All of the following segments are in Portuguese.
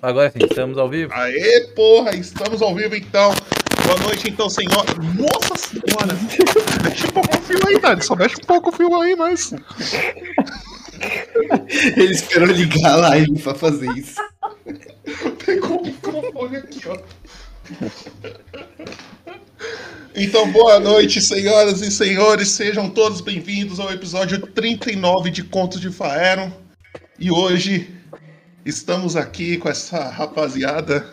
Agora sim, estamos ao vivo. Aê, porra, estamos ao vivo então. Boa noite então, senhor. Nossa senhora! Mexe um pouco o fio aí, Dani. Só mexe um pouco o fio aí, mas. Ele esperou ligar a live pra fazer isso. Pegou o microfone aqui, ó. Então, boa noite, senhoras e senhores. Sejam todos bem-vindos ao episódio 39 de Contos de Faeron. E hoje estamos aqui com essa rapaziada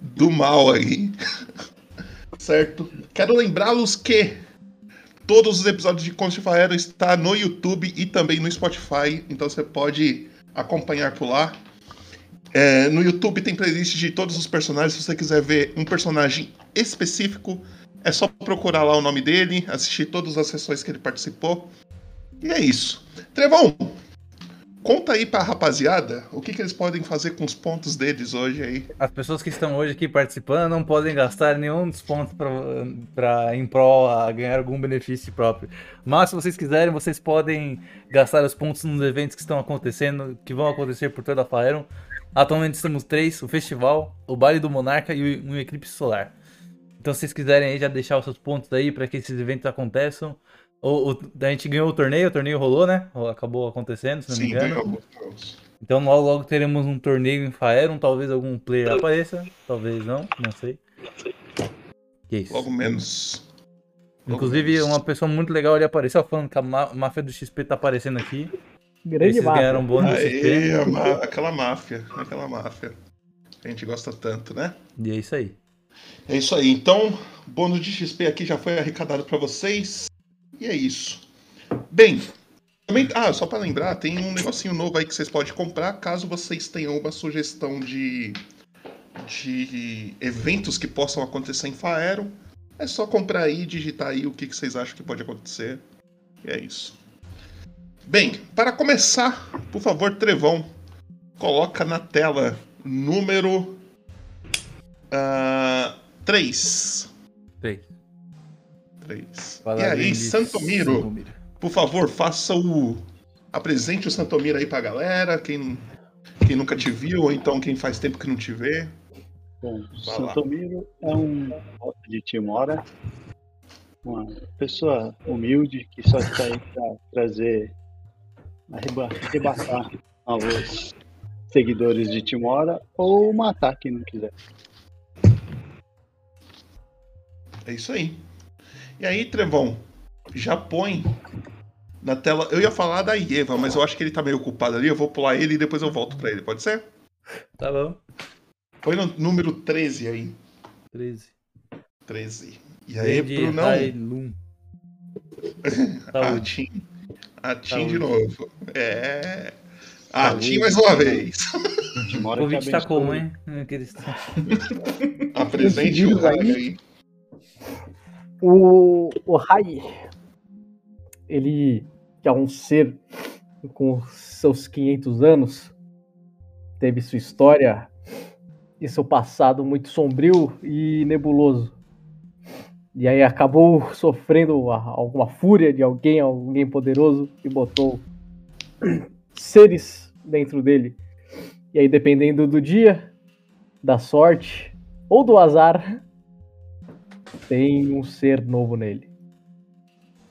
do mal aí. certo? Quero lembrá-los que todos os episódios de Contos de Faeron estão no YouTube e também no Spotify. Então você pode acompanhar por lá. É, no YouTube tem playlist de todos os personagens. Se você quiser ver um personagem específico, é só procurar lá o nome dele, assistir todas as sessões que ele participou. E é isso. Trevão, conta aí pra rapaziada o que, que eles podem fazer com os pontos deles hoje aí. As pessoas que estão hoje aqui participando não podem gastar nenhum dos pontos pra, pra, em prol a ganhar algum benefício próprio. Mas se vocês quiserem, vocês podem gastar os pontos nos eventos que estão acontecendo, que vão acontecer por toda a Faeron. Atualmente temos três: o festival, o baile do Monarca e um eclipse solar. Então, se vocês quiserem aí já deixar os seus pontos aí para que esses eventos aconteçam. O, o, a gente ganhou o torneio, o torneio rolou, né? Acabou acontecendo, se não Sim, me engano. ganhou. Então logo, logo teremos um torneio em Faeron, talvez algum player apareça, talvez não, não sei. Que isso. Logo menos. Logo Inclusive, menos. uma pessoa muito legal ali apareceu falando que a má- máfia do XP tá aparecendo aqui. Grande Esses mapa. ganharam bônus do Aê, XP. ma- aquela máfia, aquela máfia. A gente gosta tanto, né? E é isso aí. É isso aí. Então, bônus de XP aqui já foi arrecadado para vocês. E é isso. Bem, também, ah, só para lembrar, tem um negocinho novo aí que vocês podem comprar caso vocês tenham uma sugestão de de eventos que possam acontecer em Faero. É só comprar aí, digitar aí o que, que vocês acham que pode acontecer. E é isso. Bem, para começar, por favor, Trevão, coloca na tela número 3. Três. 3. E Paladino aí, Santomiro, Santomiro. por favor, faça o. Apresente o Santomiro aí pra galera, quem, quem nunca te viu, ou então quem faz tempo que não te vê. Bom, Vai lá. Santomiro é um de Timora, uma pessoa humilde que só está aí para trazer, arreba- arrebatar aos seguidores de Timora ou matar quem não quiser. É isso aí. E aí, Trevão, já põe na tela. Eu ia falar da Ieva, mas eu acho que ele tá meio ocupado ali. Eu vou pular ele e depois eu volto pra ele, pode ser? Tá bom. Põe no número 13 aí. 13. 13. E aí, Lady Brunão? Hailun. A Saúde. Tim. A Tim Saúde. de novo. É. A Saúde. Tim mais uma vez. O convite tá como, hein? Aqueles- Apresente o raio aí. O, o Rai, ele que é um ser com seus 500 anos, teve sua história e seu passado muito sombrio e nebuloso. E aí acabou sofrendo alguma fúria de alguém, alguém poderoso, e botou seres dentro dele. E aí, dependendo do dia, da sorte ou do azar, tem um ser novo nele.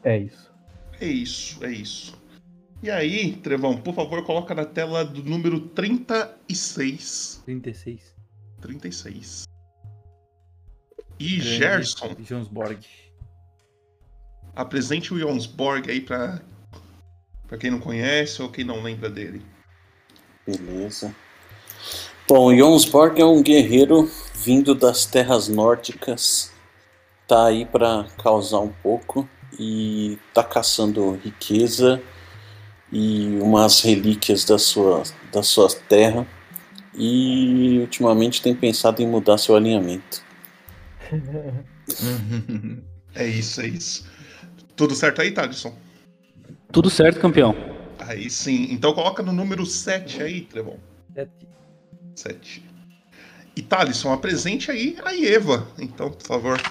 É isso. É isso, é isso. E aí, Trevão, por favor, coloca na tela do número 36. 36. 36. E Grande Gerson, Jonsborg. apresente o Jonsborg aí pra, pra quem não conhece ou quem não lembra dele. Beleza. Bom, Jonsborg é um guerreiro vindo das terras nórdicas. Tá aí para causar um pouco e tá caçando riqueza e umas relíquias da sua, da sua terra. E ultimamente tem pensado em mudar seu alinhamento. É isso, é isso. Tudo certo aí, Thaleson? Tudo certo, campeão. Aí sim. Então coloca no número 7 aí, Trevão. Sete. 7. E Thaleson, apresente aí a Eva, então, por favor.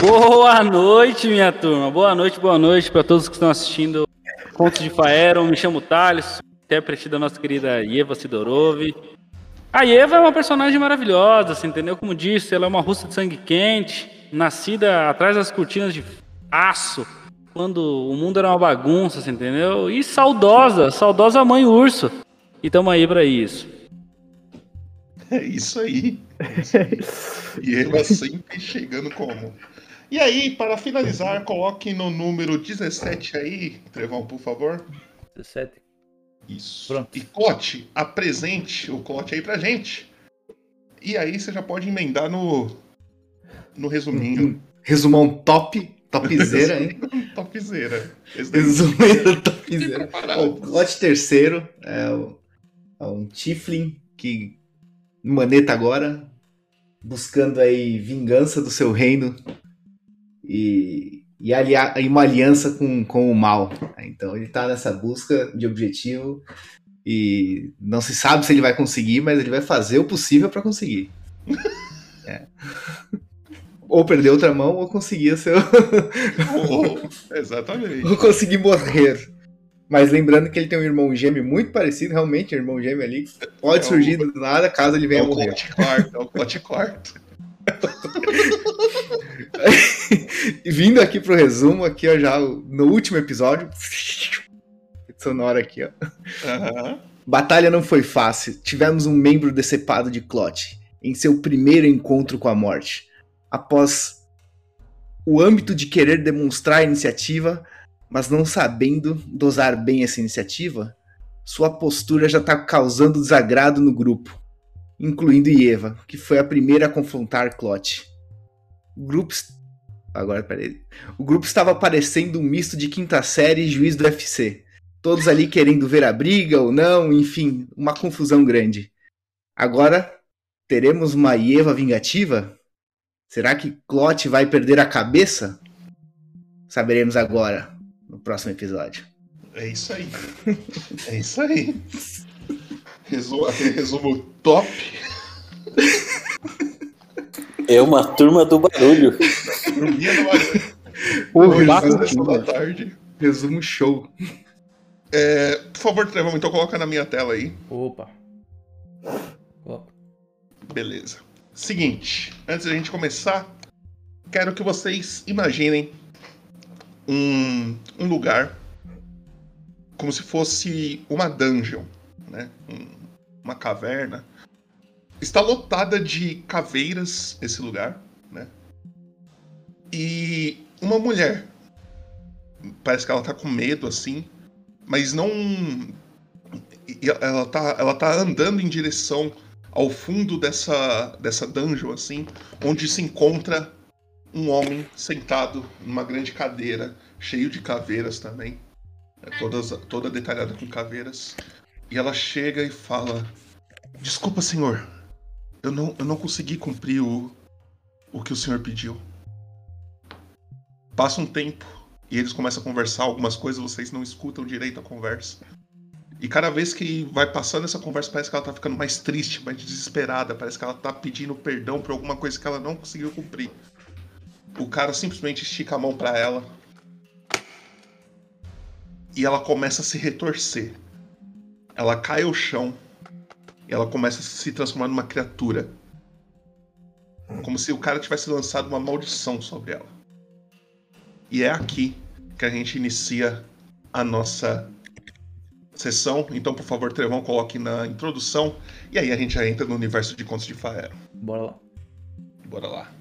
Boa noite, minha turma. Boa noite, boa noite para todos que estão assistindo Contos de Faeron. Me chamo Thales, intérprete da nossa querida Eva Sidorov. A Eva é uma personagem maravilhosa, você entendeu? Como disse, ela é uma russa de sangue quente, nascida atrás das cortinas de aço, quando o mundo era uma bagunça, você entendeu? E saudosa, saudosa mãe urso. E tamo aí pra isso. É isso aí. E Eva sempre chegando como. E aí, para finalizar, coloque no número 17 aí, Trevão, por favor. 17. Isso. Pronto. E Clote, apresente o Clote aí pra gente. E aí você já pode emendar no, no resuminho. Resumão top, topzera, hein? Topzera. Resumindo, topzera. O lote terceiro é, o- é um Tiflin que maneta agora, buscando aí vingança do seu reino e, e, alia- e uma aliança com, com o mal. Então ele tá nessa busca de objetivo e não se sabe se ele vai conseguir, mas ele vai fazer o possível para conseguir. É. Ou perder outra mão ou conseguir o seu, Oh, exatamente. Vou conseguir morrer. Mas lembrando que ele tem um irmão gêmeo muito parecido, realmente, um irmão gêmeo ali. Pode É o- surgir do nada caso ele É venha o morrer. É o Clote quarto. E vindo aqui pro resumo, aqui ó, já no último episódio. Sonora aqui, ó. Aham. Batalha não foi fácil. Tivemos um membro decepado de Clot em seu primeiro encontro com a morte. Após o âmbito de querer demonstrar a iniciativa, mas não sabendo dosar bem essa iniciativa, sua postura já está causando desagrado no grupo, incluindo Eva, que foi a primeira a confrontar Clot. O grupo. Agora, peraí. O grupo estava parecendo um misto de quinta série e juiz do UFC todos ali querendo ver a briga ou não, enfim, uma confusão grande. Agora, teremos uma Eva vingativa? Será que Clot vai perder a cabeça? Saberemos agora, no próximo episódio. É isso aí. É isso aí. Resumo, resumo top. É uma turma do barulho. Dormia no barulho. Hoje, resumo, da tarde. resumo show. É, por favor, Trevão, então coloca na minha tela aí. Opa. Coloca. Beleza. Seguinte, antes da gente começar, quero que vocês imaginem um, um lugar como se fosse uma dungeon, né? Um- uma caverna. Está lotada de caveiras esse lugar, né? E uma mulher. Parece que ela tá com medo assim, mas não ela tá, ela tá andando em direção ao fundo dessa, dessa dungeon, assim, onde se encontra um homem sentado numa grande cadeira, cheio de caveiras também, né, todas, toda detalhada com caveiras. E ela chega e fala: Desculpa, senhor, eu não, eu não consegui cumprir o, o que o senhor pediu. Passa um tempo e eles começam a conversar algumas coisas, vocês não escutam direito a conversa. E cada vez que vai passando essa conversa, parece que ela tá ficando mais triste, mais desesperada. Parece que ela tá pedindo perdão por alguma coisa que ela não conseguiu cumprir. O cara simplesmente estica a mão pra ela. E ela começa a se retorcer. Ela cai ao chão. E ela começa a se transformar numa criatura. Como se o cara tivesse lançado uma maldição sobre ela. E é aqui que a gente inicia a nossa sessão. Então, por favor, Trevão, coloque na introdução. E aí a gente já entra no universo de Contos de Faero. Bora lá. Bora lá.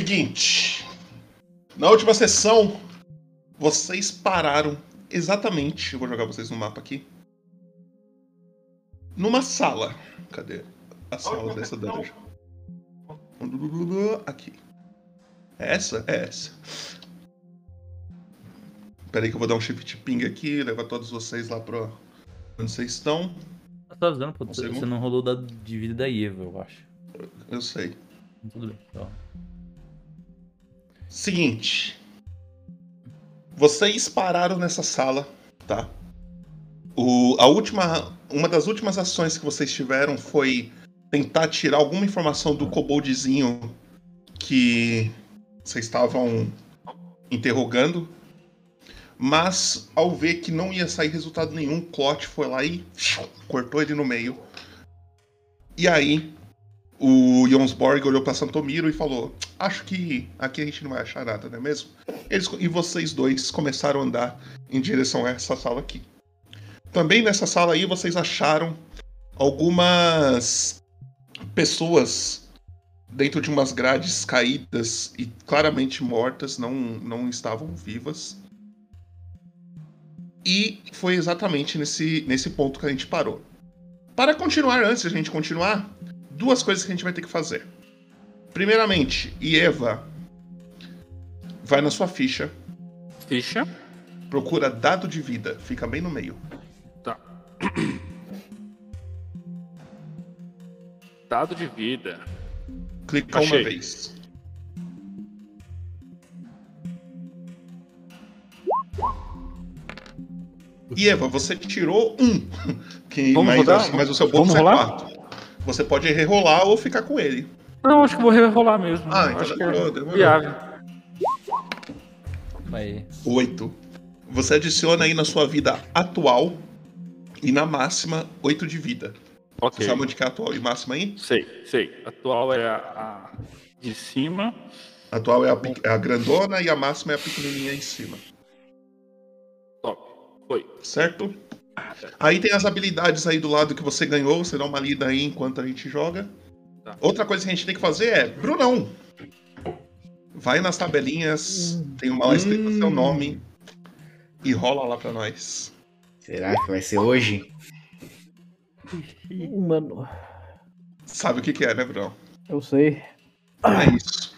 Seguinte. Na última sessão, vocês pararam exatamente. Eu vou jogar vocês no mapa aqui. Numa sala. Cadê a sala dessa dungeon? Aqui. É essa? É essa. Pera aí que eu vou dar um shift ping aqui, levar todos vocês lá pro onde vocês estão. Eu tô avisando, pô, Um você segundo. não rolou o dado de vida da Eva, eu acho. Eu sei. Tudo bem. Então, Seguinte. Vocês pararam nessa sala, tá? O, a última, uma das últimas ações que vocês tiveram foi tentar tirar alguma informação do koboldzinho que vocês estavam interrogando. Mas ao ver que não ia sair resultado nenhum, Clot foi lá e cortou ele no meio. E aí, o Jonsborg olhou pra Santomiro e falou: Acho que aqui a gente não vai achar nada, não é mesmo? Eles, e vocês dois começaram a andar em direção a essa sala aqui. Também nessa sala aí vocês acharam algumas pessoas dentro de umas grades caídas e claramente mortas, não, não estavam vivas. E foi exatamente nesse, nesse ponto que a gente parou. Para continuar, antes de a gente continuar, duas coisas que a gente vai ter que fazer. Primeiramente, Ieva vai na sua ficha, Ficha. procura dado de vida, fica bem no meio. Tá. Dado de vida. Clica Achei. uma vez. Ieva, você tirou um. Que, Vamos mas, rodar? mas o seu bônus é quatro. Você pode rerolar ou ficar com ele. Não, acho que vou rerolar mesmo. Ah, então acho que demorou, é demorou. viável. aí. Oito. Você adiciona aí na sua vida atual e na máxima oito de vida. Ok. Você sabe onde que é atual e máxima aí? Sei, sei. Atual é a, a de cima. Atual é a, é a grandona e a máxima é a pequenininha em cima. Top. Foi. Certo? Aí tem as habilidades aí do lado que você ganhou, você dá uma lida aí enquanto a gente joga. Tá. Outra coisa que a gente tem que fazer é, Brunão, vai nas tabelinhas, tem uma lá escrito seu nome e rola lá pra nós. Será que vai ser hoje? Mano, Sabe o que que é, né, Brunão? eu sei. É isso.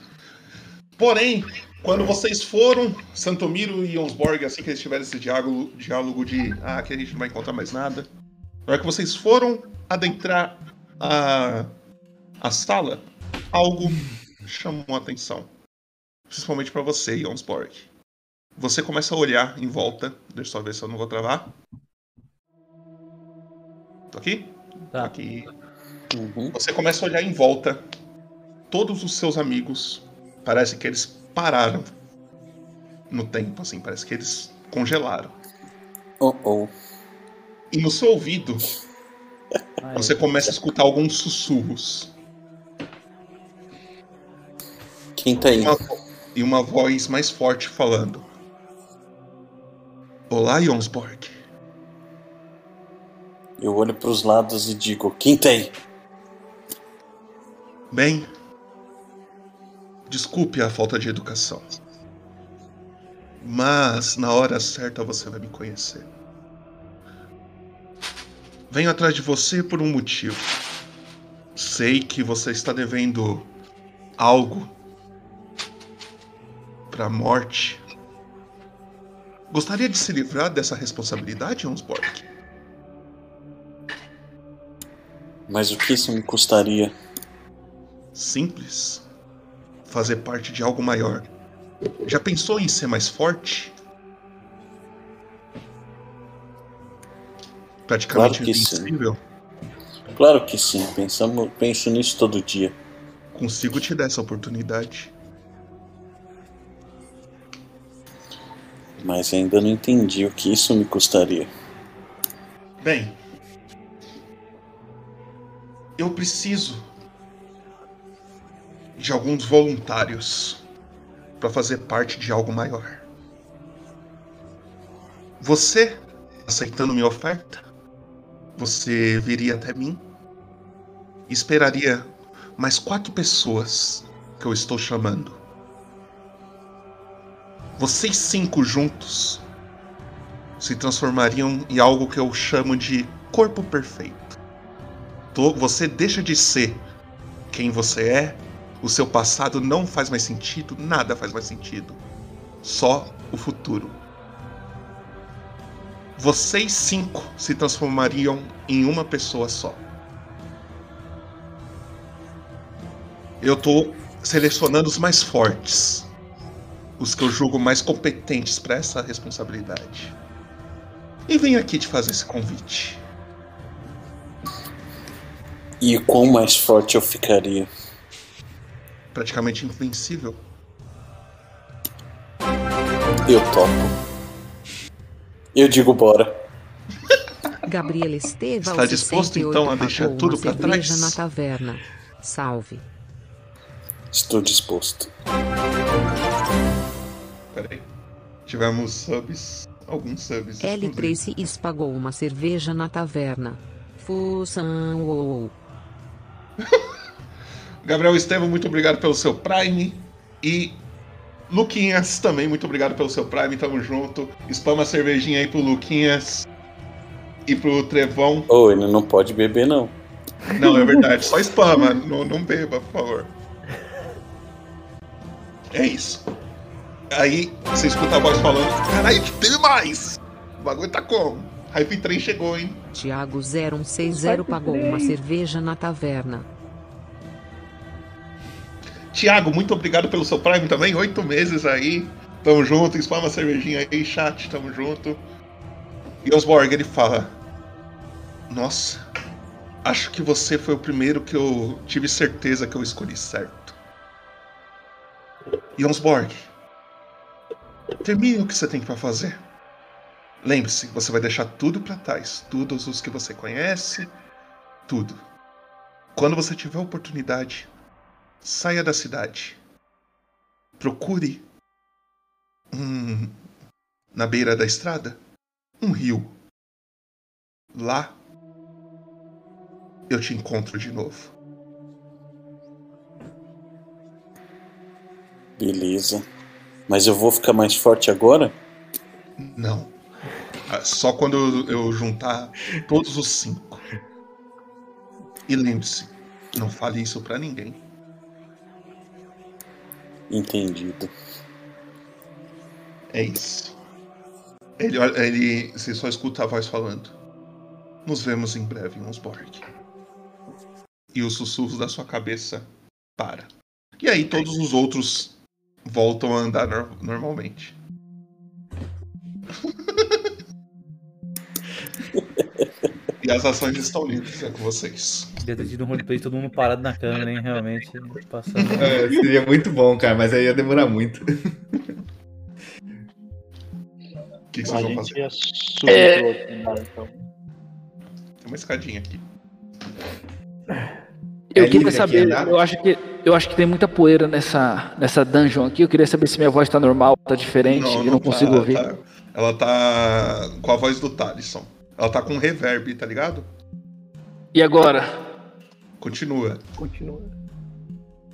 Porém, quando vocês foram, Santomiro e Jonsborg, assim que eles tiveram esse diálogo, diálogo de ah, aqui a gente não vai encontrar mais nada. Na hora que vocês foram adentrar a, a sala, algo chamou a atenção. Principalmente pra você, Jonsborg. Você começa a olhar em volta. Deixa eu só ver se eu não vou travar. Tô aqui? Tá. Aqui. Uhum. Você começa a olhar em volta. Todos os seus amigos parece que eles pararam no tempo, assim, parece que eles congelaram. Oh, oh. E no seu ouvido, você começa a escutar alguns sussurros. Quem tá aí? Uma e uma voz mais forte falando: Olá, Jonsborg. Eu olho pros lados e digo: Quem tá aí? Bem, desculpe a falta de educação. Mas na hora certa você vai me conhecer. Venho atrás de você por um motivo. Sei que você está devendo algo para a morte. Gostaria de se livrar dessa responsabilidade, Jonsborg? Mas o que isso me custaria? Simples. Fazer parte de algo maior. Já pensou em ser mais forte? Praticamente Claro que sim. invencível. Claro que sim, pensamos, penso nisso todo dia. Consigo te dar essa oportunidade. Mas ainda não entendi o que isso me custaria. Bem, eu preciso de alguns voluntários para fazer parte de algo maior. Você, aceitando minha oferta, você viria até mim e esperaria mais quatro pessoas que eu estou chamando. Vocês cinco juntos se transformariam em algo que eu chamo de corpo perfeito. To- Você deixa de ser quem você é, o seu passado não faz mais sentido, nada faz mais sentido. Só o futuro. Vocês cinco se transformariam em uma pessoa só. Eu tô selecionando os mais fortes. Os que eu julgo mais competentes para essa responsabilidade. E venho aqui te fazer esse convite. E quão mais forte eu ficaria? Praticamente invencível. Eu topo. Eu digo bora. Gabriela Esteva, Está disposto, 68, então, a deixar tudo cerveja trás? na taverna. Salve. Estou disposto. Peraí. Tivemos subs. Alguns subs. L. Tracy pagou uma cerveja na taverna. Fução uou. Gabriel Estevam, muito obrigado pelo seu Prime. E Luquinhas também, muito obrigado pelo seu Prime, tamo junto. Spama a cervejinha aí pro Luquinhas e pro Trevão. Ô, ele não pode beber, não. Não, é verdade, só spama, não, não beba, por favor. É isso. Aí você escuta a voz falando: Caralho, teve mais! O bagulho tá como? Hype Train chegou, hein? Tiago 0160 pagou uma cerveja na taverna. Tiago, muito obrigado pelo seu Prime também. Oito meses aí. Tamo junto. Spama a cervejinha aí, chat. Tamo junto. E Osborg, ele fala: Nossa, acho que você foi o primeiro que eu tive certeza que eu escolhi certo. Jonsborg, termine o que você tem pra fazer. Lembre-se, você vai deixar tudo pra trás. Todos os que você conhece, tudo. Quando você tiver oportunidade, saia da cidade. Procure um, na beira da estrada um rio. Lá eu te encontro de novo. Beleza. Mas eu vou ficar mais forte agora? Não. Ah, Só quando eu, eu juntar todos os cinco. E lembre-se, não fale isso pra ninguém. Entendido. É isso. Ele, ele, você só escuta a voz falando. Nos vemos em breve, Osborg. E os sussurros da sua cabeça para. E aí todos os outros voltam a andar nor- normalmente. e as ações estão livres, é com vocês. Devia ter tido um roleplay todo mundo parado na câmera, hein? Realmente. Passando. É, seria muito bom, cara, mas aí ia demorar muito. O que, que A vocês vão gente fazer? ia subir É. pro outro andar, então. Tem uma escadinha aqui. Eu É queria saber, eu acho que eu acho que tem muita poeira nessa nessa dungeon aqui. Eu queria saber se minha voz tá normal, tá diferente, eu não tá, consigo ouvir. tá. Ela tá com a voz do Talisson. Ela tá com reverb, tá ligado? E agora? Continua. Continua.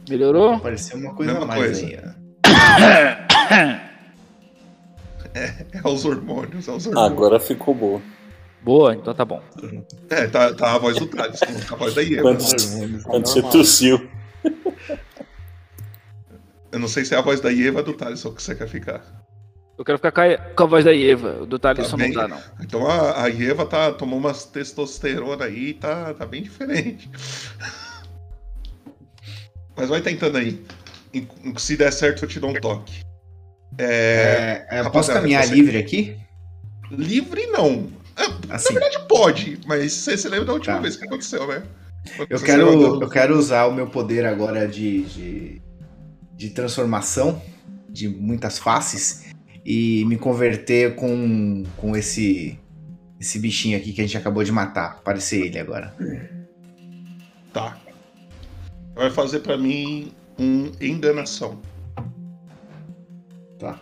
Melhorou? Pareceu uma coisa Mesma a mais coisa. aí. ó. É os hormônios, é os hormônios. Agora ficou boa. Boa, então tá bom. É, tá, tá a voz do Talisson, tá a voz da Ieva. Quando, quando você tossiu. Eu não sei se é a voz da Ieva ou do Talisson que você quer ficar. Eu quero ficar com a, voz da Eva. O do Thalisson Tá não dá, não. Então a, a Ieva tá, tomou umas testosterona aí e tá, tá bem diferente. Mas vai tentando aí. Se der certo, eu te dou um toque. É, É, é, posso caminhar você- livre aqui? Livre não. É, Assim, Na verdade pode, mas você se lembra da última Tá. vez que aconteceu, né? Quando eu quero, eu quero usar o meu poder agora de, de, de transformação de muitas faces e me converter com, com esse, esse bichinho aqui que a gente acabou de matar. Parecer ele agora. Tá. Vai fazer pra mim um enganação. Tá.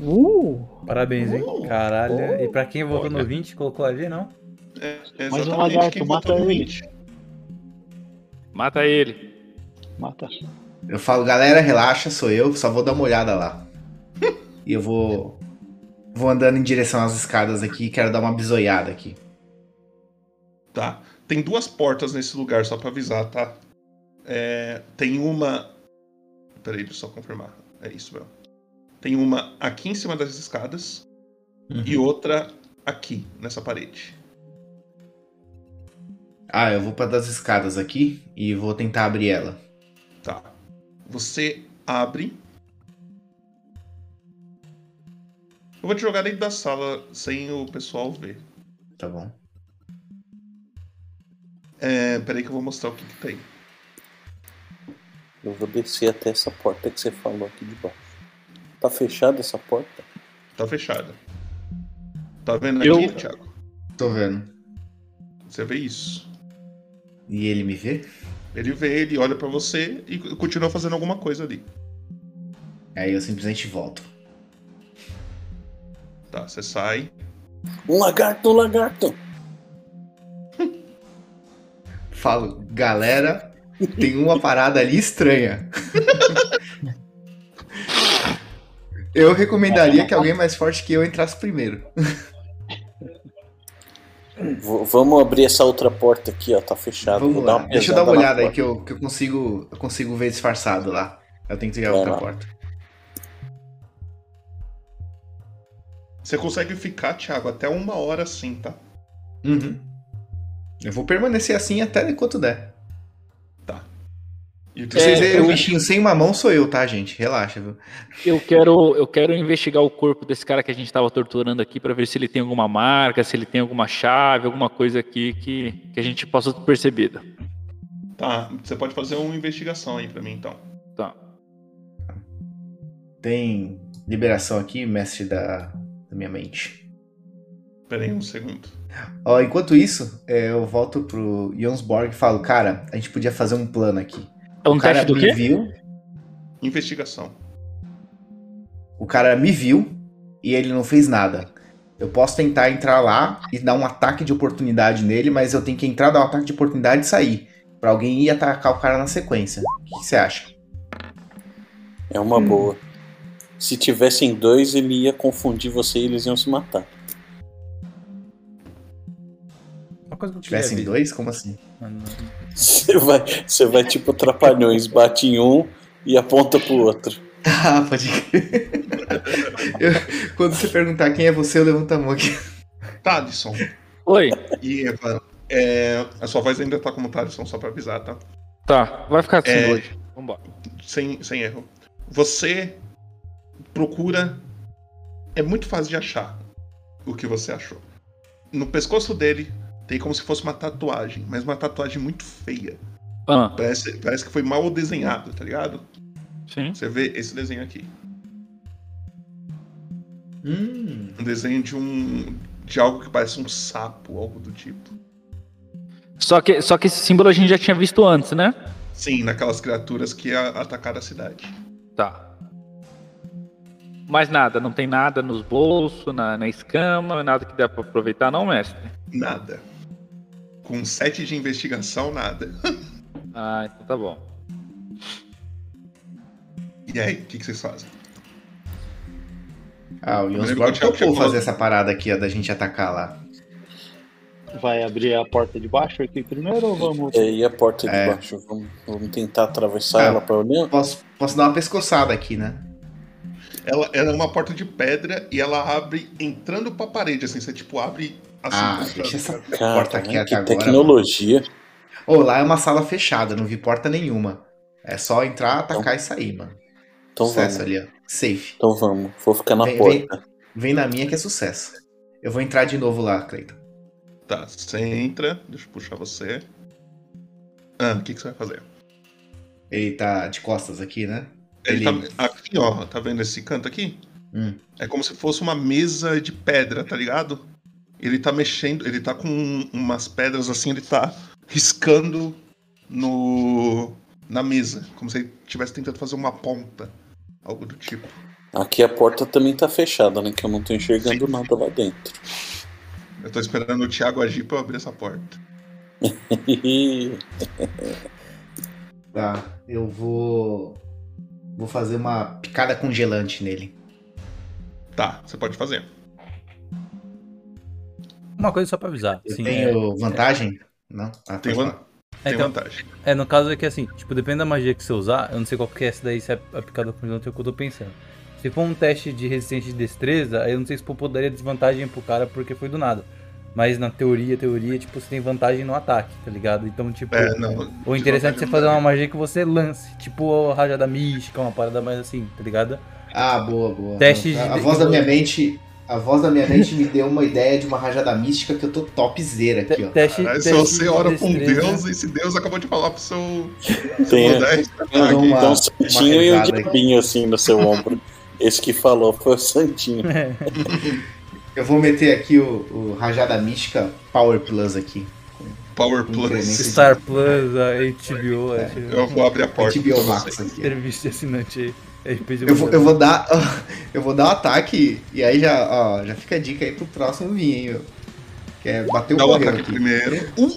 Uh! Parabéns, hein? Oh, Caralho. oh, e pra quem votou olha. no 20, colocou a G, não? É, Mas o exatamente lagarto mata ele. 20. Mata ele. Mata. Eu falo, galera, relaxa, sou eu, só vou dar uma olhada lá. E eu vou. Vou andando em direção às escadas aqui, quero dar uma bisoiada aqui. Tá. Tem duas portas nesse lugar, só pra avisar, tá? É, tem uma. Peraí, deixa eu só confirmar. É isso mesmo. Tem uma aqui em cima das escadas e outra aqui, nessa parede. Ah, eu vou pra das escadas aqui e vou tentar abrir ela. Tá. Você abre. Eu vou te jogar dentro da sala sem o pessoal ver. Tá bom. É, peraí que eu vou mostrar o que, que tem. Eu vou descer até essa porta que você falou aqui de baixo. Tá fechada essa porta? Tá fechada. Tá vendo Eu- aqui, Thiago? Tô vendo. Você vê isso. E ele me vê? Ele vê, ele olha pra você e continua fazendo alguma coisa ali. Aí eu simplesmente volto. Tá, você sai. Um lagarto, um lagarto! Falo, galera, tem uma parada ali estranha. Eu recomendaria que alguém mais forte que eu entrasse primeiro. V- vamos abrir essa outra porta aqui, ó. Tá Vou dar Deixa eu dar uma olhada aí porta. que eu, que eu consigo eu consigo ver disfarçado lá. Eu tenho que ir a Vai outra lá. porta. Você consegue ficar, Thiago, até uma hora assim, tá? Uhum. Eu vou permanecer assim até enquanto der. Vocês você- verem, o bichinho sem uma mão sou eu, tá, gente? Relaxa, viu? Eu quero, eu quero investigar o corpo desse cara que a gente tava torturando aqui pra ver se ele tem alguma marca, se ele tem alguma chave, alguma coisa aqui que, que a gente possa ter percebido. Tá, você pode fazer uma investigação aí pra mim, então. Tá. Tem liberação aqui, mestre da, da minha mente. Pera aí um segundo. Ó, enquanto isso, é, eu volto pro Jonsborg e falo, cara, a gente podia fazer um plano aqui. É um o cara teste do me quê? viu, Investigação. o cara me viu e ele não fez nada. Eu posso tentar entrar lá e dar um ataque de oportunidade nele, mas eu tenho que entrar, dar um ataque de oportunidade e sair. Pra alguém ir atacar o cara na sequência. O que você acha? É uma Hum. boa. Se tivessem dois, ele ia confundir você e eles iam se matar. Uma coisa que eu tivessem dois, como assim? Mano, Você vai, você vai tipo trapalhões, bate em um e aponta pro outro. Ah, pode crer. Eu- quando você perguntar quem é você, eu levanto a mão aqui. Tadson Oi. e Eva, é, a sua voz ainda tá como Tadson, só pra avisar, tá? Tá, vai ficar assim É. hoje. Vambora. Sem, sem erro. Você procura. É muito fácil de achar o que você achou. No pescoço dele tem como se fosse uma tatuagem, mas uma tatuagem muito feia. Ah, Parece, parece que foi mal desenhado, tá ligado? sim. Você vê esse desenho aqui. Hum. Um desenho de um. de algo que parece um sapo, algo do tipo. Só que, só que esse símbolo a gente já tinha visto antes, né? Sim, naquelas criaturas que atacaram a cidade. Tá. Mais nada, não tem nada nos bolsos, na, na escama, nada que dá pra aproveitar, não, mestre? Nada. Com sete de investigação, nada. Ah, então tá bom. E aí, o que, que vocês fazem? Ah, o Jonsborg Thiago topou fazer essa parada aqui, ó, da gente atacar lá. Vai abrir a porta de baixo aqui primeiro ou vamos. E aí a porta de É. baixo, vamos, vamos tentar atravessar Ah. ela pra olhar? Posso, posso dar uma pescoçada aqui, né? Ela, ela é uma porta de pedra e ela abre entrando pra parede, assim. Você, tipo, abre. Ah, deixa essa Cara, porta aqui que até agora. tecnologia. Ô, lá é uma sala fechada, não vi porta nenhuma. É só entrar, atacar e sair, mano. Então sucesso vamos. ali, ó. Safe. Então vamos. Vou ficar na Vem- porta. Vem na minha que é sucesso. Eu vou entrar de novo lá, Cleiton. Tá, você entra. Deixa eu puxar você. Ah, o que, que você vai fazer? Ele tá de costas aqui, né? Ele, Ele- tá aqui, ó. Tá vendo esse canto aqui? Hum. É como se fosse uma mesa de pedra, tá ligado? Ele tá mexendo, ele tá com umas pedras assim, ele tá riscando no na mesa, como se ele estivesse tentando fazer uma ponta, algo do tipo. Aqui a porta também tá fechada, né? Que eu não tô enxergando nada lá dentro. Eu tô esperando o Thiago agir pra eu abrir essa porta. Tá, eu vou. Vou fazer uma picada congelante nele. Tá, você pode fazer. Uma coisa só pra avisar. Eu assim, é- tenho vantagem? Não? Ah, Tem, pode van- falar. tem então- vantagem. É, no caso é que assim, tipo, depende da magia que você usar, eu não sei qual que é essa daí, se é a picada congelante é o que eu tô pensando. Se for um teste de resistência de destreza, aí eu não sei se pô, daria desvantagem pro cara porque foi do nada. Mas na teoria, teoria, tipo, você tem vantagem no ataque, tá ligado? Então, tipo, É, não. o interessante é você fazer uma magia que você lance, tipo a rajada mística, uma parada mais assim, tá ligado? Ah, boa, boa. Teste a, a de- voz da minha mente. A voz da minha mente me deu uma ideia de uma rajada mística que eu tô topzera aqui, ó. Teste, Caralho, se teste você de ora com destreza. Deus, esse Deus acabou de falar pro seu. Tem, seu 10 Eu dou uma- tem um santinho e um diabinho assim no seu ombro. Esse que falou foi o santinho. Eu vou meter aqui o, o Rajada Mística Power Plus aqui. Power. Plus. Star Plus, a HBO, É. Eu vou abrir a porta. HBO Max aqui. Serviço de assinante aí. RPG Eu vou, eu vou dar. Eu vou dar um ataque e aí já, ó, já fica a dica aí pro próximo vir, hein, meu. Que é bater o Dá o correio ataque aqui. primeiro. Um!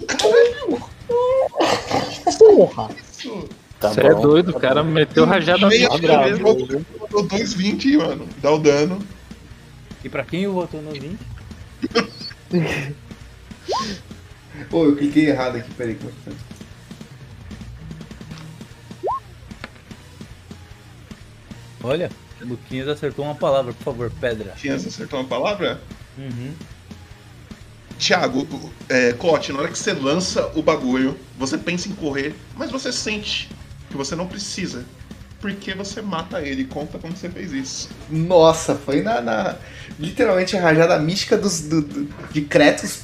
Porra! Isso. Você é doido, o cara meteu rajada Meia mesmo. mesmo. Mandou 2,20, mano. Dá o dano. E pra quem votou no 20? Pô, eu cliquei errado aqui, peraí. como é que tá? Olha, Luquinhas acertou uma palavra, por favor, pedra. Tinha acertou uma palavra? Uhum. Thiago, é, Clote, na hora que você lança o bagulho, você pensa em correr, mas você sente que você não precisa. Porque você mata ele. Conta como você fez isso. Nossa, foi na. na- literalmente a rajada mística dos, do, do- de Kratos.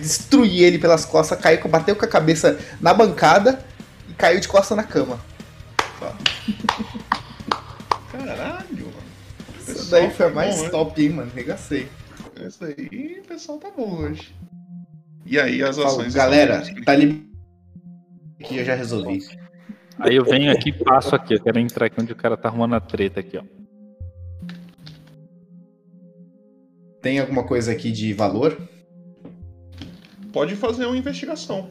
Destruí ele pelas costas, caiu, bateu com a cabeça na bancada e caiu de costas na cama. Caralho, mano. Isso daí foi a tá mais bom, top, hein, mano. Regacei. Isso aí, o pessoal tá bom hoje. E aí, as Falo, ações. galera, estão- tá ali. Aqui eu já resolvi. Aí eu venho aqui e passo aqui. Eu quero entrar aqui onde o cara tá arrumando a treta aqui, ó. Tem alguma coisa aqui de valor? Pode fazer uma investigação.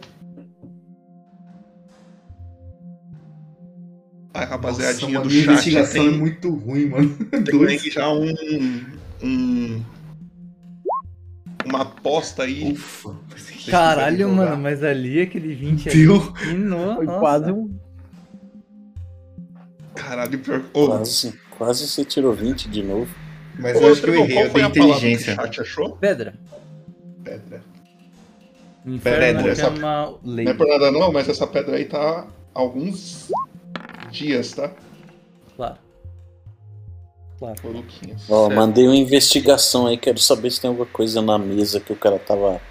A rapaziadinha Nossa, do chat investigação tem, é muito ruim, mano. tem Dois. já um, um. Uma aposta aí. Ufa. Caralho, mano, mas ali aquele 20 Viu? aqui no. Foi nossa. quase um. Caralho, pior. Ô, Quase, quase você tirou 20 de novo. Mas ô, eu acho que eu errei, qual eu foi dei a palavra que inteligência. o chat achou? Pedra. Pedra. Pedra, lei. Não é por nada não, mas essa pedra aí tá alguns dias, tá? Claro. Claro. Ô, Luquinhas. Ó, Certo. mandei uma investigação aí, quero saber se tem alguma coisa na mesa que o cara tava,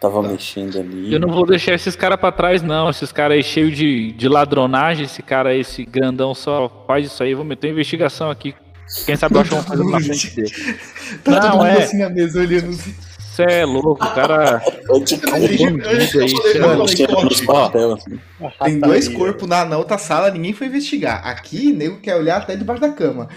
tava Tá. mexendo ali. Eu não vou deixar esses caras pra trás, não. Esses caras aí cheios de, de ladronagem. Esse cara aí, esse grandão só faz isso aí. Eu vou meter uma investigação aqui. Quem sabe eu acho uma coisa na frente dele. Tá Não, todo mundo é. assim na mesa olhando assim. Você é louco, o cara. É assim. Tem dois corpos na, na outra sala, ninguém foi investigar. Aqui, nego quer olhar até debaixo da cama.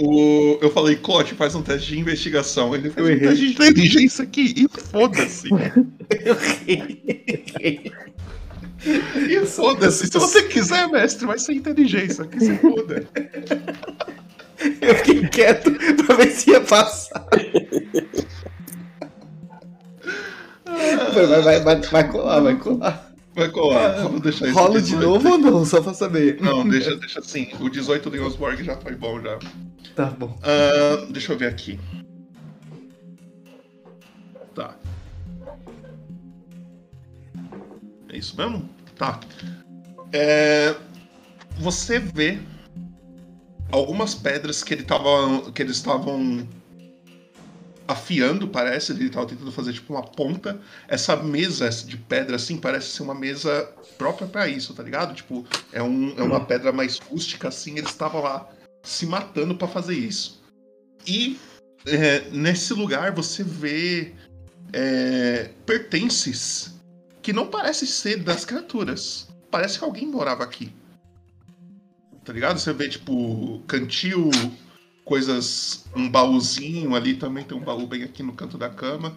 O, eu falei, Clote, faz um teste de investigação. Ele fez Eu um errei. teste de inteligência aqui e foda-se. Eu errei. E foda-se. Se você quiser, mestre, vai ser inteligência. Que se foda. Eu fiquei quieto pra ver se ia passar. Vai, vai, vai, vai, colar, vai colar. Vai colar. Vamos deixar isso Rola de 18. novo ou não? Só pra saber. Não, deixa, deixa assim. O 18 do Osborg já foi bom já. Tá bom. Ah, deixa eu ver aqui. Tá. É isso mesmo? Tá. É, você vê algumas pedras que ele tava, que eles estavam afiando, parece. Ele tava tentando fazer tipo uma ponta. Essa mesa de pedra assim parece ser uma mesa própria pra isso, tá ligado? Tipo, é, um, é uma pedra mais rústica assim. Eles estavam lá se matando pra fazer isso. E é, nesse lugar você vê é, pertences que não parecem ser das criaturas. Parece que alguém morava aqui. Tá ligado? Você vê, tipo, cantil, coisas. Um baúzinho ali também, tem um baú bem aqui no canto da cama.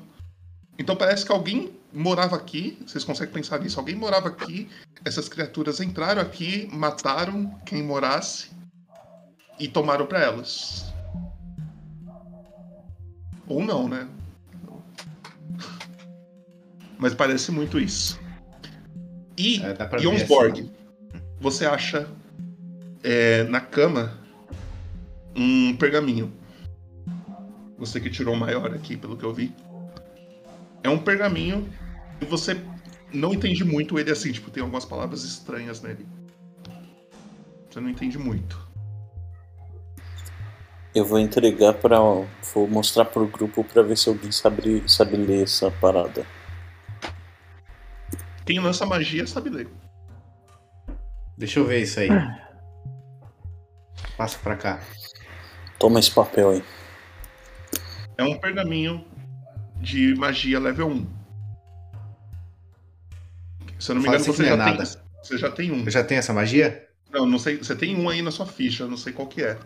Então parece que alguém morava aqui. Vocês conseguem pensar nisso? Alguém morava aqui. Essas criaturas entraram aqui, mataram quem morasse e tomaram pra elas. Ou não, né? Mas parece muito isso. E É, Jonsborg, assim. você acha é, na cama um pergaminho. Você que tirou o maior aqui, pelo que eu vi. É um pergaminho e você não entende muito ele assim, tipo, tem algumas palavras estranhas nele. Você não entende muito. Eu vou entregar pra. Vou mostrar pro grupo pra ver se alguém sabe, sabe ler essa parada. Quem lança magia sabe ler. Deixa eu ver isso aí. Passa pra cá. Toma esse papel aí. É um pergaminho de magia level 1. Se eu não me Fala engano, assim você que já, é tem, nada. você já tem um. Eu já tenho essa magia? Não, não sei. Você tem um aí na sua ficha, eu não sei qual que é.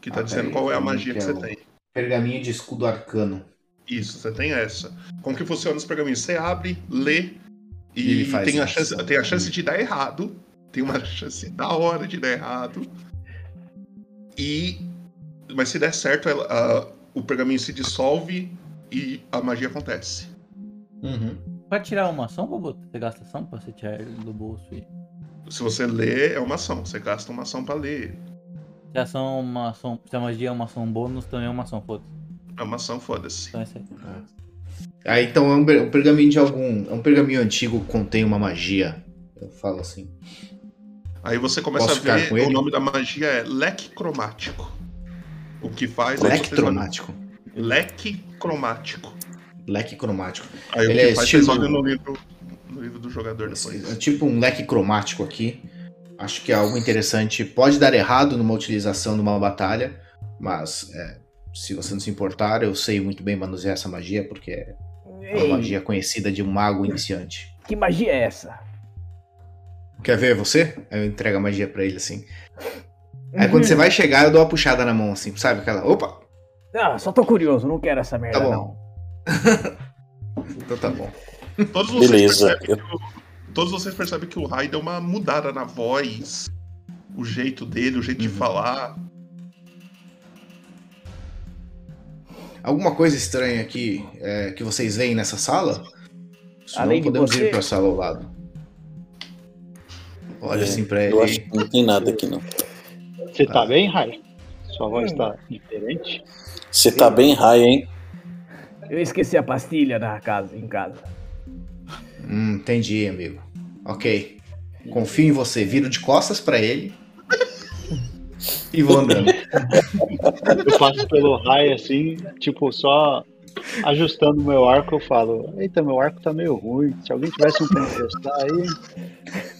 Que tá Ah, dizendo qual é a magia que que é você tem. Pergaminho de escudo arcano. Isso, você tem essa. Como que funciona os pergaminhos? Você abre, lê E e, faz tem, a chance, tem a chance de dar errado. Tem uma chance da hora de dar errado. E. Mas se der certo, ela- a- o pergaminho se dissolve e a magia acontece. Uhum. Pra tirar uma ação, Bobo, você gasta ação pra você tirar ele do bolso e. Se você lê, é uma ação. Você gasta uma ação pra ler. Se a ação é uma ação. Se a magia é uma ação bônus, também é uma ação, foda-se. É uma ação, foda-se. Então é isso aí. Ah, então é um, per- um pergaminho de algum. É um pergaminho antigo que contém uma magia. Eu falo assim. Aí você começa Posso a ver, o nome da magia é leque cromático. O que faz é Leque você- cromático. Leque cromático. Leque cromático. Aí Ele o que é faz estilo- vocês olham no livro, no livro do jogador depois. É tipo um leque cromático aqui. Acho que é algo interessante. Pode dar errado numa utilização numa batalha, mas é, se você não se importar, eu sei muito bem manusear essa magia, porque é uma Ei, magia conhecida de um mago iniciante. que magia é essa? Quer ver você? Aí eu entrego a magia pra ele assim. Aí quando você vai chegar, eu dou uma puxada na mão, assim, sabe? Aquela. Opa! Ah, só tô curioso, não quero essa merda Tá bom. não. Então tá bom. Todos vocês, Beleza. percebem Eu, que o, todos vocês percebem que o Rai deu uma mudada na voz, o jeito dele, o jeito de Uhum. falar. Alguma coisa estranha aqui é, que vocês veem nessa sala? Senão Além de podemos você- ir pra sala ao lado. Olha É, assim pra ele. eu acho que não tem nada aqui não. Você tá Ah. bem, Rai? Sua voz Hum. tá diferente? Você tá bem high, hein? Eu esqueci a pastilha na casa, em casa. Hum, entendi, amigo. Ok. Confio em você. Viro de costas pra ele. e vou andando. Eu passo pelo Rai assim, tipo, só ajustando o meu arco, eu falo, eita, meu arco tá meio ruim. Se alguém tivesse um pra emprestar aí.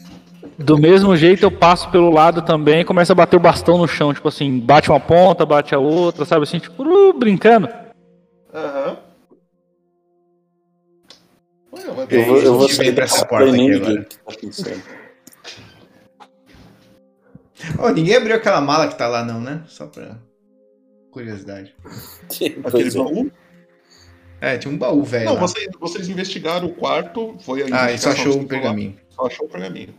Do mesmo jeito eu passo pelo lado também e começo a bater o bastão no chão, tipo assim, bate uma ponta, bate a outra, sabe assim, tipo, uh, brincando. Aham. Eu vou, eu vou a gente vem sair pra essa dessa porta aqui ninguém agora. Ó, ninguém abriu aquela mala que tá lá, não, né? Só pra curiosidade. Aquele é. baú? É, tinha um baú velho. Não, vocês, vocês investigaram o quarto, foi a Ah, e só achou um falou lá, pergaminho. Só achou o pergaminho.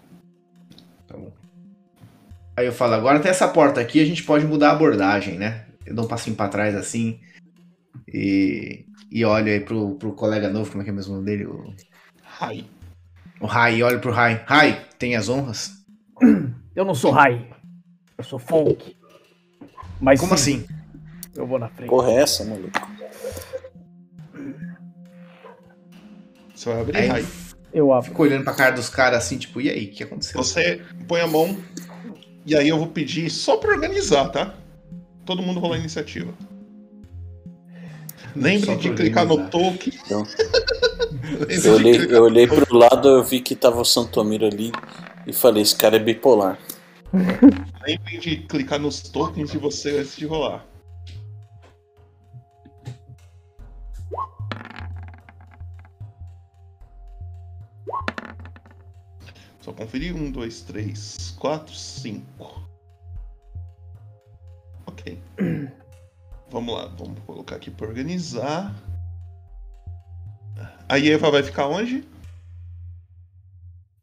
Aí eu falo, agora tem essa porta aqui, a gente pode mudar a abordagem, né? Eu dou um passinho pra trás assim e, e olho aí pro, pro colega novo, como é que é mesmo o nome dele? O, Rai. o Rai, olho pro Rai. Rai, tem as honras? Eu não sou Rai. Eu sou Folk. Mas Como sim, assim? Eu vou na frente. Porra, é essa, maluco? Você vai abrir Aí Rai. Eu abro. fico olhando pra cara dos caras assim, tipo, e aí, o que aconteceu? Você põe a mão e aí eu vou pedir só pra organizar, tá? Todo mundo rolar a iniciativa. Lembre de clicar no token. Então. Eu olhei, eu olhei pro lado, eu vi que tava o Santomiro ali e falei, esse cara é bipolar. Lembre de clicar nos tokens de você antes de rolar. Só conferir. Um, dois, três, quatro, cinco. Ok. Vamos lá, vamos colocar aqui pra organizar. A Eva vai ficar onde?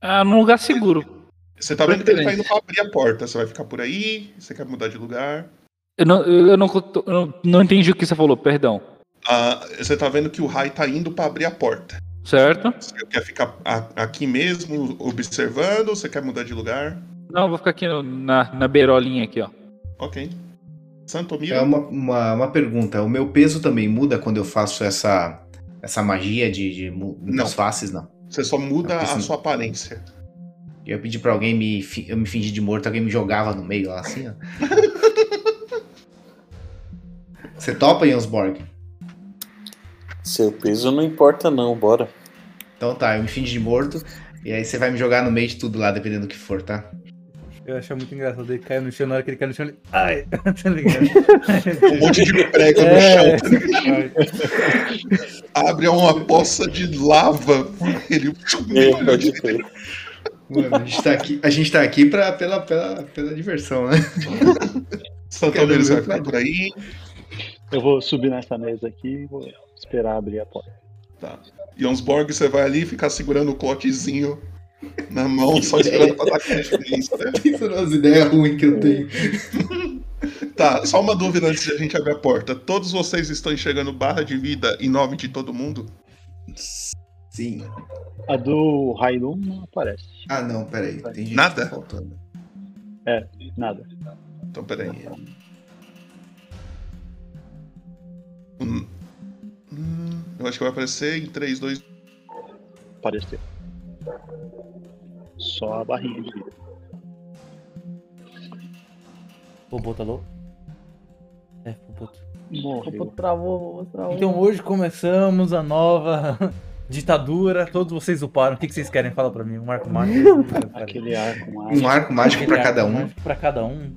Ah, num lugar seguro. Você tá vendo que ele tá indo pra abrir a porta. Você vai ficar por aí? Você quer mudar de lugar? Eu não, eu não, eu não, não entendi o que você falou, perdão. Ah, você tá vendo que o Rai tá indo pra abrir a porta. Certo? Você quer ficar aqui mesmo observando ou você quer mudar de lugar? Não, vou ficar aqui no- na, na beirolinha aqui, ó. Ok. Santomiro? É uma, uma, uma pergunta. O meu peso também muda quando eu faço essa, essa magia de, de mu- Não. faces? Não. Você só muda Porque a sua aparência. Eu pedi pra alguém me, eu me fingir de morto, alguém me jogava no meio lá assim, ó. Você topa, Jansborg? Seu peso não importa, não, bora. Então tá, eu me fingi de morto. E aí você vai me jogar no meio de tudo lá, dependendo do que for, tá? Eu achei muito engraçado. Ele caiu no chão, na hora que ele caiu no chão, ele. Ai! tá ligado? Um monte de prego no É. chão. Abre uma poça de lava. Ele. É, pode. Mano, a gente tá aqui, a gente tá aqui pra, pela, pela, pela diversão, né? Vai ficar por aí. Eu vou subir nessa mesa aqui e vou esperar abrir a porta. Tá. Jonsborg, você vai ali ficar segurando o clotezinho na mão, só esperando pra dar conferência. né? Pensando nas ideias ruins que eu tenho. Tá, só uma dúvida antes de a gente abrir a porta. Todos vocês estão enxergando barra de vida em nome de todo mundo? Sim. A do Railum não aparece. Ah, não, peraí. Tem gente Nada? tá faltando. Nada. Então, peraí. Hum. Eu acho que vai aparecer em 3, 2. Apareceu. Só a barrinha de vida. O Boto alô? É, o Boto. Opa, Morreu. travou, travou. Então hoje começamos a nova ditadura. Todos vocês uparam. O que que vocês querem? Fala pra mim. Um arco mágico. Aquele arco mágico. Um arco mágico pra cada arco um. mágico Pra cada um.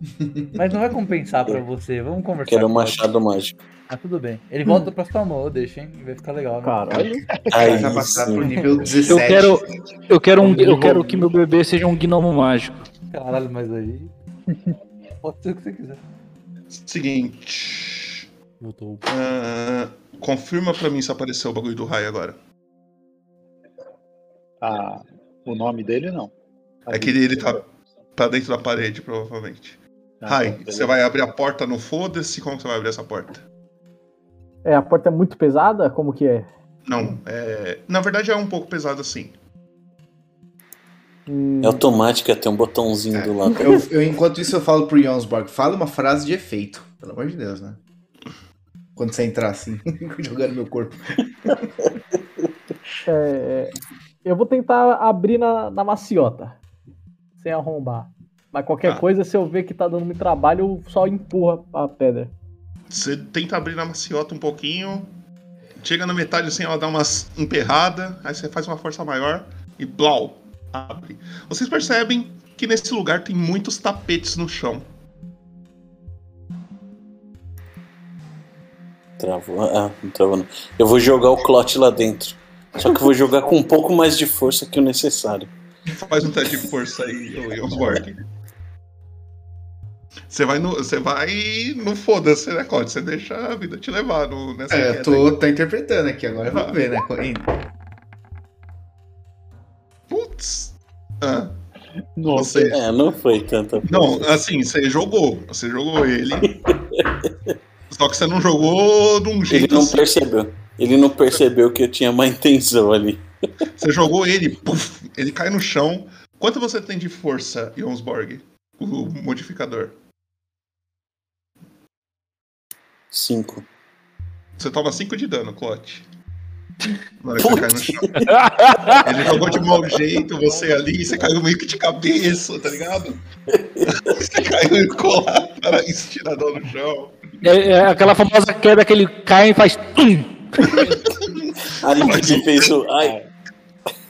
Mas não vai compensar pra você. Vamos conversar. Quero um machado mágico. Ah, tudo bem. Ele volta pra sua mão, eu deixo, hein? Vai ficar legal. né? Caralho. Aí Vai passar pro nível 17. Eu quero, eu quero, um, eu quero que meu bebê seja um gnomo mágico. Caralho, mas aí. Pode ser o que você quiser. Seguinte. Voltou. ah, confirma pra mim se apareceu o bagulho do raio agora. Ah, o nome dele não. A É que ele, ele tá, tá dentro da parede, provavelmente. Ah, Rai, você vai abrir a porta no foda-se? Como que você vai abrir essa porta? É, a porta é muito pesada? Como que é? Não, é. Na verdade é um pouco pesado assim. Hum, É automática, tem um botãozinho do lado. Eu, eu, enquanto isso, eu falo pro Jonsborg, fala uma frase de efeito. Pelo amor de Deus, né? Quando você entrar assim, jogando meu corpo. é, eu vou tentar abrir na, na maciota. Sem arrombar. Mas qualquer Ah. coisa, se eu ver que tá dando muito trabalho, eu só empurra a pedra. Você tenta abrir na maciota um pouquinho. Chega na metade assim, ela dá umas emperrada, aí você faz uma força maior e blau, abre. Vocês percebem que nesse lugar tem muitos tapetes no chão. Travou. Ah, não travou não. Eu vou jogar o clote lá dentro. Só que eu vou jogar com um pouco mais de força que o necessário. Faz um teste de força aí, ô Jonsborg. Você vai no. Você vai no foda-se, né? Você deixa a vida te levar no, nessa É, eu tô, tô interpretando aqui, agora vamos ver, né? Putz. Ah, Nossa, você. É, não foi tanta Não, assim, você jogou. Você jogou ele. Só que você não jogou de um Ele jeito não assim. percebeu. Ele não percebeu que eu tinha má intenção ali. Você jogou ele, puf, ele cai no chão. Quanto você tem de força, Jonsborg? O modificador. Cinco. Você toma 5 de dano, Clot. Na hora que você cai no chão. Ele jogou de mau jeito, você ali, você caiu meio que de cabeça, tá ligado? Você caiu e lá, cara, estiradão no chão. É, é aquela famosa queda que ele cai e faz. Aí ele fez o. Ai,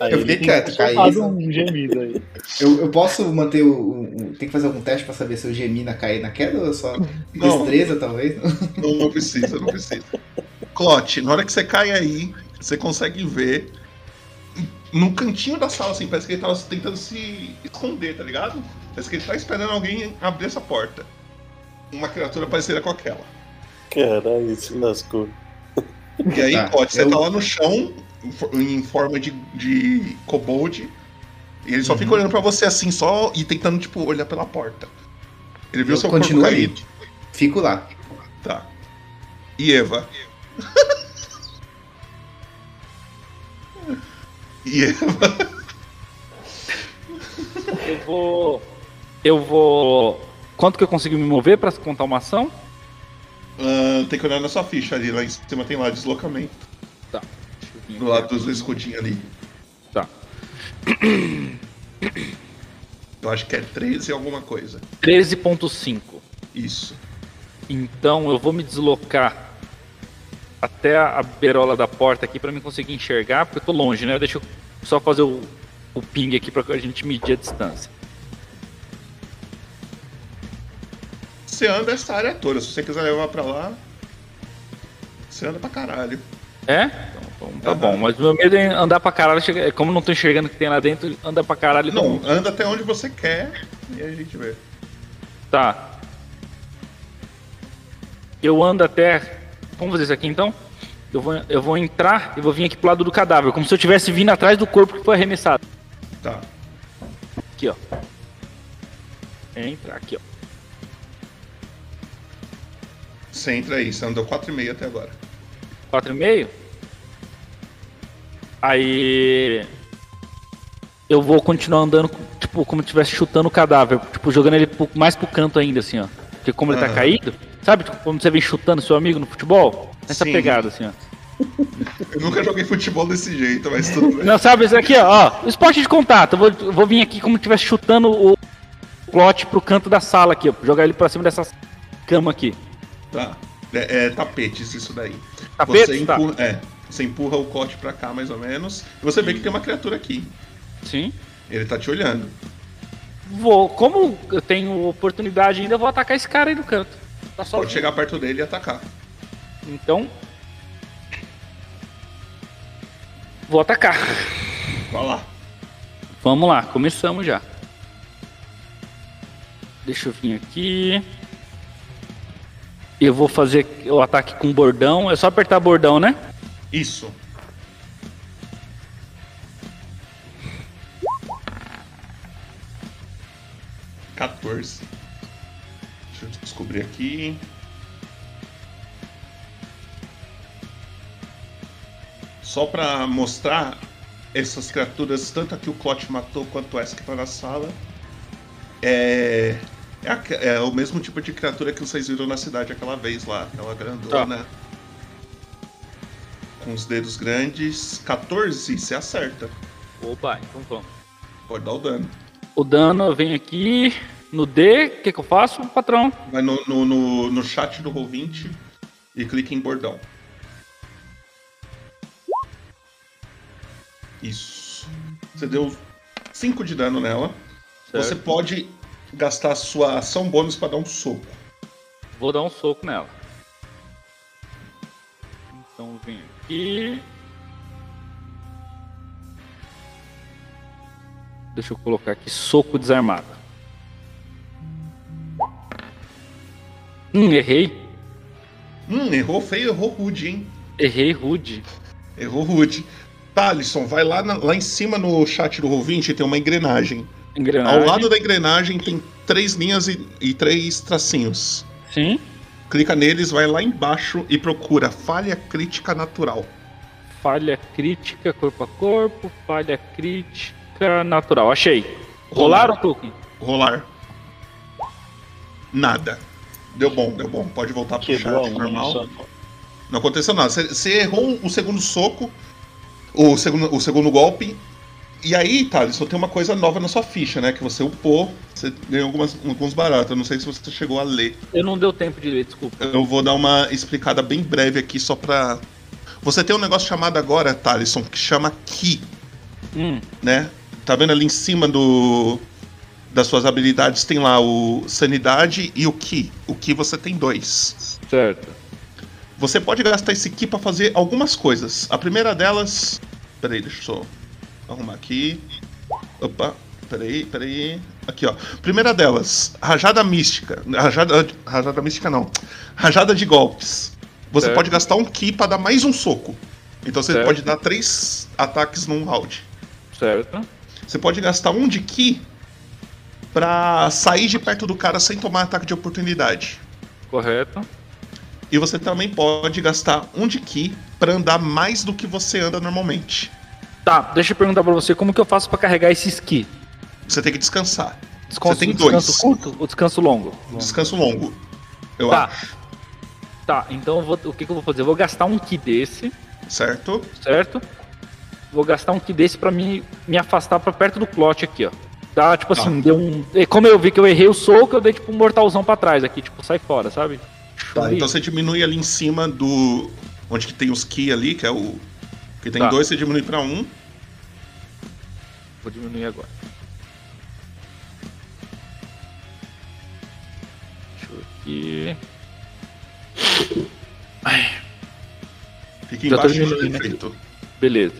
aí eu fiquei ele quieto, caí. faz um gemido aí. Eu, eu posso manter o, o- o- Tem que fazer algum teste pra saber se eu gemi na cair na queda ou só Não. destreza, talvez? Não, não precisa, não precisa. Clot, na hora que você cai aí, você consegue ver num cantinho da sala, assim, parece que ele tava tentando se esconder, tá ligado? Parece que ele tá esperando alguém abrir essa porta. uma criatura parecida com aquela. Caralho, se lascou. E aí, Tá, Clote, você eu- tá lá no chão, em for- em forma de, de kobold, e ele só Uhum. fica olhando pra você assim, só e tentando, tipo, olhar pela porta. Ele viu Eu seu corpo caído. Fico lá. Tá. E Eva? e Eva? Eu vou. Eu vou. Quanto que eu consigo me mover pra contar uma ação? Ah, tem que olhar na sua ficha ali, lá em cima tem lá deslocamento. Tá. Do lado dos escudinhos ali. Tá. Eu acho que é 13 alguma coisa. 13.5. Isso. Então eu vou me deslocar até a beirola da porta aqui pra mim conseguir enxergar, porque eu tô longe, né? Deixa eu só fazer o, o ping aqui pra a gente medir a distância. Você anda essa área toda. Se você quiser levar pra lá, você anda pra caralho. É? Então, então tá Aham. bom. Mas o meu medo é andar pra caralho. chega- Como não tô enxergando o que tem lá dentro, anda pra caralho. Não, anda até onde você quer e a gente vê. Tá. Eu ando até. Vamos fazer isso aqui então? Eu vou, eu vou entrar e vou vir aqui pro lado do cadáver, como se eu tivesse vindo atrás do corpo que foi arremessado. Tá. Aqui, ó. Entra aqui, ó. Você entra aí, você andou 4,5 até agora. 4,5. Aí. Eu vou continuar andando, tipo, como se estivesse chutando o cadáver. Tipo, jogando ele mais pro canto ainda, assim, ó. Porque como ele tá caído, sabe? Tipo, quando você vem chutando seu amigo no futebol? Essa Sim. pegada, assim, ó. Eu nunca joguei futebol desse jeito, mas tudo bem. Não, sabe, esse aqui, ó, ó, esporte de contato. Eu vou, vou vir aqui como se estivesse chutando o plot pro canto da sala aqui, ó. Jogar ele pra cima dessa cama aqui. Tá. É, é tapetes isso daí. Tapetes? Você Tá. empurra, é, você empurra o cote pra cá mais ou menos. E você vê que tem uma criatura aqui. Sim. Ele tá te olhando. Vou, como eu tenho oportunidade ainda, eu vou atacar esse cara aí no canto. Tá só. Pode chegar perto dele e atacar. Então. Vou atacar. Vai lá. Vamos lá, começamos já. Deixa eu vir aqui. Eu vou fazer o ataque com bordão. É só apertar bordão, né? Isso. Quatorze. Deixa eu descobrir aqui. Só pra mostrar essas criaturas, tanto a que o Clot matou quanto essa que tá na sala. É. É, a- é o mesmo tipo de criatura que vocês viram na cidade aquela vez lá, aquela grandona. Com os dedos grandes. 14, você acerta. Opa, então vamos. Pode dar o dano. O dano venho aqui no D. O que, que eu faço, patrão? Vai no, no, no, no chat do Roll20 e clica em bordão. Isso. Você deu 5 de dano nela. Você pode gastar sua ação bônus pra dar um soco. Vou dar um soco nela. Então vem aqui. Deixa eu colocar aqui soco desarmado. Hum, errei. Hum, errou feio, errou rude, hein? Errei rude. Errou rude. Thalisson, vai lá, na- lá em cima no chat do Roll20 tem uma engrenagem. Engrenagem. Ao lado da engrenagem tem três linhas e, e três tracinhos. Sim. Clica neles, vai lá embaixo e procura falha crítica natural. Falha crítica corpo a corpo. Falha crítica natural. Achei. Rolaram, Tuki? Rolar. Nada. Deu bom, deu bom. Pode voltar pro chat um normal. só. Não aconteceu nada. Você- Você errou o segundo soco, o segundo, o segundo golpe. E aí, Thales, só tem uma coisa nova na sua ficha, né? Que você upou, você ganhou algumas, alguns baratos. Eu não sei se você chegou a ler. Eu não deu tempo de ler, desculpa. Eu vou dar uma explicada bem breve aqui só pra. Você tem um negócio chamado agora, Thaleson, que chama Ki, Hum, né? Tá vendo ali em cima do. Das suas habilidades tem lá o Sanidade e o Ki. O Ki você tem dois. certo. Você pode gastar esse Ki pra fazer algumas coisas. A primeira delas. Peraí, deixa eu só arrumar aqui. Opa. Peraí, peraí. Aqui, ó. Primeira delas, rajada mística. Rajada, rajada mística não. Rajada de golpes. Você Certo. pode gastar um ki pra dar mais um soco. Então você Certo. pode dar três ataques num round. Certo. Você pode gastar um de ki pra sair de perto do cara sem tomar ataque de oportunidade. Correto. E você também pode gastar um de ki pra andar mais do que você anda normalmente. Tá, deixa eu perguntar pra você, como que eu faço pra carregar esse esqui? Você tem que descansar. Descanso, Você tem descanso dois. curto ou descanso longo? Descanso longo. Eu Tá. acho. Tá, então vou- o que, que eu vou fazer? Eu vou gastar um ki desse, Certo? certo? Vou gastar um ki desse pra me, me afastar pra perto do clote aqui, ó. Tá, tipo Tá. assim, deu um. Como eu vi que eu errei o soco, eu dei tipo um mortalzão pra trás aqui, tipo, sai fora, sabe? Tá, então você diminui ali em cima do. Onde que tem os ki ali, que é o. Que tem Tá. dois, você diminui pra um. Vou diminuir agora. Deixa eu aqui. Fica Já tô embaixo do aqui. efeito. Beleza.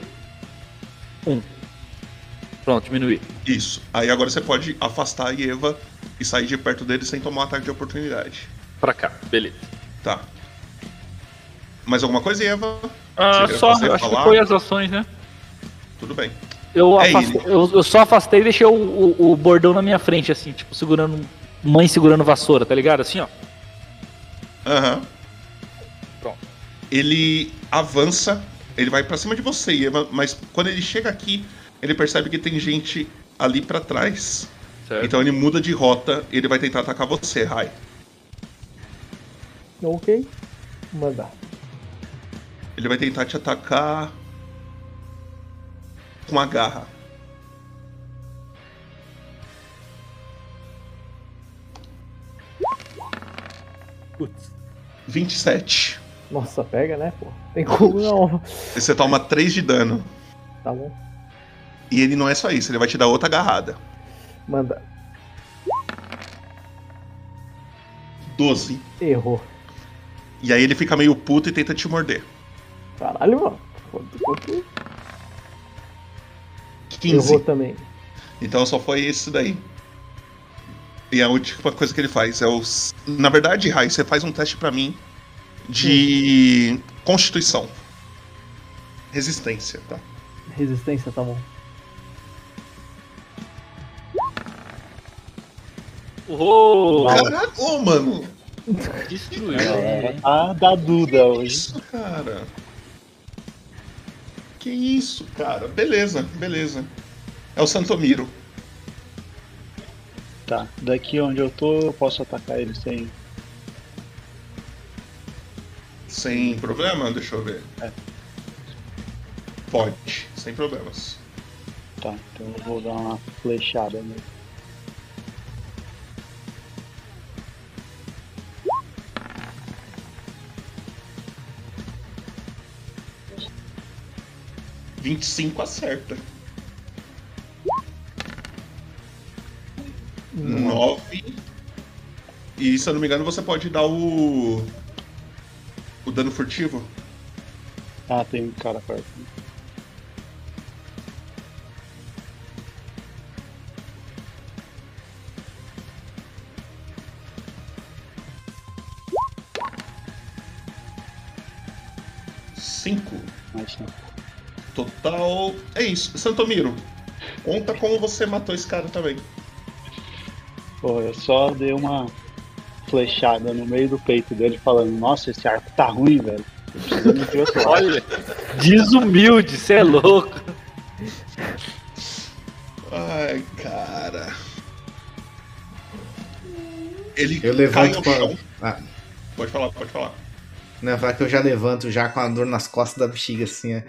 Um. Pronto, diminuí. Isso. Aí agora você pode afastar a Eva e sair de perto dele sem tomar um ataque de oportunidade. Pra cá, beleza. Tá. Mais alguma coisa, Eva? Ah, só, acho que falar? foi as ações, né? Tudo bem. Eu, É afastei- eu, eu só afastei e deixei o, o, o bordão na minha frente, assim, tipo, segurando. Mãe segurando vassoura, tá ligado? Assim, ó. Aham. Pronto. Ele avança, ele vai pra cima de você, Eva, mas quando ele chega aqui, ele percebe que tem gente ali pra trás. Certo. Então ele muda de rota e ele vai tentar atacar você, Rai. Ok. Mandar. Ele vai tentar te atacar com a garra. Putz. 27. Nossa, pega, né, pô? Tem como não. E você toma 3 de dano. Tá bom. E ele não é só isso, ele vai te dar outra agarrada. Manda. 12. Errou. E aí ele fica meio puto e tenta te morder. Caralho, mano. Quanto, quanto... 15. Errou também. Então só foi esse daí. E a última coisa que ele faz é os. Na verdade, Rai, você faz um teste pra mim de constituição. Resistência, tá? Resistência, tá bom. Oh, Caralho, ô, mano! destruiu. É, a da Duda hoje. isso, cara? Que isso, cara? Beleza, beleza. É o Santomiro. Tá, daqui onde eu tô, eu posso atacar ele sem. Sem problema? Deixa eu ver. É. Pode, sem problemas. Tá, então eu vou dar uma flechada nele. Vinte e cinco acerta. Nove. E se eu não me engano, você pode dar o. O dano furtivo. Ah, tem um cara perto. Cinco. Mas sim. Total. É isso. Santomiro, conta como você matou esse cara também. Pô, eu só dei uma flechada no meio do peito dele falando, nossa, esse arco tá ruim, velho. De outro arco. Olha, desumilde, cê é louco. Ai, cara. Ele Eu cai levanto no com a... chão. Ah, Pode falar, pode falar. não, falar que eu já levanto já com a dor nas costas da bexiga, assim, ó.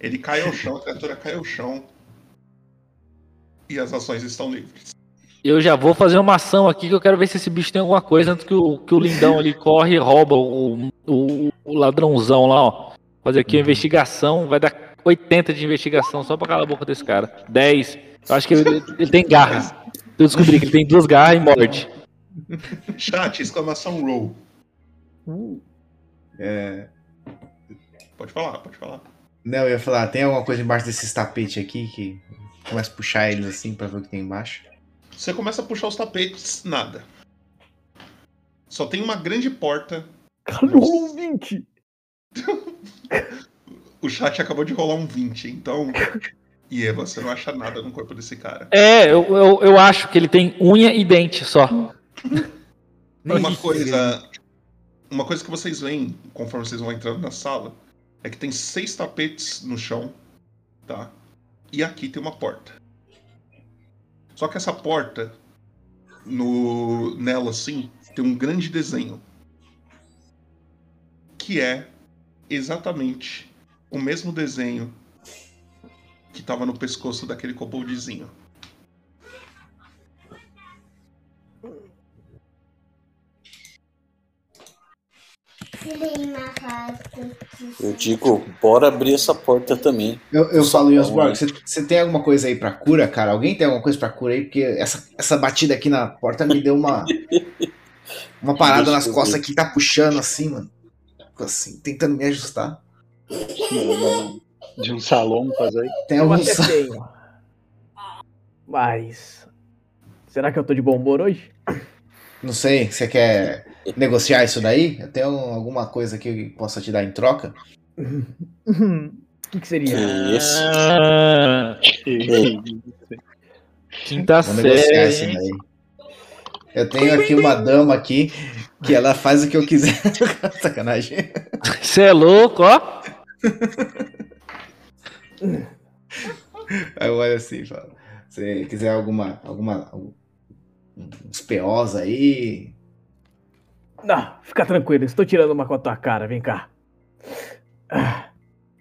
Ele cai ao chão, a criatura cai ao chão. E as ações estão livres. Eu já vou fazer uma ação aqui que eu quero ver se esse bicho tem alguma coisa antes que o, que o lindão ali corre e rouba o, o, o ladrãozão lá, ó. Fazer aqui uma investigação, vai dar 80 de investigação só pra calar a boca desse cara. 10. Eu acho que ele, ele tem garra. Eu descobri que ele tem duas garras e morde. Chat, exclamação roll. Uh, É... Pode falar, pode falar. Não, eu ia falar, tem alguma coisa embaixo desses tapetes aqui que. Começa a puxar eles assim pra ver o que tem embaixo. Você começa a puxar os tapetes, nada. Só tem uma grande porta. Cara, rolou um 20. O chat acabou de rolar um 20, então. E Eva, você não acha nada no corpo desse cara. É, eu, eu, eu acho que ele tem unha e dente só. Uma coisa. Uma coisa que vocês veem conforme vocês vão entrando na sala é que tem seis tapetes no chão, tá? E aqui tem uma porta. Só que essa porta, no nela assim, tem um grande desenho. Que é exatamente o mesmo desenho que tava no pescoço daquele koboldzinho. Eu digo, bora abrir essa porta também. Eu, eu falo, Josborg, né? você, tem alguma coisa aí pra cura, cara? Alguém tem alguma coisa pra cura aí? Porque essa, essa batida aqui na porta me deu uma. Uma parada Deixa nas costas ver. aqui, tá puxando assim, mano. Fico Assim, tentando me ajustar. De um salão fazer. Tem Eu alguns. até tenho. Mas. Será que eu tô de bom humor hoje? Não sei, você quer negociar isso daí? Eu tenho alguma coisa que eu possa te dar em troca? O que, que seria? Que isso? Ah, quinta Vou negociar série. isso daí. Eu tenho aqui uma dama aqui que ela faz o que eu quiser. Sacanagem. Você é louco, ó. Aí eu olho assim falo: se quiser alguma. alguma algum- uns POs aí. Não, fica tranquilo, estou tirando uma com a tua cara, vem cá. Ah,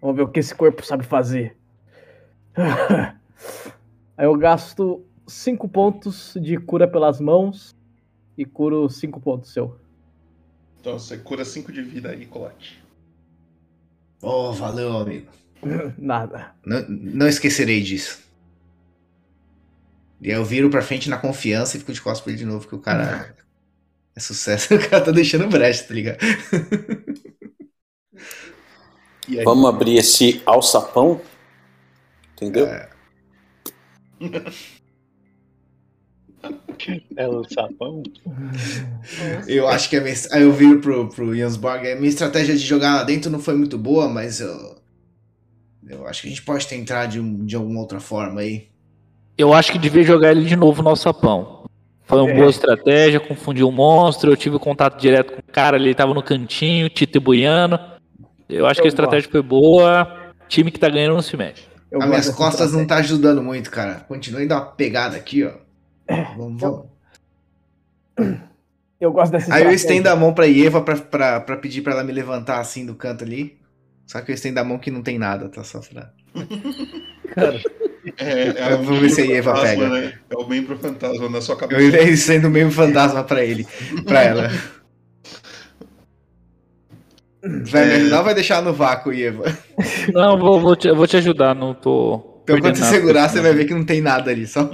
Vamos ver o que esse corpo sabe fazer. Aí eu gasto 5 pontos de cura pelas mãos e curo 5 pontos seu. Então você cura 5 de vida aí, Colate. Oh, valeu, amigo. Nada. Não, não esquecerei disso. E aí eu viro pra frente na confiança e fico de costas pra ele de novo, que o cara é sucesso. O cara tá deixando brecha, tá ligado? E aí, Vamos abrir esse alçapão? Entendeu? É o sapão? eu acho que a minha, aí eu viro pro, pro Jansborg. A minha estratégia de jogar lá dentro não foi muito boa, mas eu. Eu acho que a gente pode tentar de, de alguma outra forma aí. Eu acho que devia jogar ele de novo no alçapão. Foi uma É. boa estratégia, confundiu o monstro. Eu tive contato direto com o cara, ele tava no cantinho, titubeando. Eu acho que a Eu estratégia foi boa. Time que tá ganhando não se mexe. Eu As gosto minhas costas não tá ajudando muito, cara. Continue dar uma pegada aqui, ó. Vamos, vamos. Eu gosto dessa Aí eu estendo a mão pra Eva pra, pra, pra pedir pra ela me levantar assim do canto ali. Só que eu estendo a mão que não tem nada, tá só pra... Cara, É, é Eu vou ver se a Eva fantasma, pega. né? É o membro fantasma na sua Eu cabeça. irei sendo meio fantasma pra ele, pra ela. Vai ajudar ou vai deixar no vácuo, Eva? Não, vou, vou te, eu vou te ajudar, não tô. Então quando você nada. segurar, você vai ver que não tem nada ali. Só...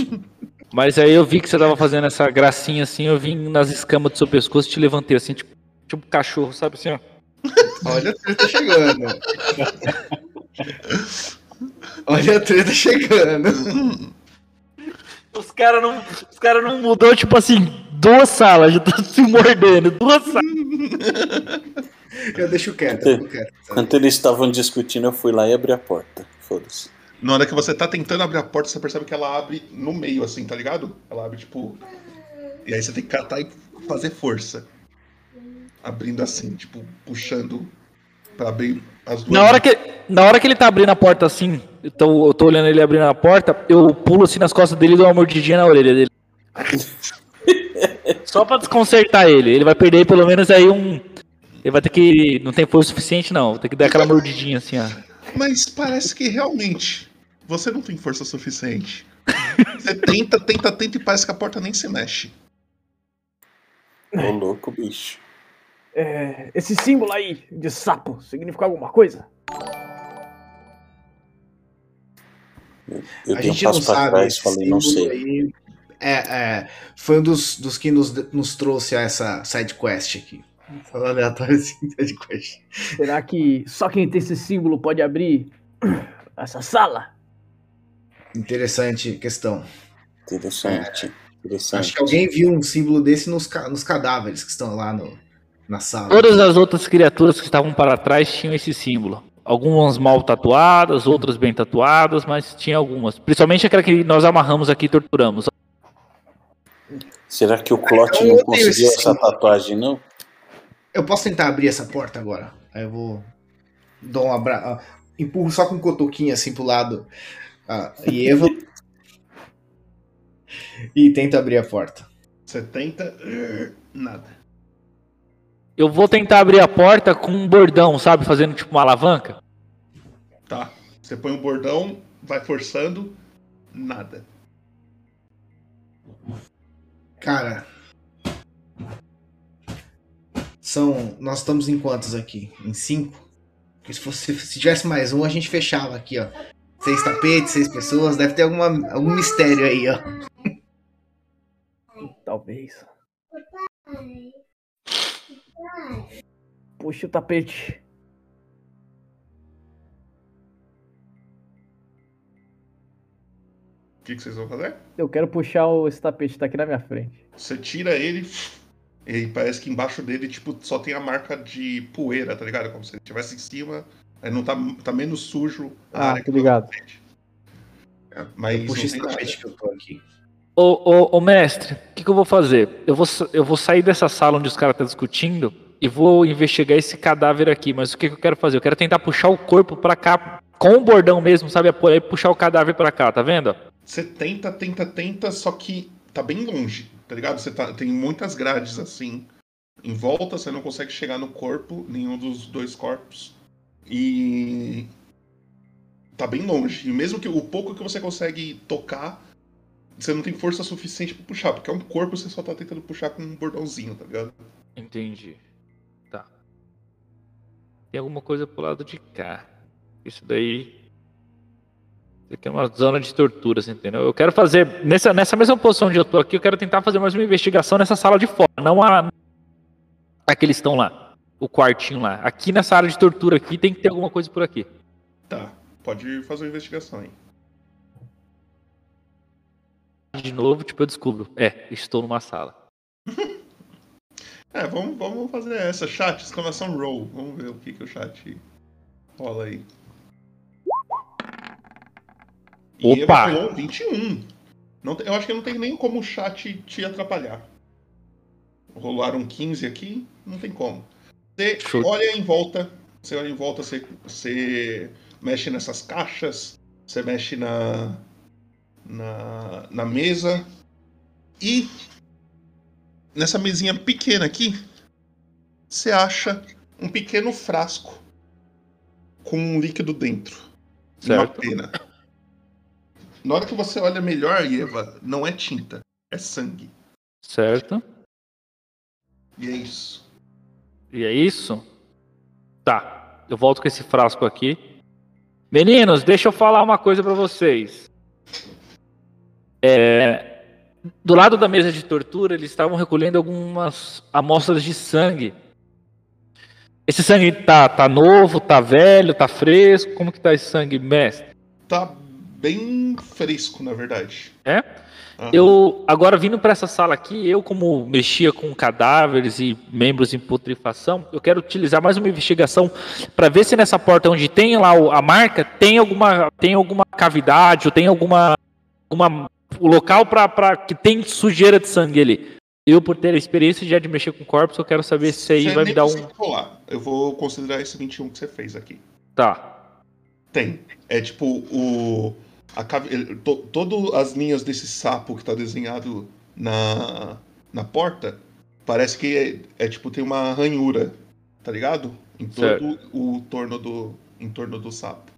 Mas aí eu vi que você tava fazendo essa gracinha assim, eu vim nas escamas do seu pescoço e te levantei assim, tipo, tipo cachorro, sabe assim, ó. Olha a treta chegando. Olha a treta chegando. Os caras não, os cara não mudou, tipo assim, duas salas, já tá se mordendo, duas salas. Eu deixo quieto, eu fico quieto. Enquanto eles estavam discutindo, eu fui lá e abri a porta. Foda-se. Na hora que você tá tentando abrir a porta, você percebe que ela abre no meio, assim, tá ligado? Ela abre, tipo. E aí você tem que catar e fazer força. Abrindo assim, tipo, puxando pra abrir as duas. Na hora, que, na hora que ele tá abrindo a porta assim, eu tô, eu tô olhando ele abrindo a porta, eu pulo assim nas costas dele e dou uma mordidinha na orelha dele. Só pra desconcertar ele. Ele vai perder pelo menos aí um. Ele vai ter que. Não tem força suficiente, não. Ter que dar aquela mordidinha assim, ó. Mas parece que realmente você não tem força suficiente. Você tenta, tenta, tenta e parece que a porta nem se mexe. Ô louco, bicho. é, esse símbolo aí de sapo significa alguma coisa? Eu a um gente não sabe. trás esse falei, não símbolo sei. aí é, é, foi um dos, dos que nos, nos trouxe a essa side quest aqui. Falando aleatório assim, side quest. Será que só quem tem esse símbolo pode abrir essa sala? Interessante questão. Interessante. Interessante. Acho que alguém viu um símbolo desse nos, nos cadáveres que estão lá no, na sala. Todas as outras criaturas que estavam para trás tinham esse símbolo. Algumas mal tatuadas, outras bem tatuadas, mas tinha algumas. Principalmente aquela que nós amarramos aqui e torturamos. Será que o Clot não conseguiu essa tatuagem, não? Eu posso tentar abrir essa porta agora? Aí eu vou. Dou um abraço. Empurro só com um cotoquinho assim pro lado. A Eva. e tento abrir a porta. 70. Nada. Eu vou tentar abrir a porta com um bordão, sabe? Fazendo tipo uma alavanca. Tá. Você põe o bordão, vai forçando. Nada. Cara. São. Nós estamos em quantos aqui? Em cinco? Porque se, fosse, se tivesse mais um, a gente fechava aqui, ó. Seis tapetes, seis pessoas. Deve ter alguma, algum mistério aí, ó. Talvez. Puxa o tapete. O que, que vocês vão fazer? Eu quero puxar o, esse tapete, tá aqui na minha frente. Você tira ele. E parece que embaixo dele, tipo, só tem a marca de poeira, tá ligado? Como se ele estivesse em cima. Aí não tá, tá menos sujo a Ah, que ligado. sente. Mas Puxa não esse tapete que eu tô aqui. Ô, ô, ô mestre, o que, que eu vou fazer? Eu vou, eu vou sair dessa sala onde os caras estão discutindo e vou investigar esse cadáver aqui. Mas o que, que eu quero fazer? Eu quero tentar puxar o corpo pra cá com o bordão mesmo, sabe? Apoiar e puxar o cadáver pra cá, tá vendo? Você tenta, tenta, tenta, só que tá bem longe, tá ligado? Você tá, tem muitas grades assim. Em volta, você não consegue chegar no corpo, nenhum dos dois corpos. E. Tá bem longe. E mesmo que o pouco que você consegue tocar, você não tem força suficiente pra puxar, porque é um corpo, você só tá tentando puxar com um bordãozinho, tá ligado? Entendi. Tá. Tem alguma coisa pro lado de cá. Isso daí. Isso aqui é uma zona de tortura, você entendeu? Eu quero fazer. Nessa, nessa mesma posição onde eu tô aqui, eu quero tentar fazer mais uma investigação nessa sala de fora. Não a. A que eles estão lá. O quartinho lá. Aqui nessa área de tortura aqui tem que ter alguma coisa por aqui. Tá, pode fazer uma investigação aí. De novo, tipo, eu descubro. É, estou numa sala. É, vamos, vamos fazer essa. Chat, exclamação roll. Vamos ver o que, que o chat rola aí. E Opa! Eva rolou um 21. Não eu acho que não tem nem como o chat te atrapalhar. Rolaram 15 aqui, não tem como. Você Show. olha em volta, você olha em volta, você, você mexe nessas caixas, você mexe na, na, na mesa e nessa mesinha pequena aqui, você acha um pequeno frasco com um líquido dentro. Uma Certo. pena. Na hora que você olha melhor, Eva, não é tinta, é sangue. Certo? E é isso. E é isso? Tá. Eu volto com esse frasco aqui. Meninos, deixa eu falar uma coisa pra vocês. É, do lado da mesa de tortura, eles estavam recolhendo algumas amostras de sangue. Esse sangue tá, tá novo, tá velho, tá fresco? Como que tá esse sangue, mestre? Tá bem fresco, na verdade. É? Aham. Eu, agora vindo para essa sala aqui, eu como mexia com cadáveres e membros em putrefação, eu quero utilizar mais uma investigação para ver se nessa porta onde tem lá a marca tem alguma tem alguma cavidade ou tem alguma alguma o local para que tem sujeira de sangue ali. Eu por ter a experiência já de mexer com corpos, eu quero saber se aí Você vai me dar um rolar. Eu vou considerar esse 21 que você fez aqui. tá. Tem. É tipo o. A, to, todas as linhas desse sapo que tá desenhado na, na porta, parece que é, é tipo, tem uma ranhura, tá ligado? Em todo o torno do. Em torno do sapo.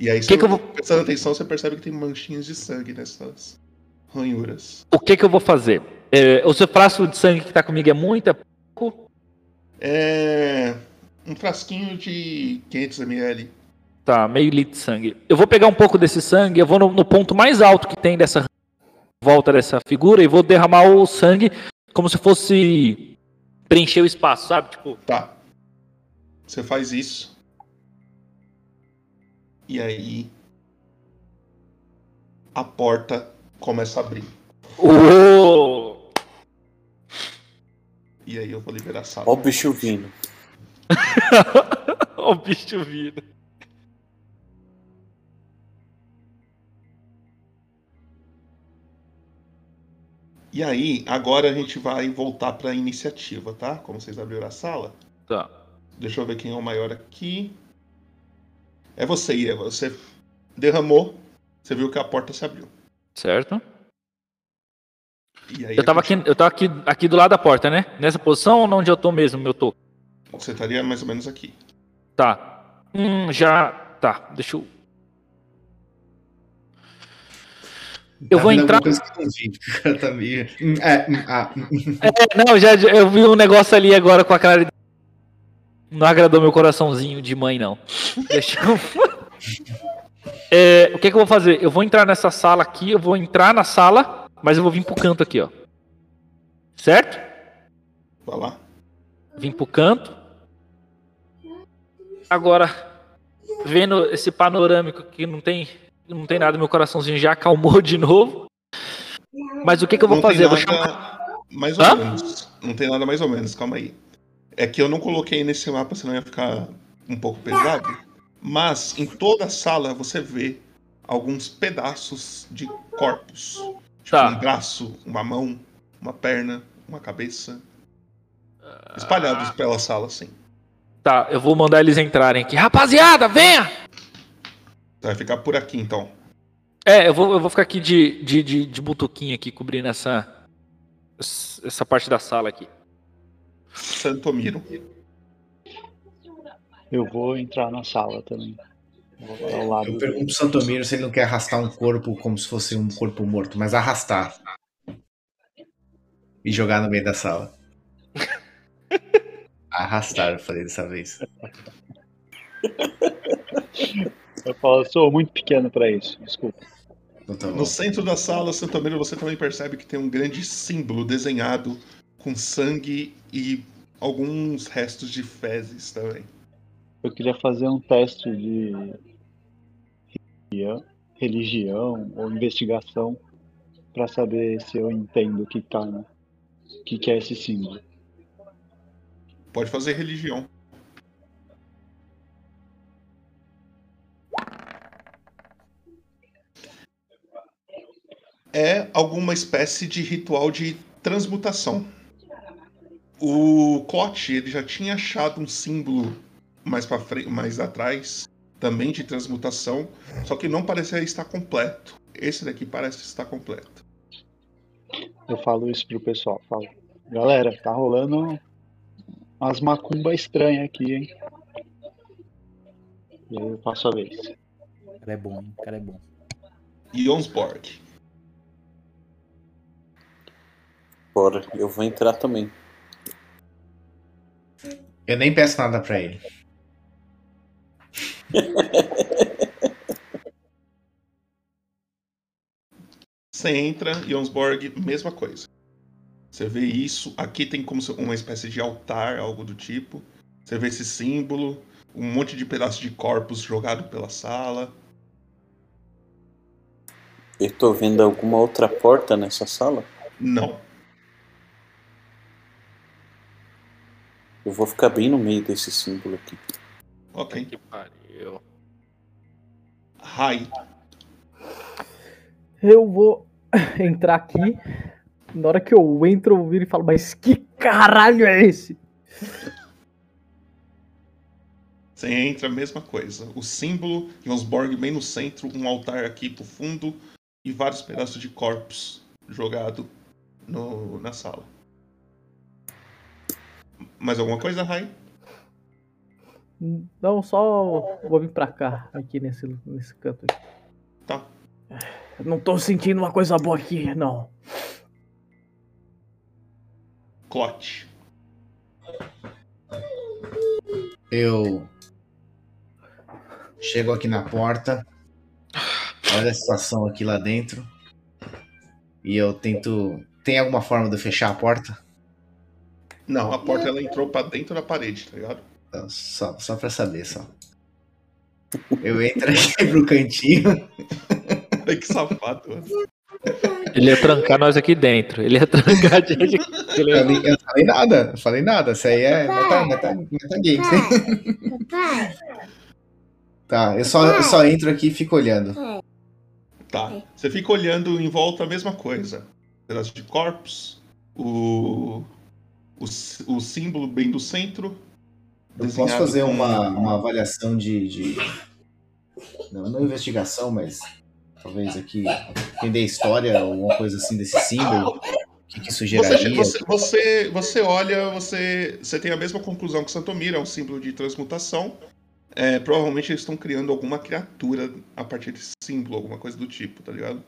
E aí, Que você, que eu vou- prestando atenção, você percebe que tem manchinhas de sangue nessas ranhuras. O que que eu vou fazer? É, o seu frasco de sangue que tá comigo é muito, é pouco? É. Um frasquinho de 500ml. Tá, meio litro de sangue. Eu vou pegar um pouco desse sangue, eu vou no, no ponto mais alto que tem dessa volta dessa figura e vou derramar o sangue como se fosse preencher o espaço, sabe? Tipo, Tá. Você faz isso. E aí. a porta começa a abrir. Ô! E aí eu vou liberar a sala. Ó o bicho vindo. Ó o bicho vindo. E aí, agora a gente vai voltar pra iniciativa, tá? Como vocês abriram a sala. Tá. Deixa eu ver quem é o maior aqui. É você, Ieva. Você derramou, você viu que a porta se abriu. Certo. E aí Eu tava aqui, eu tava aqui, aqui do lado da porta, né? Nessa posição ou onde eu tô mesmo, meu tô? Você estaria mais ou menos aqui. Tá. Hum, já. Tá, deixa eu. Eu Tá vou entrar- tá meio. Hum, É, hum, ah, hum. É, não, já, já- eu vi um negócio ali agora com a cara. de- Não agradou meu coraçãozinho de mãe, não. Deixa eu. É, o que, que eu vou fazer? Eu vou entrar nessa sala aqui, eu vou entrar na sala, mas eu vou vir pro canto aqui, ó. Certo? Vai lá. Vim pro canto. Agora, vendo esse panorâmico que não tem, não tem nada, meu coraçãozinho já acalmou de novo. Mas o que, que eu vou Não fazer? Eu vou nada chamar. Mais ou Hã? menos. Não tem nada mais ou menos, calma aí. É que eu não coloquei nesse mapa, senão ia ficar um pouco pesado. Mas em toda a sala você vê alguns pedaços de corpos. Tipo Tá. um braço, uma mão, uma perna, uma cabeça. Espalhados pela sala, assim. Tá, eu vou mandar eles entrarem aqui. Rapaziada, venha! Você vai ficar por aqui então. É, eu vou, eu vou ficar aqui de, de, de, de butuquinha aqui, cobrindo essa, essa parte da sala aqui. Santomiro. Eu vou entrar na sala também. Ao lado Eu pergunto pro Santomiro se ele não quer arrastar um corpo como se fosse um corpo morto, mas arrastar. E jogar no meio da sala. Arrastar, eu falei dessa vez. Eu falo, eu sou muito pequeno pra isso, desculpa. Então tá. No centro da sala, Santomiro, você também percebe que tem um grande símbolo desenhado com sangue e alguns restos de fezes também. Eu queria fazer um teste de religião, ou investigação pra saber se eu entendo o que tá, né? O que, que é esse símbolo. Pode fazer religião. É alguma espécie de ritual de transmutação. O Clot, ele já tinha achado um símbolo mais para frente, mais atrás, também de transmutação, só que não parecia estar completo. Esse daqui parece estar completo. Eu falo isso pro pessoal, falo. Galera, tá rolando umas macumba estranhas aqui, hein? E aí eu passo a vez. O cara é bom, hein? O cara é bom. Jonsborg. Bora, eu vou entrar também. Eu nem peço nada pra ele. Você entra, Jonsborg, mesma coisa. Você vê isso. Aqui tem como uma espécie de altar, algo do tipo. Você vê esse símbolo, um monte de pedaços de corpos jogado pela sala. Eu tô vendo alguma outra porta nessa sala? Não. Eu vou ficar bem no meio desse símbolo aqui. Ok. Que pariu. Rai. Eu vou entrar aqui. Na hora que eu entro, eu viro e falo, mas que caralho é esse? Você entra, mesma coisa. O símbolo, Jonsborg bem no centro, um altar aqui pro fundo e vários pedaços de corpos jogado no, na sala. Mais alguma coisa, Rai? Não, só vou vir pra cá, aqui nesse, nesse canto aqui. Tá. Não tô sentindo uma coisa boa aqui, não. Clot. Eu chego aqui na porta, olho a situação aqui lá dentro e eu tento. Tem alguma forma de eu fechar a porta? Não, a porta ela entrou pra dentro da parede, tá ligado? Então, Só, só pra saber, só. Eu entro aqui pro cantinho. Ai, que safado. Ele ia trancar nós aqui dentro. Ele ia trancar a gente. Ele Eu, eu falei nada, eu falei nada. Isso aí é meta, meta? Papai, Tá, eu só, eu só entro aqui e fico olhando. Tá. Você fica olhando em volta a mesma coisa. Pedaço de corpos, o, o, o símbolo bem do centro. Eu posso fazer com- uma, uma avaliação de. de... Não, não investigação, mas talvez aqui entender a história, alguma coisa assim desse símbolo. O que, que isso Você, geraria? você, você, você olha, você, você tem a mesma conclusão que Santomir, é um símbolo de transmutação. É, provavelmente eles estão criando alguma criatura a partir desse símbolo, alguma coisa do tipo, tá ligado?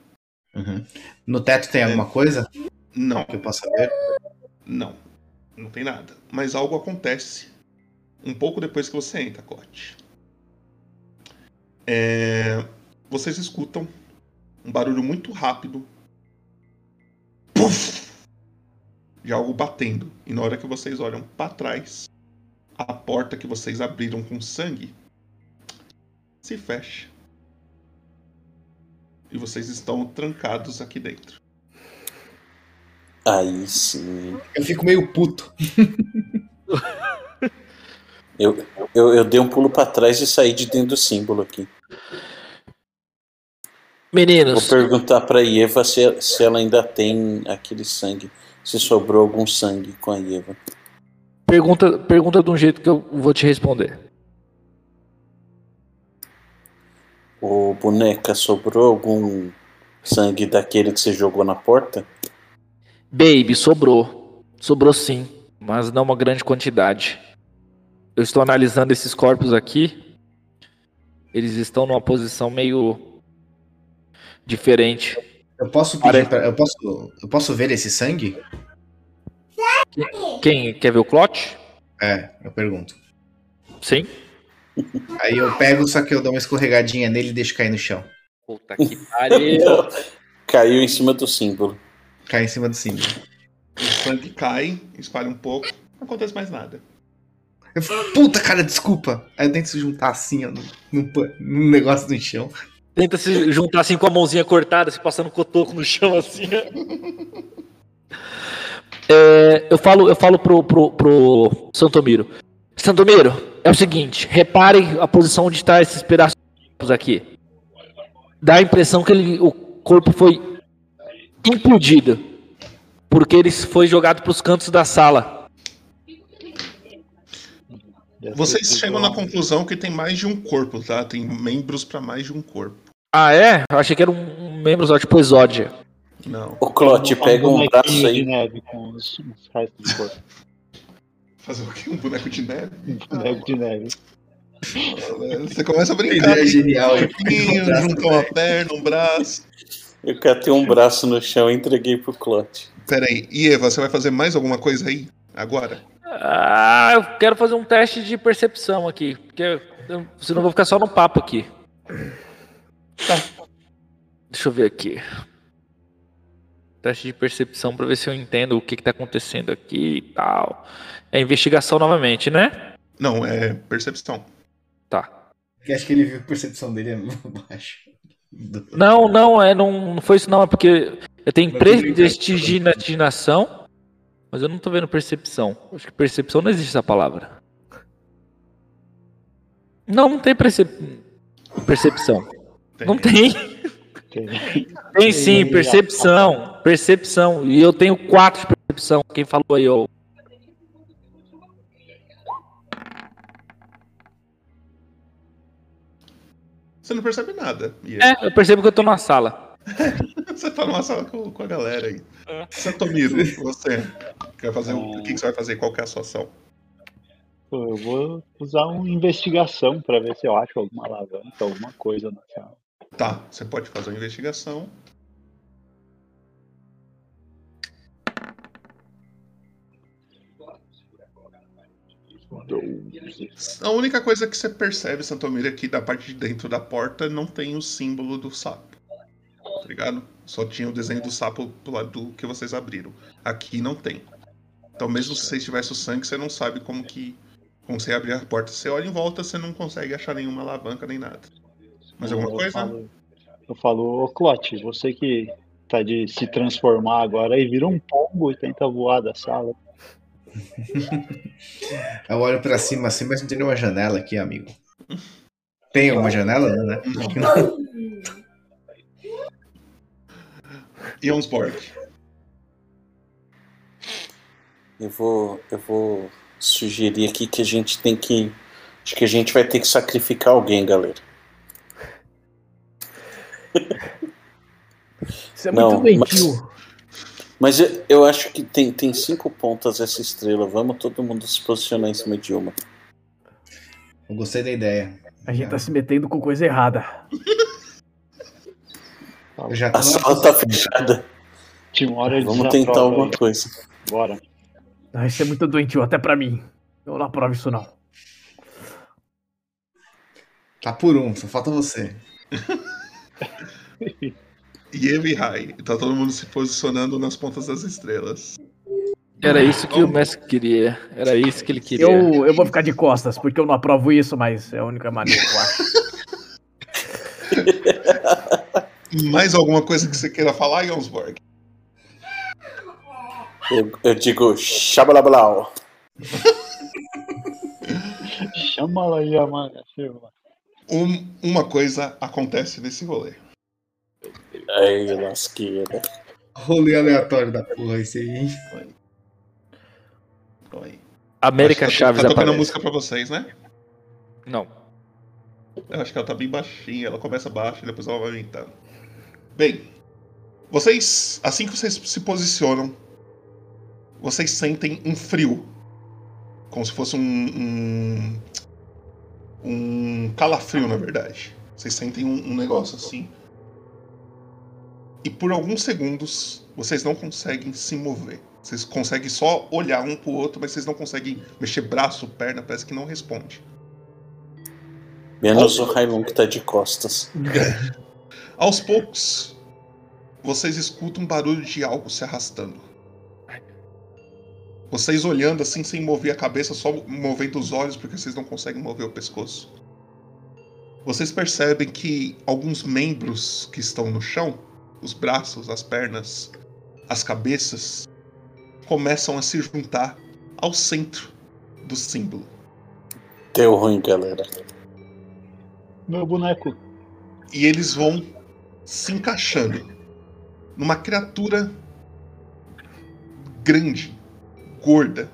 Uhum. No teto tem alguma coisa Não, que eu possa ver? não. Não tem nada. Mas algo acontece um pouco depois que você entra, Cote. É, vocês escutam um barulho muito rápido. Puf! De algo batendo. E na hora que vocês olham para trás, a porta que vocês abriram com sangue se fecha. E vocês estão trancados aqui dentro. Aí sim. Eu fico meio puto. Eu, eu, eu dei um pulo pra trás e saí de dentro do símbolo aqui. Vou Meninos, perguntar pra Eva se, se ela ainda tem aquele sangue. Se sobrou algum sangue com a Eva. pergunta, pergunta de um jeito que eu vou te responder. Ô, boneca, sobrou algum sangue daquele que você jogou na porta? Baby, sobrou. Sobrou sim, mas não uma grande quantidade. Eu estou analisando esses corpos aqui. Eles estão numa posição meio diferente. Eu posso Pare- pedir pra, eu posso eu posso ver esse sangue? Quem quer ver o clote? É, eu pergunto. Sim. Aí eu pego, só que eu dou uma escorregadinha nele e deixo cair no chão. Puta que pariu. Caiu em cima do símbolo. Cai em cima do símbolo. O sangue cai, espalha um pouco, não acontece mais nada. Eu falo, puta cara, desculpa. Aí eu tento se juntar assim, ó, num, num negócio no chão. Tenta se juntar assim com a mãozinha cortada, se passando cotoco no chão assim. É, eu falo, eu falo pro, pro, pro Santomiro. Santomiro, é o seguinte, repare a posição onde está esses pedaços aqui. Dá a impressão que ele, o corpo foi implodido. Porque ele foi jogado para os cantos da sala. Vocês chegam na conclusão que tem mais de um corpo, tá? Tem membros pra mais de um corpo. Ah, é? Eu achei que era um, um membro só, tipo Exódia. Não. O Clote, pega um bonequinho braço de aí. neve com os, os restos do corpo. Fazer o quê? Um boneco de neve? Um boneco de neve. Você começa a brincar. Ideia hein? genial, hein? Pouquinho, junta uma perna, um braço. Eu catei um braço no chão e entreguei pro Clote. Pera aí. E Eva, você vai fazer mais alguma coisa aí? Agora? Ah, eu quero fazer um teste de percepção aqui. Porque eu, senão eu vou ficar só no papo aqui. Deixa eu ver aqui. Teste de percepção pra ver se eu entendo o que, que tá acontecendo aqui e tal. É investigação novamente, né? Não, é percepção. Tá. Porque acho que ele viu que a percepção dele é baixa. Não, não, é, não, não foi isso não, é porque eu tenho predestinação, mas eu não tô vendo percepção. Acho que percepção não existe essa palavra. Não, não tem percep... percepção. Tem. Não tem. Tem- Tem sim, percepção. Percepção. E eu tenho quatro de percepção. Quem falou aí, ó. Você não percebe nada. É, eu percebo que eu tô numa sala. Você tá numa sala com, com a galera aí. É. Santomiro, você quer fazer o, o que, que você vai fazer? Qual que é a sua ação? Pô, eu vou usar uma investigação pra ver se eu acho alguma alavanca, alguma coisa na sala. Tá, você pode fazer uma investigação. A única coisa que você percebe, Santomiro, é que da parte de dentro da porta não tem o símbolo do sapo. Tá ligado? Só tinha o desenho do sapo do lado do que vocês abriram. Aqui não tem. Então mesmo se você tivesse o sangue, você não sabe como que. Como você abrir a porta. Você olha em volta, você não consegue achar nenhuma alavanca nem nada. Mais alguma Eu coisa? falo- Eu falo, ô Clote, você que tá de se transformar agora e vira um pombo e tenta voar da sala. Eu olho pra cima assim, mas não tem nenhuma janela aqui, amigo. Tem alguma janela, né? Jonsborg. Eu vou, eu vou sugerir aqui que a gente tem que. Acho que a gente vai ter que sacrificar alguém, galera. Isso é Não, muito doentio. Mas eu, eu acho que tem, tem cinco pontas essa estrela. Vamos todo mundo se posicionar em cima de uma. Eu gostei da ideia. A gente tá se metendo com coisa errada. A sala tá fechada. Timória Vamos tentar alguma coisa. Bora. Ah, Isso é muito doentio, até pra mim. Eu não aprovo isso não. Tá por um, só falta você. Yevi High. Tá todo mundo se posicionando nas pontas das estrelas. Era isso que o mestre queria. Era isso que ele queria. Eu, eu vou ficar de costas, porque eu não aprovo isso, mas é a única maneira que eu acho. Mais alguma coisa que você queira falar, Jonsborg? Eu, eu digo shabalablau. Chama ela aí, Amanda. Um- uma coisa acontece nesse rolê. Aí, lasqueira. Rolê aleatório da porra esse aí, hein? Oi. América Acho que tá- Chaves Tá tocando aparece. música pra vocês, né? Não. Eu acho que ela tá bem baixinha. Ela começa baixa e depois ela vai aumentando. Bem, vocês, assim que vocês se posicionam, vocês sentem um frio. Como se fosse um. um, um calafrio, na verdade. Vocês sentem um, um negócio assim. E por alguns segundos, vocês não conseguem se mover. Vocês conseguem só olhar um pro outro, mas vocês não conseguem mexer braço, perna, parece que não responde. Menos o Railon que tá de costas. Aos poucos, vocês escutam um barulho de algo se arrastando. Vocês olhando assim, sem mover a cabeça, só movendo os olhos, porque vocês não conseguem mover o pescoço. Vocês percebem que alguns membros que estão no chão, os braços, as pernas, as cabeças, começam a se juntar ao centro do símbolo. Deu ruim, galera. Meu boneco. e eles vão se encaixando numa criatura grande, gorda,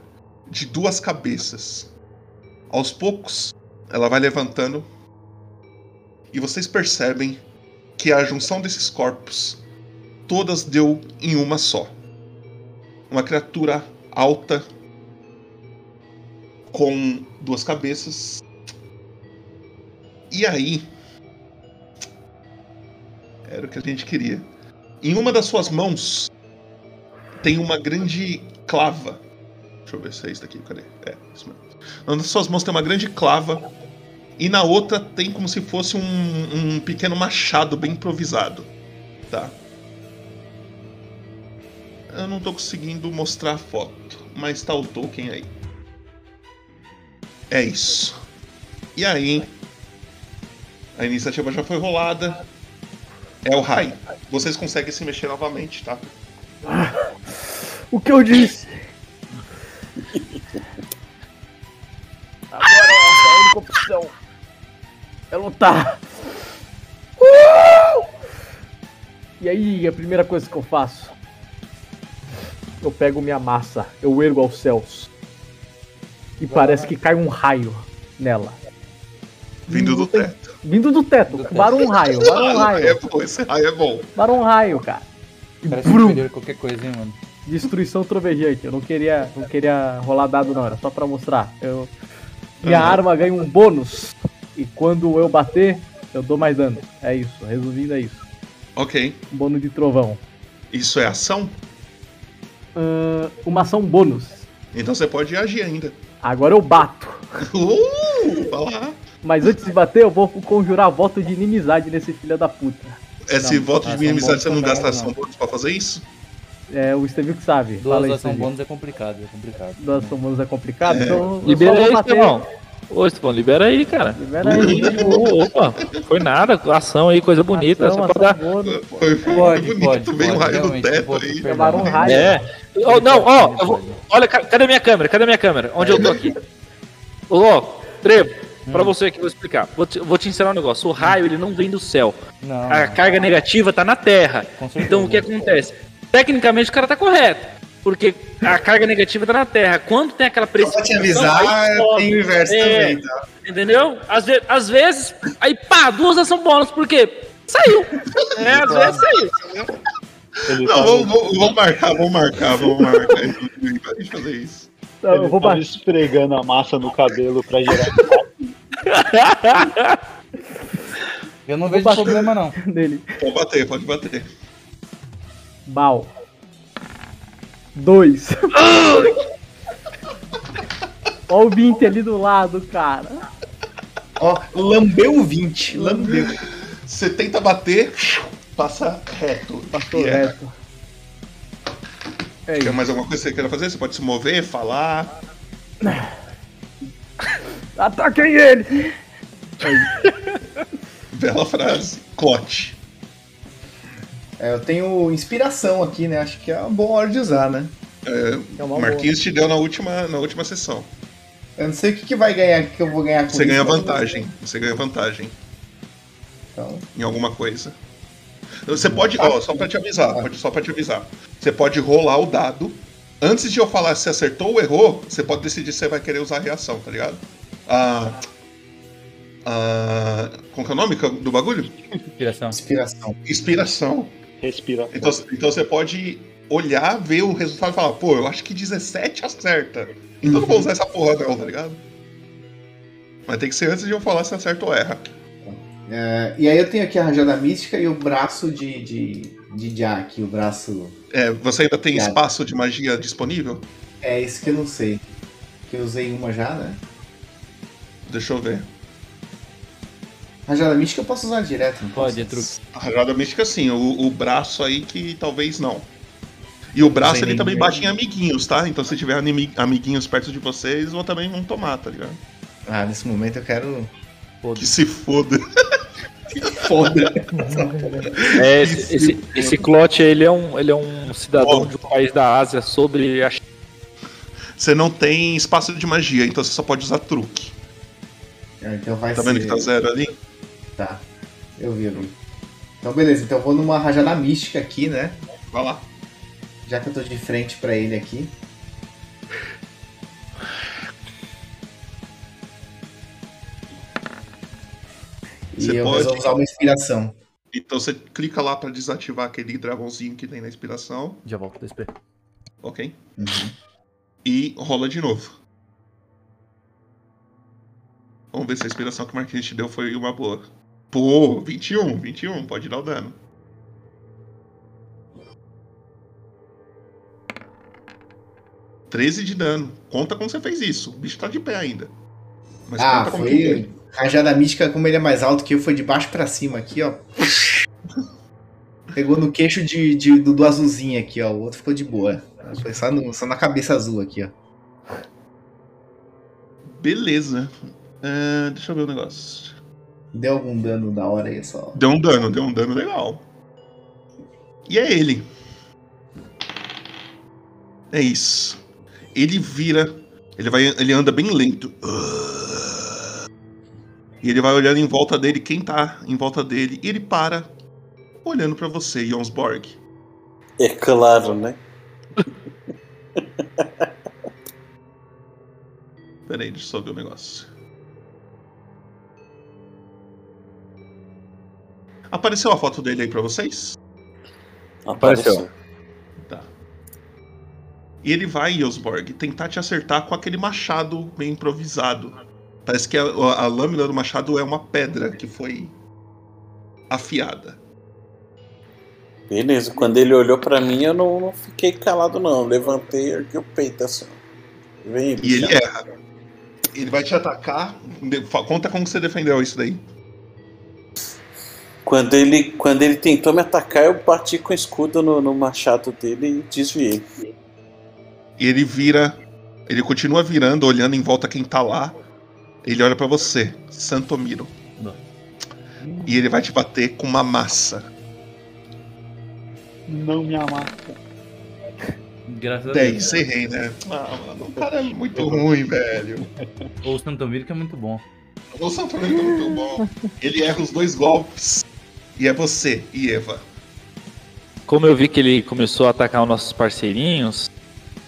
de duas cabeças. Aos poucos, ela vai levantando e vocês percebem que a junção desses corpos todas deu em uma só. Uma criatura alta com duas cabeças. E aí, era o que a gente queria. Em uma das suas mãos tem uma grande clava. Deixa eu ver se é isso daqui, cadê? É, isso mesmo. Das suas mãos tem uma grande clava. E na outra tem como se fosse um, um pequeno machado bem improvisado. Tá? Eu não tô conseguindo mostrar a foto, mas tá o token aí. É isso. E aí, a iniciativa já foi rolada. É o raio. Vocês conseguem se mexer novamente, tá? O que eu disse? Agora é a única opção. É lutar. Uh! E aí, a primeira coisa que eu faço? Eu pego minha massa, eu ergo aos céus. E parece que cai um raio nela. Vindo do teto. Vindo do teto. Varou um raio, varou um raio. é bom, esse raio é bom. Varou um raio, cara. E Parece brum, a qualquer coisa, hein, mano. destruição trovejante. Eu não queria, não queria rolar dado não, era só pra mostrar. Eu, minha arma ganha um bônus e quando eu bater, eu dou mais dano. É isso, resumindo é isso. Ok. Um bônus de trovão. Isso é ação? Ahn, uma ação bônus. Então você pode agir ainda. Agora eu bato. Uh, vai lá. Mas antes de bater, eu vou conjurar voto de inimizade nesse filho da puta. Esse Não, voto de bônus você não gasta ação bônus pra fazer isso? É o Estevio que sabe. Duas Fala aí, ação Estevio. bônus é complicado, é complicado. Duas ação bônus é complicado, É. então eu Libera aí, bater. Estevão. Ô, Stefan, libera aí, cara. Libera aí. Opa, foi nada, ação aí, coisa bonita. Ação, dar. ação boa do- Foi, foi Pode, bonito, pode, veio um pode, raio realmente, teto vou- aí. Levaram um raio. É. Ó, não, ó, eu vou- olha, ca- cadê minha câmera? Cadê minha câmera? Onde eu tô aqui? Ô, Trevo, pra você aqui, vou explicar. Vou te, vou te ensinar um negócio. O raio, ele não vem do céu. Não, A carga negativa tá na Terra. Então o que acontece? Tecnicamente o cara tá correto. Porque a carga negativa tá na Terra. Quando tem aquela Só pressão. pra te avisar, tem o inverso É. também, tá? Entendeu? Às, ve- às vezes, aí pá, duas ação bônus, por quê? Saiu. É, às vezes saiu. Ele Não, vamos, vamos- vamos marcar, vamos marcar, vamos marcar. Pra gente fazer isso. Então, ele eu vou baixar esfregando a massa no cabelo pra gerar. Eu não vejo problema, não. nele. Pode bater, pode bater. Bal. Dois. Ó o 20 ali do lado, cara. Ó, lambeu o 20, lambeu. Você tenta bater, passa reto. Passou E erra. reto. É Quer mais alguma coisa que você queira fazer? Você pode se mover, falar. Ataquem ele! Bela frase. Clote. É, eu tenho inspiração aqui, né? Acho que é uma boa hora de usar, né? É, É Marquinhos te deu na última, na última sessão. Eu não sei o que, que vai ganhar, o que eu vou ganhar com Você isso, ganha mas- vantagem. Você ganha vantagem Então, em alguma coisa. Você pode, ó, só pra te avisar, pode, só pra te avisar. Você pode rolar o dado. Antes de eu falar se acertou ou errou, você pode decidir se você vai querer usar a reação, tá ligado? Ah. Ah. Qual que é o nome do bagulho? Inspiração. inspiração. Inspiração. Respira. Então, então você pode olhar, ver o resultado e falar, pô, eu acho que 17 acerta. Então eu não vou usar essa porra não, tá ligado? Mas tem que ser antes de eu falar se acerta ou erra. É, e aí eu tenho aqui a rajada mística e o braço de, de, de Jack, o braço. É, você ainda tem Obrigado. espaço de magia disponível? É isso que eu não sei. Que eu usei uma já, né? Deixa eu ver. Rajada mística eu posso usar direto, não Pode, é posso? truque. A rajada mística sim, o, o braço aí que talvez não. E o braço Sem ele também bate em amiguinhos, tá? Então se tiver amiguinhos perto de vocês, vão também vão tomar, tá ligado? Ah, nesse momento eu quero. Que se foda. Foda. É, esse, esse, esse Clot, ele é um, ele é um cidadão de um país da Ásia sobre a Você não tem espaço de magia, então você só pode usar truque. Ah, Então vai Tá ser. vendo que tá zero ali? Tá. Eu vi, eu vi. Então beleza, então eu vou numa rajada mística aqui, né? Vai lá. Já que eu tô de frente pra ele aqui. E Você eu pode- resolvo usar uma inspiração. Então você clica lá pra desativar aquele dragãozinho que tem na inspiração, Já volto do SP. ok? Uhum. E rola de novo. Vamos ver se a inspiração que o Marquinhos te deu foi uma boa. Pô, 21, 21, pode dar o dano. Treze de dano. Conta como você fez isso. O bicho tá de pé ainda. Mas ah, foi. Rajada mística, como ele é mais alto que eu, foi de baixo pra cima aqui, ó. Pegou no queixo de, de- do, do azulzinho aqui, ó. O outro ficou de boa. Foi só, no- só na cabeça azul aqui, ó. Beleza. É, deixa eu ver o negócio. Deu algum dano da hora aí só. Deu um dano, deu um dano legal. E é ele. É isso. Ele vira. Ele vai. Ele anda bem lento. E ele vai olhando em volta dele, quem tá em volta dele, e ele para olhando pra você, Jonsborg. É claro, né? Pera aí, deixa eu só ver o negócio. Apareceu a foto dele aí pra vocês? Apareceu. Tá. E ele vai, Yosborg, tentar te acertar com aquele machado meio improvisado. Parece que a, a lâmina do machado é uma pedra que foi afiada. Beleza, quando ele olhou pra mim, eu não, não fiquei calado, não. Levantei e ergui o peito assim. Vem, E ele erra. Ele vai te atacar. Conta como você defendeu isso daí. Quando ele, quando ele tentou me atacar, eu bati com o escudo no, no machado dele e desviei. E ele vira. Ele continua virando, olhando em volta quem tá lá. Ele olha pra você, Santomiro. Não. E ele vai te bater com uma massa. Não me amassa. Graças a Deus. 10, errei, né? Ah, mano, o cara é muito ruim, velho. Ou o Santomiro que é muito bom. O Santomiro é muito bom. Ele erra os dois golpes. E é você, e Eva. Como eu vi que ele começou a atacar os nossos parceirinhos,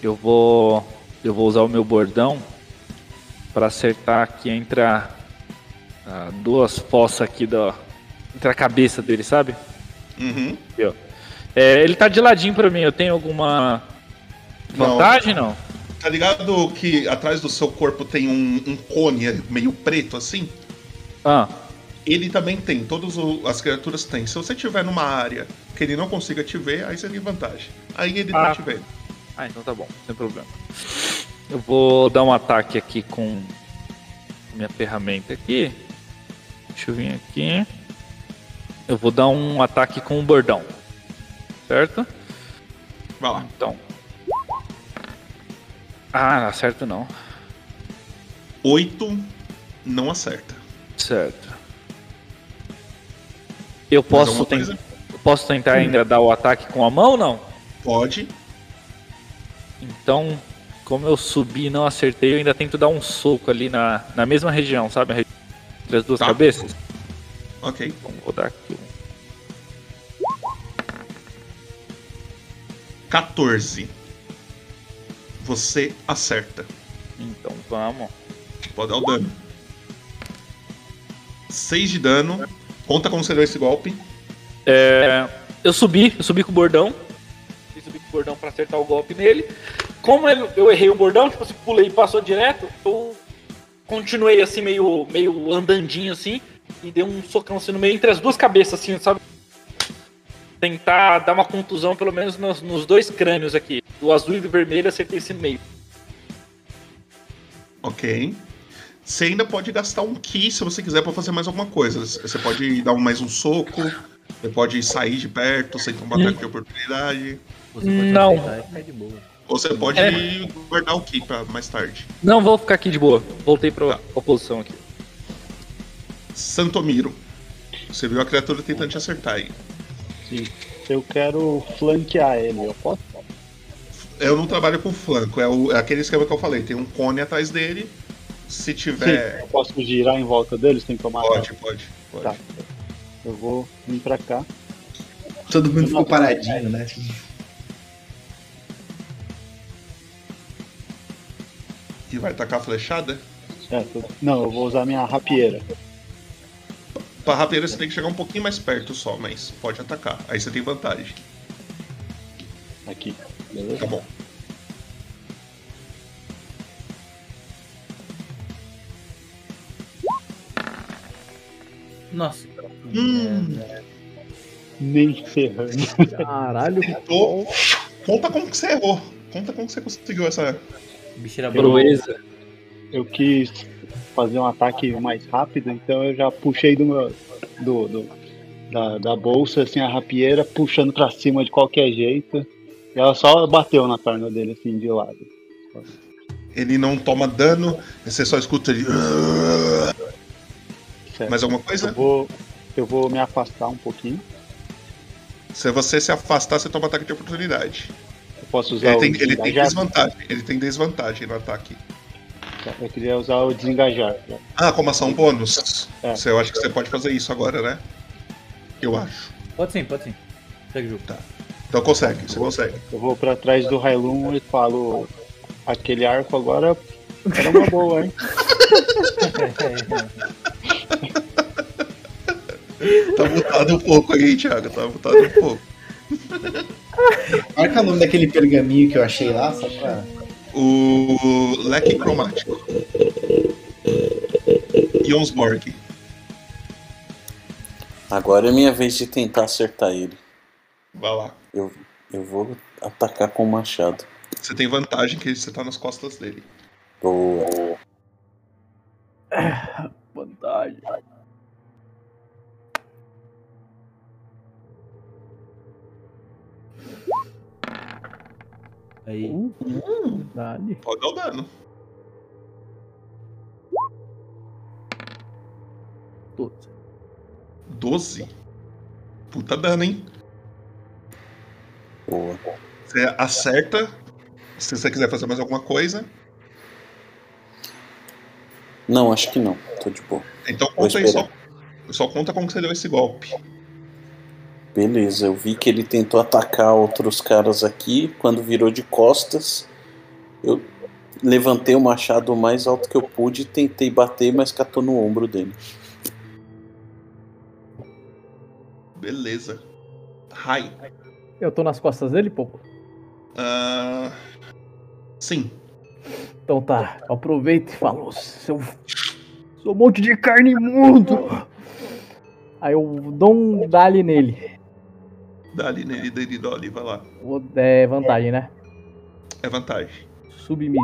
eu vou eu vou usar o meu bordão para acertar aqui entre a, a duas fossas aqui da entre a cabeça dele, sabe? Uhum. Aqui. É, ele tá de ladinho pra mim. Eu tenho alguma Não. vantagem não? Tá ligado que atrás do seu corpo tem um, um cone meio preto assim? Ah, Ele também tem, todas as criaturas têm. Se você estiver numa área que ele não consiga te ver, aí você tem vantagem. Aí ele tá Ah. te vendo. ah, então tá bom, sem problema. Eu vou dar um ataque aqui com minha ferramenta aqui. Deixa eu vir aqui. Eu vou dar um ataque com o bordão. Certo? Vai lá. Então. Ah, não acerto não. Oito não acerta. Certo. Eu posso, ten- posso tentar ainda dar o ataque com a mão ou não? Pode. Então, como eu subi e não acertei, eu ainda tento dar um soco ali na, na mesma região, sabe? Entre as duas Tá. cabeças. Ok. Então, vou dar aqui. um- 14. Você acerta. Então, vamos. Pode dar o dano. 6 de dano. Conta como você deu esse golpe. É, eu subi, eu subi com o bordão. Eu subi com o bordão pra acertar o golpe nele. Como eu, errei o bordão, tipo assim, pulei e passou direto, eu continuei assim, meio, meio andandinho assim, e dei um socão assim no meio entre as duas cabeças, assim, sabe? Tentar dar uma contusão, pelo menos nos, nos dois crânios aqui. Do azul e do vermelho, acertei esse no meio. Ok. Você ainda pode gastar um ki se você quiser pra fazer mais alguma coisa. Você pode dar um- mais um soco. Você pode sair de perto sem tomar ataque de oportunidade. Você pode Não. Ou você pode É. guardar o ki pra mais tarde. Não, vou ficar aqui de boa. Voltei pra, Tá. pra posição aqui. Santomiro. Você viu a criatura tentando te acertar aí. Sim. Eu quero flanquear ele, eu posso? Eu não trabalho com flanco, é, o- é aquele esquema que eu falei. Tem um cone atrás dele. Se Sim, tiver. eu posso girar em volta deles sem tomar Pode, pode, pode. Tá. Eu vou vir pra cá. Todo mundo ficou paradinho, né? E vai tacar a flechada? Certo. Não, eu vou usar minha rapieira. Pra rapeira você tem que chegar um pouquinho mais perto só, mas pode atacar. Aí você tem vantagem. Aqui. Beleza? Tá bom. Nossa. Hum. Nem ferrando. Caralho. Tentou. Conta como que você errou. Conta como que você conseguiu essa. Eu- bom. Proeza. Eu quis fazer um ataque mais rápido, então eu já puxei do meu. Do, do- da, da bolsa, assim, a rapieira, puxando pra cima de qualquer jeito. E ela só bateu na perna dele, assim, de lado. Ele não toma dano, você só escuta ele. Certo. Mais alguma Eu coisa? vou, eu vou me afastar um pouquinho. Se você se afastar, você toma ataque de oportunidade. Eu posso usar Ele o tem, ele tem desvantagem. Ele tem desvantagem no ataque. Eu queria usar o desengajar. Ah, como ação bônus? É. Você, eu acho que você pode fazer isso agora, né? Eu acho. Pode sim, pode sim. Segue o. Tá. Então consegue, você consegue. Eu vou pra trás do Railun e falo. Aquele arco agora era uma boa, hein? Tá mutado um pouco aí, Thiago. Tá mutado um pouco. Marca o nome daquele pergaminho que eu achei lá, só pra. O leque cromático. Jonsborg. Agora é minha vez de tentar acertar ele. Vai lá. Eu, eu vou atacar com o machado. Você tem vantagem que você tá nas costas dele. Boa. Vantagem. Aí. Dale. Pode dar o dano. 12. 12? Puta dano, hein? Boa. Você acerta. Se você quiser fazer mais alguma coisa. Não, acho que não. Tô de boa. Então conta aí só. Só conta como que você deu esse golpe. Beleza, eu vi que ele tentou atacar outros caras aqui. Quando virou de costas, eu levantei o machado o mais alto que eu pude e tentei bater, mas catou no ombro dele. Beleza. Rai. Eu tô nas costas dele, pô. Ah, sim. Então tá, aproveita e falou, seu. Seu monte de carne imundo! Aí eu dou um dali nele. Dá ali nele, dele, Dolly, vai lá. É vantagem, né? É vantagem. Submite.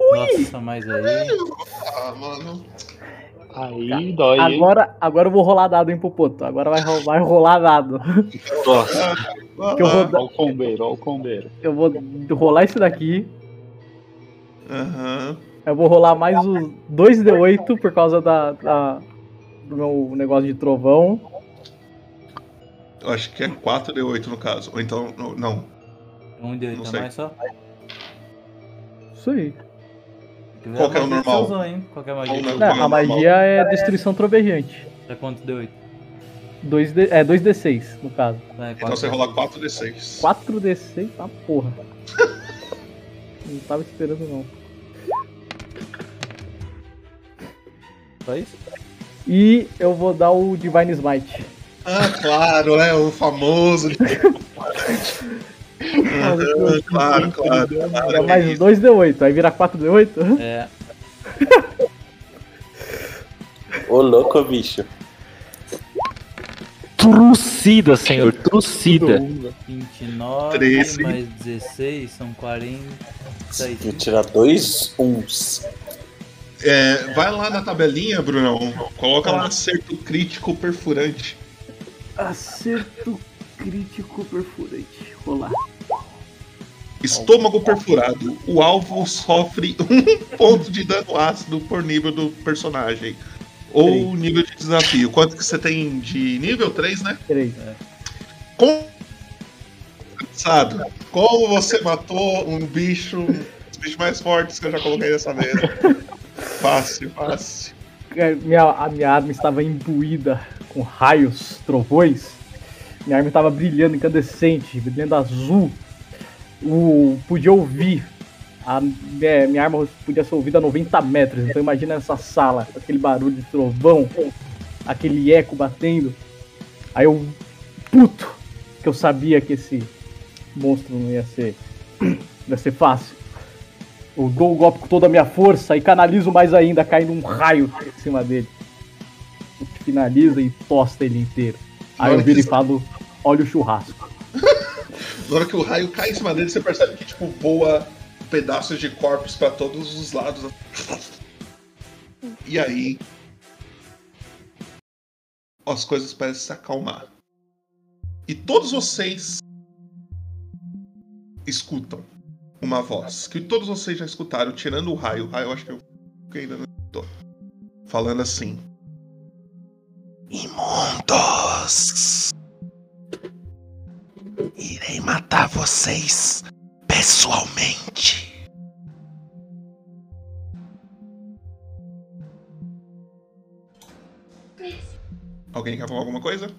Nossa, mas aí. Ah, mano. Aí dói, hein? Agora, agora eu vou rolar dado, hein, Popoto. Agora vai, vai rolar dado. Nossa. Ah, Que eu vou, Ó o combeiro, ó o combeiro. eu vou rolar isso daqui. Aham. Eu vou rolar mais os 2D8 por causa da, da- do meu negócio de trovão. Eu acho que é 4D8 no caso. Ou então, não, não. Um de Não oito a sei. mais só? Isso aí. Qual que é o normal? usou, hein? Qual que é a magia? Não. Não, a magia é destruição trovejante. É quanto deu 8? 2D, é 2D6, no caso. É, Então você rola 4D6. 4D6, tá porra. Não tava esperando não. Só isso? E eu vou dar o Divine Smite. Ah, claro, é o famoso. Aham, claro, claro. claro É mais 2D8, aí vira 4D8? É. Ô louco, bicho. Trucida, senhor, trucida. 29 13. mais 16 são 40. Vou tirar dois uns. É, vai lá na tabelinha, Brunão. Coloca lá acerto crítico perfurante. Acerto crítico perfurante. Rolar. Estômago perfurado. O alvo sofre um ponto de dano ácido por nível do personagem. Ou nível de desafio. Quanto que você tem de nível? 3, né? 3. Com... Cansado. Como você matou um bicho, um dos bichos mais fortes que eu já coloquei nessa mesa. Fácil, fácil. É, Minha, a minha arma estava imbuída com raios, trovões. Minha arma estava brilhando, incandescente, brilhando azul. O, podia ouvir. A, é, minha arma podia ser ouvida a 90 metros. Então imagina essa sala, aquele barulho de trovão, aquele eco batendo. Aí eu, puto, que eu sabia que esse monstro não ia ser, não ia ser fácil. Eu dou o golpe com toda a minha força e canalizo mais ainda, caindo um raio em cima dele. Finaliza e tosta ele inteiro. Aí eu Olha viro que- e falo, olha o churrasco. Na hora que o raio cai em cima dele, você percebe que tipo voa pedaços de corpos pra todos os lados. E aí as coisas parecem se acalmar. E todos vocês escutam uma voz que todos vocês já escutaram, tirando o raio. O raio eu acho que eu que ainda não escutou. Falando assim. Imundos! Irei matar vocês pessoalmente. Alguém quer falar alguma coisa?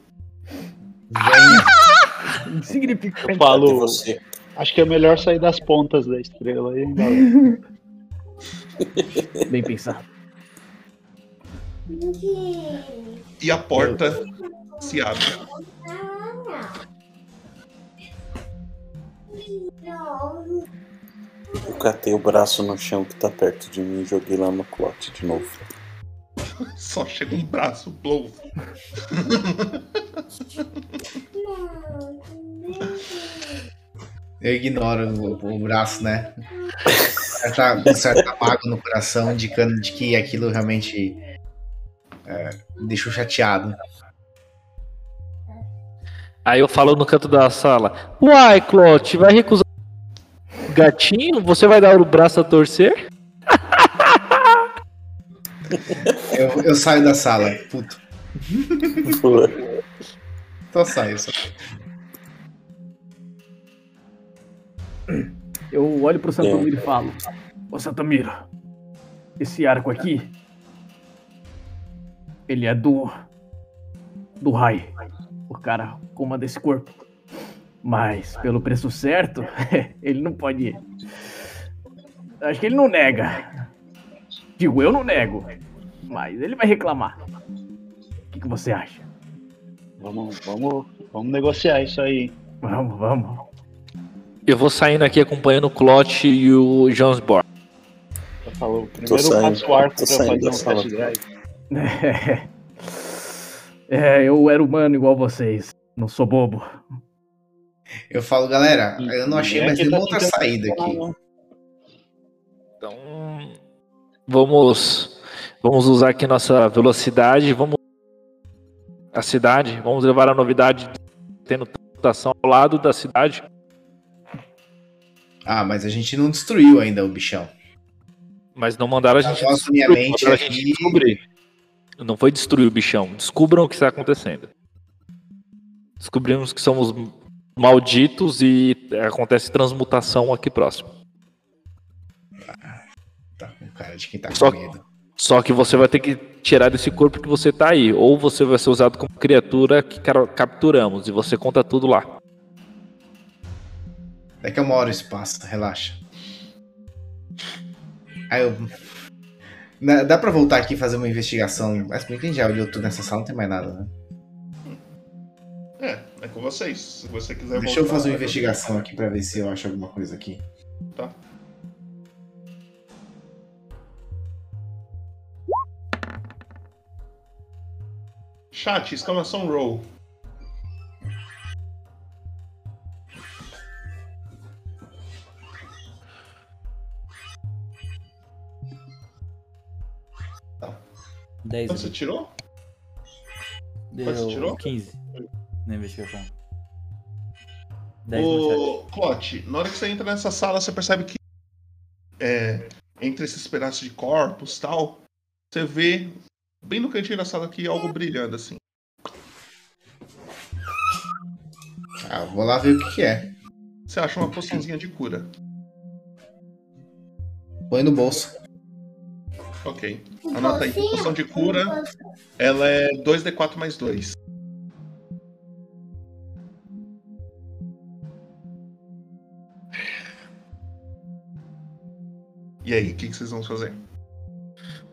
Insignificante. E Falo, você? Acho que é melhor sair das pontas da estrela aí, galera. Bem pensado. E a porta se abre. Eu catei o braço no chão que tá perto de mim e joguei lá no clote de novo. Só chega um braço, blow. Eu ignoro o, o braço, né? Certa, um certo apago no coração, indicando de que aquilo realmente é, me deixou chateado. Aí eu falo no canto da sala: Uai, Clote, vai recusar. Gatinho, você vai dar o braço a torcer? Eu, eu saio da sala, puto. Só saio, só. Eu olho pro Santomiro e falo: Ô Santomiro, esse arco aqui. Ele é do. do Rai. O cara comanda esse corpo. Mas, pelo preço certo, ele não pode. ir. Acho que ele não nega. Digo, eu não nego. Mas ele vai reclamar. O que, que você acha? Vamos, vamos, vamos negociar isso aí. Vamos, vamos. Eu vou saindo aqui acompanhando o Clot e o Jonesborg. Já falou. Primeiro saindo, passa o arco pra saindo fazer um sala. test drive. É, eu era humano igual vocês. Não sou bobo. Eu falo, galera, eu não achei É mais que nenhuma tá outra saída aqui. Então, vamos, vamos usar aqui nossa velocidade, vamos a cidade, vamos levar a novidade tendo transportação ao lado da cidade. Ah, mas a gente não destruiu ainda o bichão. Mas não mandaram a gente Nossa, descobrir, minha mente a gente descobrir. Não foi destruir o bichão. Descubram o que está acontecendo. Descobrimos que somos malditos e acontece transmutação aqui próximo. Tá com cara de quem tá Só- com medo. Só que você vai ter que tirar desse corpo que você tá aí. Ou você vai ser usado como criatura que capturamos. E você conta tudo lá. Daqui a uma hora isso passa, relaxa. Aí eu. Dá dá pra voltar aqui e fazer uma investigação. Mas por que já olhou tudo nessa sala, não tem mais nada, né? É, é com vocês. Se você quiser Deixa eu voltar, fazer uma vai investigação aqui pra ver se eu acho alguma coisa aqui. Tá. Chat, exclamação roll. Dez. Quanto você tirou? Deu Quanto você tirou? 15 na investigação. 10 no chat. Ô, Clote, na hora que você entra nessa sala, você percebe que é, entre esses pedaços de corpos tal, você vê bem no cantinho da sala aqui algo brilhando assim. Ah, vou lá ver o que, que é. Você acha uma poçãozinha de cura. Põe no bolso. Ok. Anota aí. Poção de cura. Ela é 2d4 mais 2. E aí, o que, que vocês vão fazer?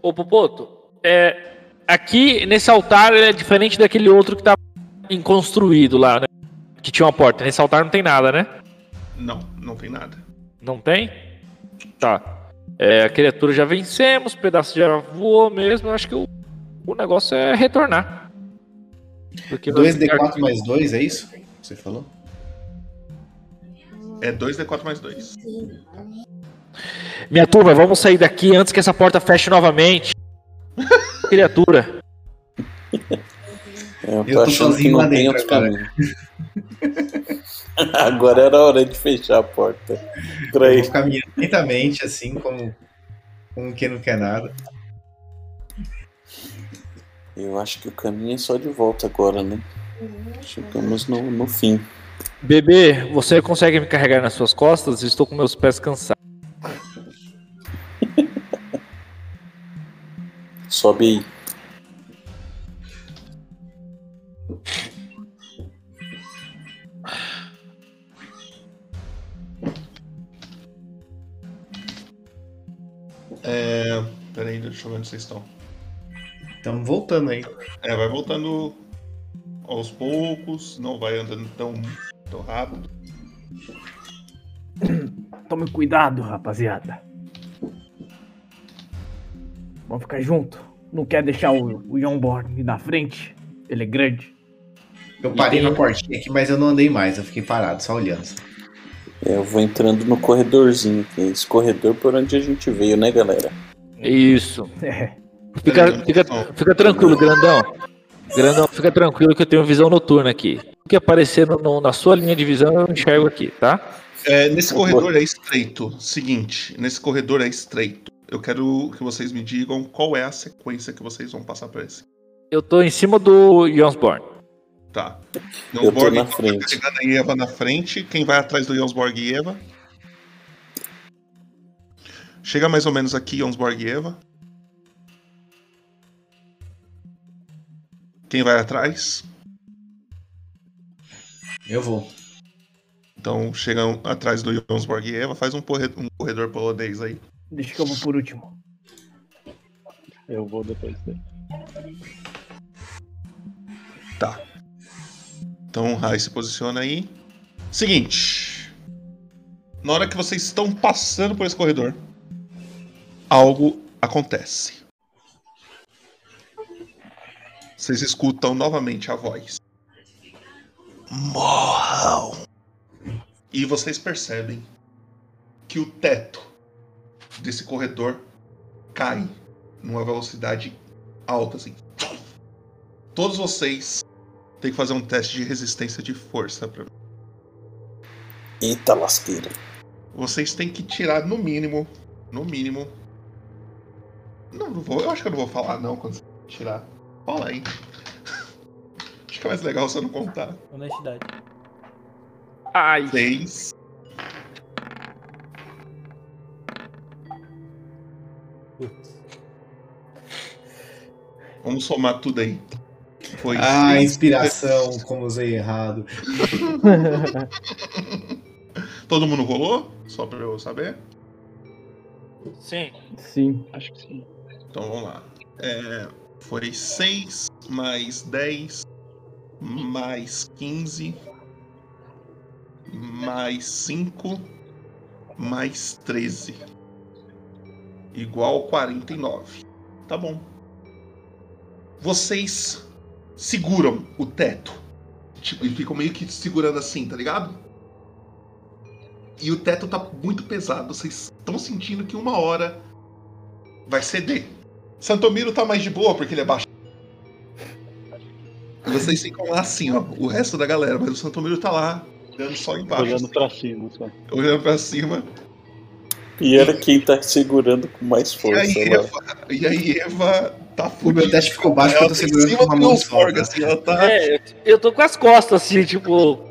Ô, Popoto, é, aqui nesse altar ele é diferente daquele outro que tá construído lá, né? Que tinha uma porta. Nesse altar não tem nada, né? Não, não tem nada. Não tem? Tá. É, a criatura já vencemos, o pedaço já voou mesmo. Eu acho que o, o negócio é retornar. Porque vai ficar- 2D4 mais 2, é isso? Você falou? É 2d4 mais 2. Minha turma, vamos sair daqui antes que essa porta feche novamente. criatura. É, eu tô Eu tô achando que sozinho não tem outro caminho. Agora era a hora de fechar a porta. Pra Eu vou caminhando lentamente, assim, como um que não quer nada. Eu acho que o caminho é só de volta agora, né? Chegamos no, no fim. Bebê, você consegue me carregar nas suas costas? Estou com meus pés cansados. Sobe aí. É. Peraí, deixa eu ver onde vocês estão. Estamos voltando aí. É, vai voltando aos poucos, não vai andando tão, tão rápido. Tome cuidado, rapaziada. Vamos ficar junto. Não quer deixar o, o John Born na frente? Ele é grande. Eu parei tem- na portinha aqui, mas eu não andei mais. Eu fiquei parado, só olhando. É, eu vou entrando no corredorzinho aqui. Esse corredor por onde a gente veio, né, galera? Isso. É. Fica, fica, fica tranquilo, grandão. Grandão, fica tranquilo que eu tenho visão noturna aqui. O que aparecer no- no- na sua linha de visão eu enxergo aqui, tá? É, nesse corredor é estreito. Seguinte, nesse corredor é estreito. eu quero que vocês me digam qual é a sequência que vocês vão passar pra esse. Eu tô em cima do Jonsborn. Tá. Eu tô Jonsborg na tá frente. carregando a Eva na frente. Quem vai atrás do Jonsborg e Eva? Chega mais ou menos aqui, Jonsborg e Eva. Quem vai atrás? Eu vou. Então chegam atrás do Jonsborg e Eva. Faz um corredor, um corredor polonês aí. Deixa que eu vou por último. Eu vou depois dele. Tá. Então o Rai se posiciona aí. Seguinte. Na hora que vocês estão passando por esse corredor, algo acontece. Vocês escutam novamente a voz. Morram! E vocês percebem que o teto desse corredor cai numa velocidade alta, assim. Todos vocês têm que fazer um teste de resistência de força pra Eita lasqueira. Vocês têm que tirar no mínimo, no mínimo. Não, não vou. Eu acho que eu não vou falar não quando você tirar. Fala aí. Acho que é mais legal você não contar. Honestidade. Ai, Seis. Putz. Vamos somar tudo aí. Foi Ah, inspiração, como usei errado. Todo mundo rolou? Só pra eu saber. sim. Sim. Acho que sim. Então vamos lá. É, foi 6 mais 10 mais 15 mais 5 mais 13 igual 49. Tá bom. Vocês seguram o teto. Tipo, e ficam meio que segurando assim, tá ligado? E o teto tá muito pesado. Vocês estão sentindo que uma hora vai ceder. Santomiro tá mais de boa porque ele é baixo. E vocês ficam lá assim, ó, o resto da galera, mas o Santomiro tá lá, olhando só embaixo, Olhando assim, pra cima só. olhando pra cima. E era quem tá segurando com mais E força aí, lá. Eva, e aí Eva tá O fudida. meu teste ficou baixo porque eu tô tá segurando com uma mão só. forga, tá? assim, ela tá. É, eu tô com as costas assim, tipo.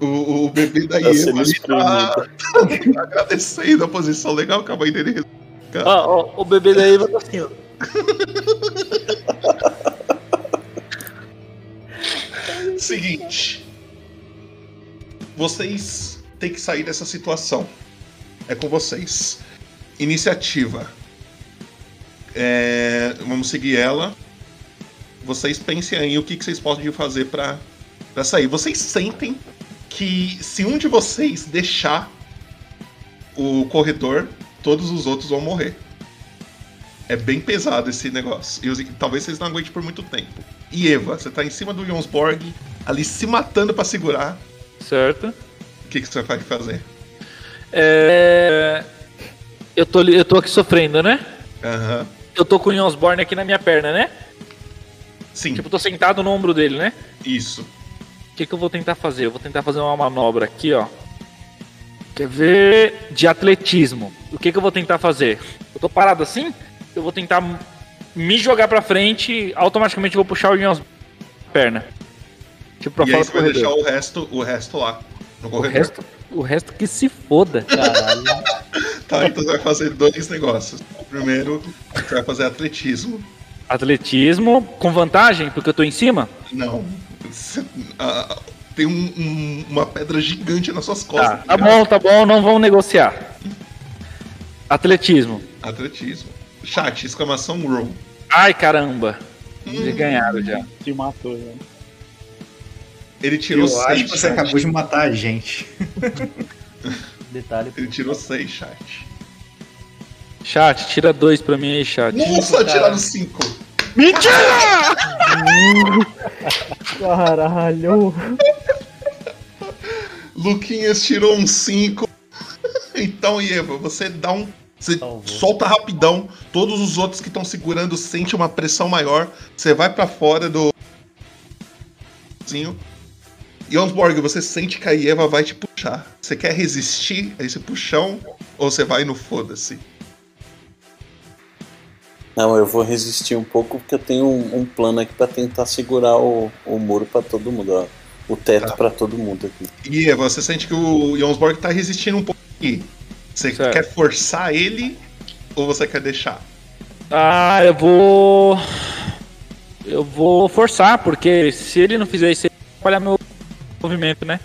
O, o bebê da Tá ali tá, espremido. agradecendo a posição legal que a mãe dele Ó, ó, o bebê da Eva tá assim, ó. Seguinte. Vocês têm que sair dessa situação. É com vocês. Iniciativa. É, vamos seguir ela. Vocês pensem aí o que, que vocês podem fazer pra, pra sair. Vocês sentem que se um de vocês deixar o corredor, todos os outros vão morrer. É bem pesado esse negócio. E talvez vocês não aguentem por muito tempo. E Eva, você tá em cima do Jonsborg, ali se matando pra segurar. Certo. O que, que você vai fazer? É. Eu tô, eu tô aqui sofrendo, né? Aham. Eu tô com o Jonsborn aqui na minha perna, né? Sim, Tipo, eu tô sentado no ombro dele, né? isso. O que, que eu vou tentar fazer? Eu vou tentar fazer uma manobra aqui, ó. Quer ver? De atletismo. O que, que eu vou tentar fazer? Eu tô parado assim, eu vou tentar me jogar pra frente, automaticamente eu vou puxar o Jons perna. Tipo, pra e fora aí do você vai deixar o resto, o resto lá. No O corredor. resto, o resto que se foda. Caralho. Tá, então você vai fazer dois negócios. Primeiro, você vai fazer atletismo. Atletismo com vantagem, porque eu tô em cima? Não. Ah, tem um- um- uma pedra gigante nas suas costas. Tá, tá ligado? bom, tá bom, não vamos negociar. Atletismo. Atletismo. Chat, exclamação roll. Ai, caramba. Já ganharam já. Se matou, né? Ele tirou Eu acho seis. que você chat. acabou de matar a gente. Detalhe. Ele tirou seis, chat. Chat, tira dois pra mim aí, chat. Nossa, tiraram cinco. Mentira! Caralho. Luquinhas tirou um 5. Então, Eva, você dá um. Você Salvou. solta rapidão. Todos os outros que estão segurando sentem uma pressão maior. Você vai pra fora do. Jonsborg, você sente que a Eva vai te puxar. Você quer resistir a esse puxão? Ou você vai no foda-se? Não, eu vou resistir um pouco porque eu tenho um, um plano aqui pra tentar segurar o, o muro pra todo mundo, ó. O teto Tá. pra todo mundo aqui. E Eva, você sente que o Jonsborg tá resistindo um pouco aqui. Você Certo. quer forçar ele ou você quer deixar? Ah, eu vou. Eu vou forçar, porque se ele não fizer isso, ele vai atrapalhar meu movimento, né?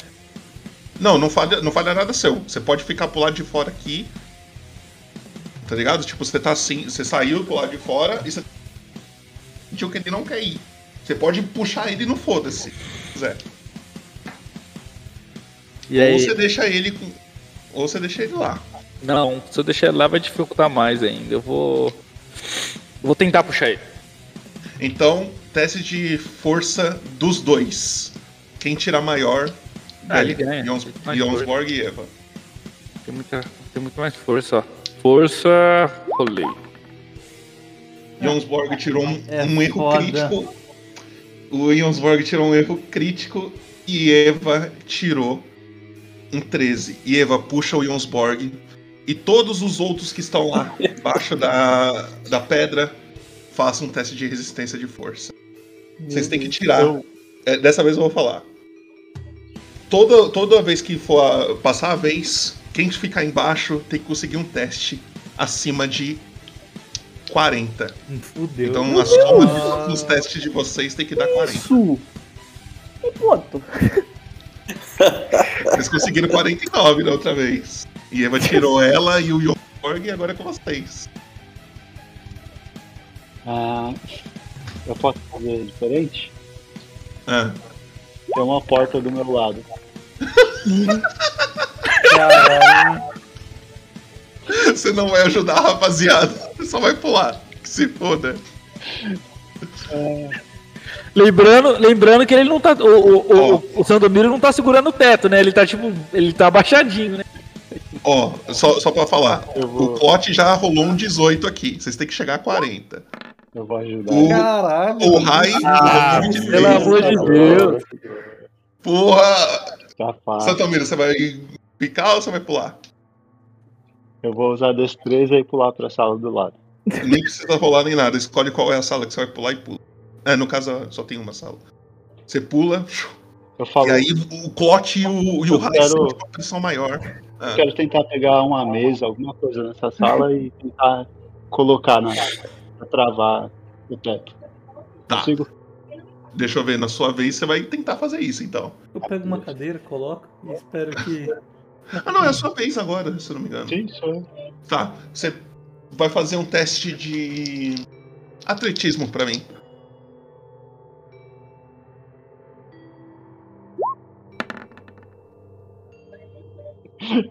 Não, não falha, não falha nada seu. Você pode ficar pro lado de fora aqui. Tá ligado? Tipo, você tá assim, você saiu pro lado de fora e você sentiu que ele não quer ir. Você pode puxar ele no foda-se, se quiser. E Ou aí. você deixa ele com. Ou você deixa ele lá. Não, se eu deixar ele lá vai dificultar mais ainda. Eu vou. Vou tentar puxar ele. Então, teste de força dos dois. Quem tirar maior, Ah, ele, ganha. Jons- Jonsborg e Eva. Tem, muita, tem muito mais força, ó. Força. Rolei. Jonsborg tirou um, É um erro foda. crítico. O Jonsborg tirou um erro crítico e Eva tirou um 13. E Eva puxa o Jonsborg e todos os outros que estão lá embaixo da, da pedra façam um teste de resistência de força. Vocês têm que tirar. Eu- É, dessa vez eu vou falar. Toda, toda vez que for a- passar a vez, quem ficar embaixo tem que conseguir um teste acima de 40. Fudeu. Então a soma dos testes de vocês tem que dar 40. Isso! Que ponto? Eles conseguiram 49 da outra vez. E Eva tirou ela e o Jorg e agora é com vocês. Ah, eu posso fazer diferente? Ah, Tem uma porta do meu lado. Caralho. você não vai ajudar a rapaziada. Você só vai pular. Que se foda. Lembrando, lembrando que ele não tá. O, o, o, o Sandomiro não tá segurando o teto, né? Ele tá tipo. Ele tá abaixadinho, né? Ó, só, só pra falar. Vou, O Clot já rolou um 18 aqui. Vocês têm que chegar a 40. eu vou ajudar. O- Caralho. O Rai. Ah, rolou 26. pelo amor de Deus. Porra! Santomiro, você vai picar ou você vai pular? Eu vou usar destreza e pular pra sala do lado. Nem precisa rolar nem nada. Escolhe qual é a sala que você vai pular e pula. É, no caso, só tem uma sala. Você pula, Eu falo, e aí o Clot e o, e o Eu Rai quero- uma pressão maior. Ah, eu quero tentar pegar uma mesa, alguma coisa nessa sala e tentar colocar na. pra travar o teto. Tá. Consigo? Deixa eu ver, na sua vez você vai tentar fazer isso então. Eu pego uma cadeira, coloco e espero que. Ah, não, é a sua vez agora, se eu não me engano. Sim, sou eu. Tá, você vai fazer um teste de atletismo pra mim.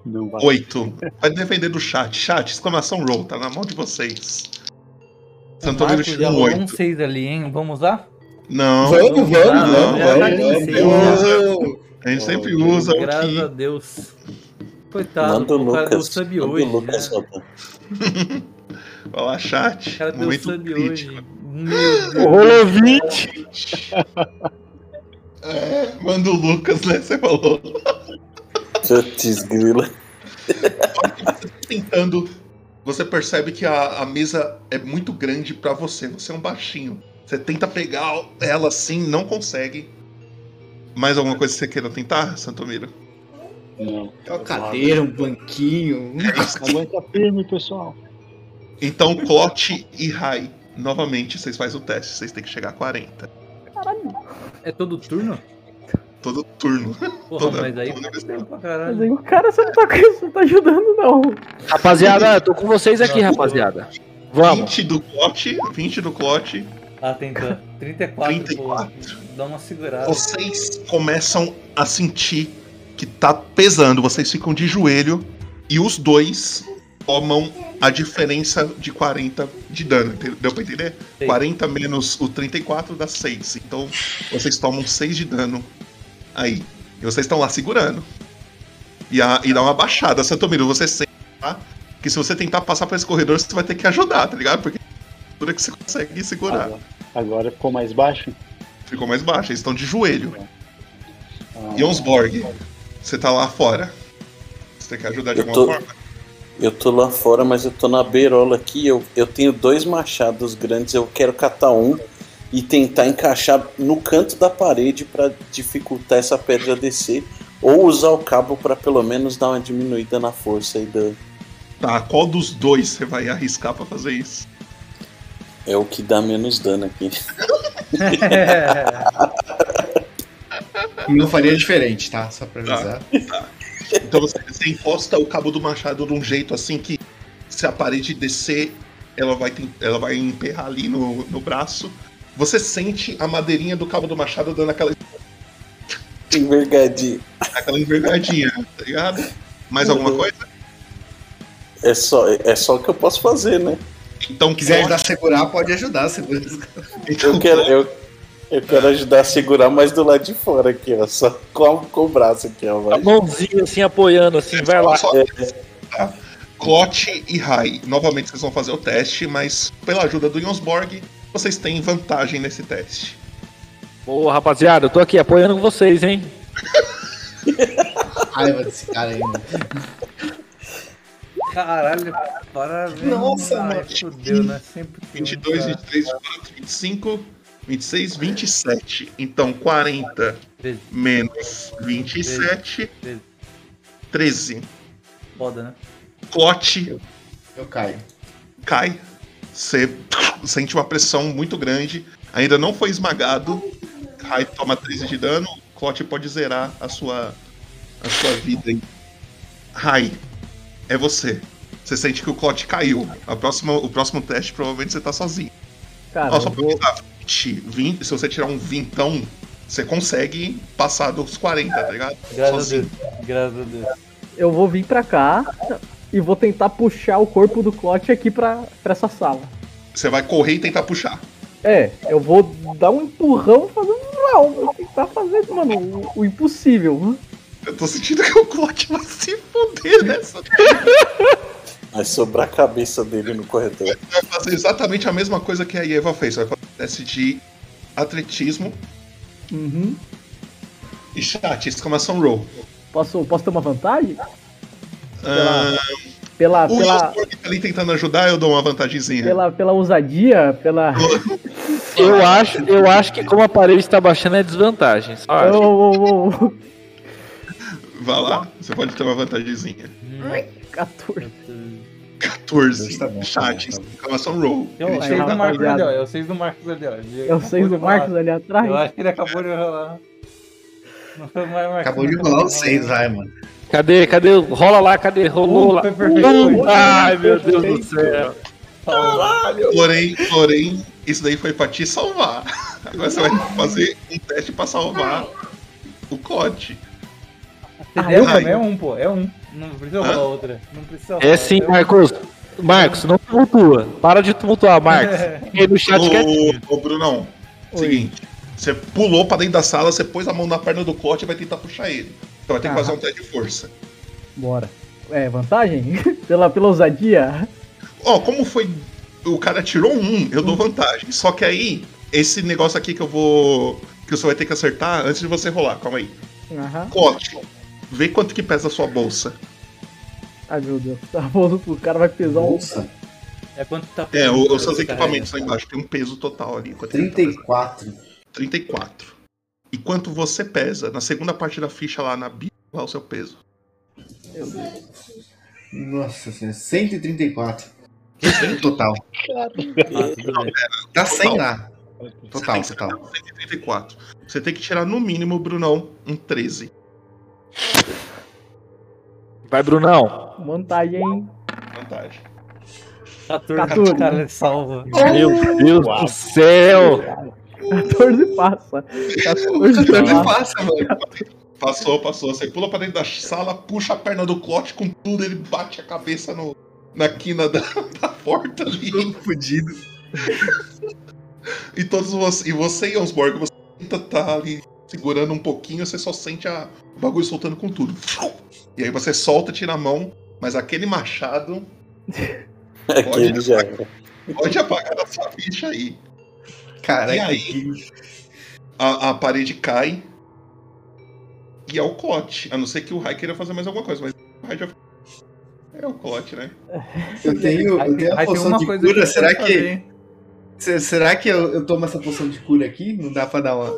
Não vai. Oito. Vai depender do chat. Chat, exclamação roll, tá na mão de vocês. Marcos já tirou um rolou um oito. 6 ali, hein? Vamos lá? Não, Vamos, vamos, não, vamos, vamos, vamos, vamos. a gente sempre usa o Graças a. Deus. Coitado, Manda o cara deu Lucas. sub Manda hoje. o Lucas né? rodar. Vai lá, chat. O cara deu sub crítico. hoje. Rolou 20. É, manda o Lucas, né? Você falou. Putz, grila. Tentando. Você percebe que a, a mesa é muito grande pra você. Você é um baixinho. Você tenta pegar ela assim, não consegue. Mais alguma coisa que você queira tentar, Santomiro? Não. É uma cadeira, um banquinho. Aguenta firme, pessoal. Então, Clot e Rai, novamente, vocês fazem o teste. Vocês têm que chegar a 40. É todo turno? Todo turno. Porra, Toda- mas aí Mas caralho. aí o cara você não tá, você não tá ajudando, não. Rapaziada, tô com vocês aqui, rapaziada. Vamos. 20 do Clot, 20 do Clot. Ah, tenta. 34, 34. pô. Dá uma segurada. Vocês começam a sentir que tá pesando. Vocês ficam de joelho e os dois tomam a diferença de 40 de dano. Deu pra entender? Sei. 40 menos o 34 dá 6. Então vocês tomam 6 de dano aí. E vocês estão lá segurando. E, a, e dá uma baixada. Santomiro, você sente, tá? Que se você tentar passar por esse corredor, você vai ter que ajudar, tá ligado? Porque é que você consegue segurar. Agora, agora ficou mais baixo? Ficou mais baixo, eles estão de joelho. Ah, Jonsborg, você tá lá fora. Você quer ajudar de Eu alguma tô- forma? Eu tô lá fora, mas eu tô na beirola aqui. Eu, eu tenho dois machados grandes. Eu quero catar um e tentar encaixar no canto da parede pra dificultar essa pedra descer. Ou usar o cabo pra pelo menos dar uma diminuída na força aí da. Tá, qual dos dois você vai arriscar pra fazer isso? É o que dá menos dano aqui. Não faria diferente, tá? Só pra Tá, avisar. tá. Então você, você encosta o cabo do machado de um jeito assim que se a parede descer, ela vai, ela vai emperrar ali no, no braço. Você sente a madeirinha do cabo do machado dando aquela, Envergadinho. aquela envergadinha, tá ligado? Mais alguma coisa? É só, é só o que eu posso fazer, né? Então, Se quiser ajudar a segurar, pode ajudar a segurar. então Eu quero, eu, eu quero ajudar a segurar mais do lado de fora aqui, ó. Só com, com o braço aqui, ó. A Vai. mãozinha assim apoiando, assim, vai lá. Só- É, tá? Clote e Rai. Novamente vocês vão fazer o teste, mas pela ajuda do Jonsborg, vocês têm vantagem nesse teste. Ô, rapaziada, eu tô aqui apoiando vocês, hein? Raiva desse cara aí, mano. Caralho, parabéns. Nossa, Ai, mano. Fudeu, né? Sempre tem um 22, cara. 23, 24, 25, 26, 27. Então 40 Treze. menos 27, Treze. 13. Foda, né? Clote Eu caio. cai. Você sente uma pressão muito grande. Ainda não foi esmagado. Rai toma 13 de dano. Clote pode zerar a sua, a sua vida. aí. É você. Você sente que o Clote caiu. A próxima, o próximo teste provavelmente você tá sozinho. Cara, pra vou, avisar, 20, 20, se você tirar um vintão, você consegue passar dos 40, tá ligado? Graças Sozinho. a Deus. Graças a Deus. eu vou vir pra cá e vou tentar puxar o corpo do Clote aqui pra, pra essa sala. Você vai correr e tentar puxar. É, eu vou dar um empurrão fazendo. Não, vou tentar fazer, mano, o, o impossível. Eu tô sentindo que o Clote vai se fuder nessa. vai sobrar a cabeça dele no corredor. Vai fazer exatamente a mesma coisa que a Eva fez. Vai fazer um teste de atletismo Uhum. e chat, exclamação roll. Posso, posso ter uma vantagem? Pela, o pela, Yosborg tá ali tentando ajudar, eu dou uma vantagemzinha. pela, pela ousadia, pela. Eu acho, eu acho que como a parede está baixando é desvantagem. Só acho. Eu, eu, eu, Vai lá, você pode ter uma vantagemzinha. 14. 14. Tá bom, chat, tá exclamação roll. É 6 tira- do Marcos rapaziada. ali, ó. É o 6 do Marcos ali, ó. Eu sei do. Marcos ali atrás. Eu acho que ele acabou de rolar. Não foi mais Marcos. Acabou de rolar o 6, vai, mano. Cadê, cadê? Rola lá, cadê? Rolou lá. perfeito, foi. Ai, meu Deus do céu. Porém, porém, isso daí foi pra te salvar. Agora você vai fazer um teste pra salvar o Clote. Ah, eu é um, pô. É um. Não precisa rolar outra. Não precisa rolar. É sim, um. Marcos. Marcos, não tumultua. Para de tumultuar, Marcos. Fiquei no chat. Ô, ô Brunão, Oi. seguinte. Você pulou pra dentro da sala, você pôs a mão na perna do Clote e vai tentar puxar ele. Então vai ter que Ah. fazer um teste de força. Bora. É, vantagem? pela, pela ousadia? Ó, como foi. O cara tirou um, eu dou vantagem. Só que aí, esse negócio aqui que eu vou. Que você vai ter que acertar antes de você rolar, calma aí. Aham. Clote, vê quanto que pesa a sua bolsa. Ai meu Deus. Tá bom, o cara vai pesar um. Bolsa, É quanto tá É, o- os seus equipamentos lá carrega. embaixo tem um peso total ali. quanto ele tá 34. 34. E quanto você pesa? Na segunda parte da ficha lá na bio, qual é o seu peso? Nossa senhora, 134. Total. Ah, tudo bem. Tá 100 lá. Total, tem total. tirar 134. Você tem que tirar no mínimo, Brunão, um 13. Vai, Brunão. Vantagem. Vantagem. 14. 14. Cara, salva. Meu Deus do céu. 14 passa. 14 Não é passa. fácil, mano. Passou, passou. Você pula pra dentro da sala, puxa a perna do Clote com tudo, ele bate a cabeça no, na quina da, da porta ali. Todo fudido. E todos você, e você e Osborg, você tenta tá ali segurando um pouquinho, você só sente a, o bagulho soltando com tudo. E aí você solta, tira a mão, mas aquele machado Aquele já era. pode apagar da sua ficha aí. Caraca, E aí? que- A, a parede cai. E é o Clote. A não ser que o Rai queira fazer mais alguma coisa, mas o Rai já É o Clote, né? Eu tenho, eu tenho a poção uma de cura, será que. Será que eu, eu tomo essa poção de cura aqui? Não dá pra dar uma.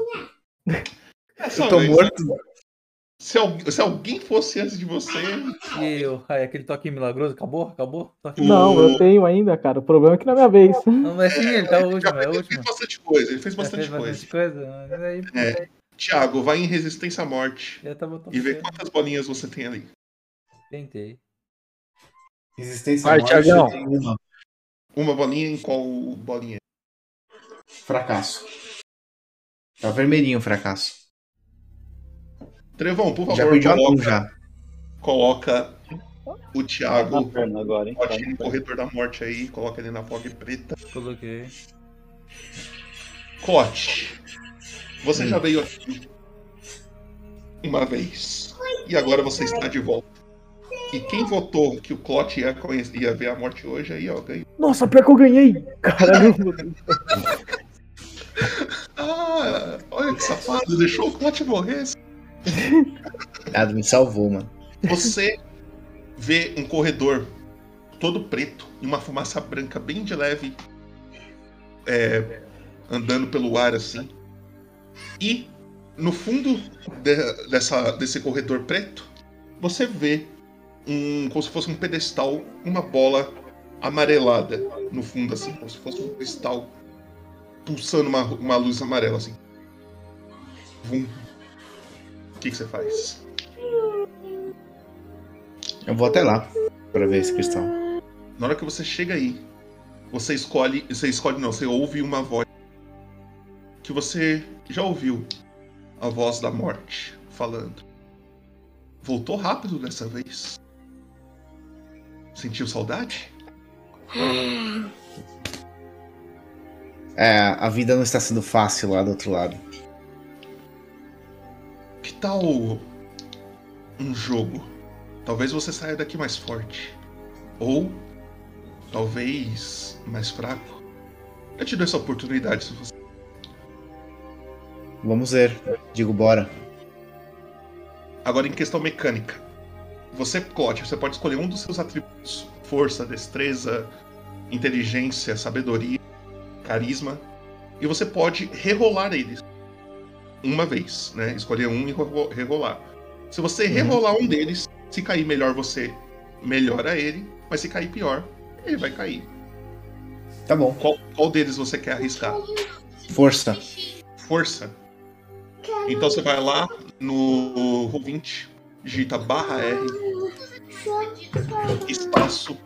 Essa Eu tô vez, morto. Se, se alguém fosse antes de você, E eu, ai, aquele toque milagroso, acabou? Acabou? Toque Não, eu tenho ainda, cara. O problema é que não é minha vez. Não, mas sim, ele tá já último, é o fez, ele último. fez bastante coisa. Ele fez bastante fez coisa. bastante coisa. Mas aí, É. Tiago, vai em resistência à morte tão e vê quantas bolinhas você tem ali. Tentei. Resistência Vai, à morte, Thiagão. uma. Uma bolinha em qual bolinha? Fracasso. Tá vermelhinho o fracasso. Trevão, por Já favor, perdi mão coloca, já. coloca o Tá Thiago na perna agora, hein? Tá na no perna. corredor da morte aí, coloca ele na fog preta. Coloquei. Clote, você já veio aqui uma vez e agora você está de volta. E quem votou que o Clote ia, conhecer- ia ver a morte hoje aí, ó, ganhou. Nossa, pior que eu ganhei! Caralho, Ah, olha que safado, deixou o Clote morrer. Nada, me salvou, mano. Você vê um corredor todo preto e uma fumaça branca bem de leve é, andando pelo ar assim. E no fundo de- dessa, desse corredor preto, você vê um, como se fosse um pedestal, uma bola amarelada no fundo, assim, como se fosse um cristal pulsando uma, uma luz amarela assim. Vum. O que, que você faz? Eu vou até lá pra ver esse cristal. Na hora que você chega aí, você escolhe. Você escolhe não, você ouve uma voz que você já ouviu. A voz da morte falando. Voltou rápido dessa vez. Sentiu saudade? É, a vida não está sendo fácil lá do outro lado. Que tal um jogo? Talvez você saia daqui mais forte. Ou talvez mais fraco. Eu te dou essa oportunidade se você. Vamos ver. Digo, bora. Agora, em questão mecânica, você, Clote, você pode escolher um dos seus atributos: força, destreza, inteligência, sabedoria, carisma, e você pode rerolar eles uma vez, né? Escolher um e ro- rerolar. Se você rerolar um deles, se cair melhor, você melhora ele, mas se cair pior, ele vai cair. Tá bom. Qual, qual deles você quer arriscar? Força. Força. Então você vai lá no Roll20, digita barra R, espaço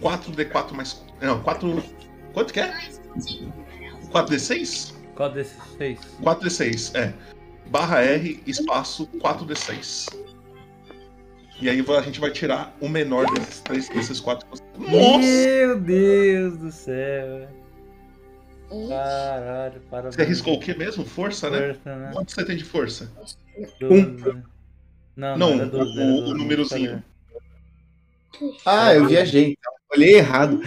4D4 mais. Não, 4. Quanto que é? 4D6? Qual desses seis? 4D6, é. Barra R, espaço 4D6. E aí a gente vai tirar o menor desses três, desses quatro. Nossa! Meu Deus do céu. Caralho, parabéns. Você arriscou o que mesmo? Força, né? Força, né? Quanto você tem de força? Doze. Não, Não, era doze, o- era o doze, númerozinho. Ah, eu viajei. então. Olhei errado.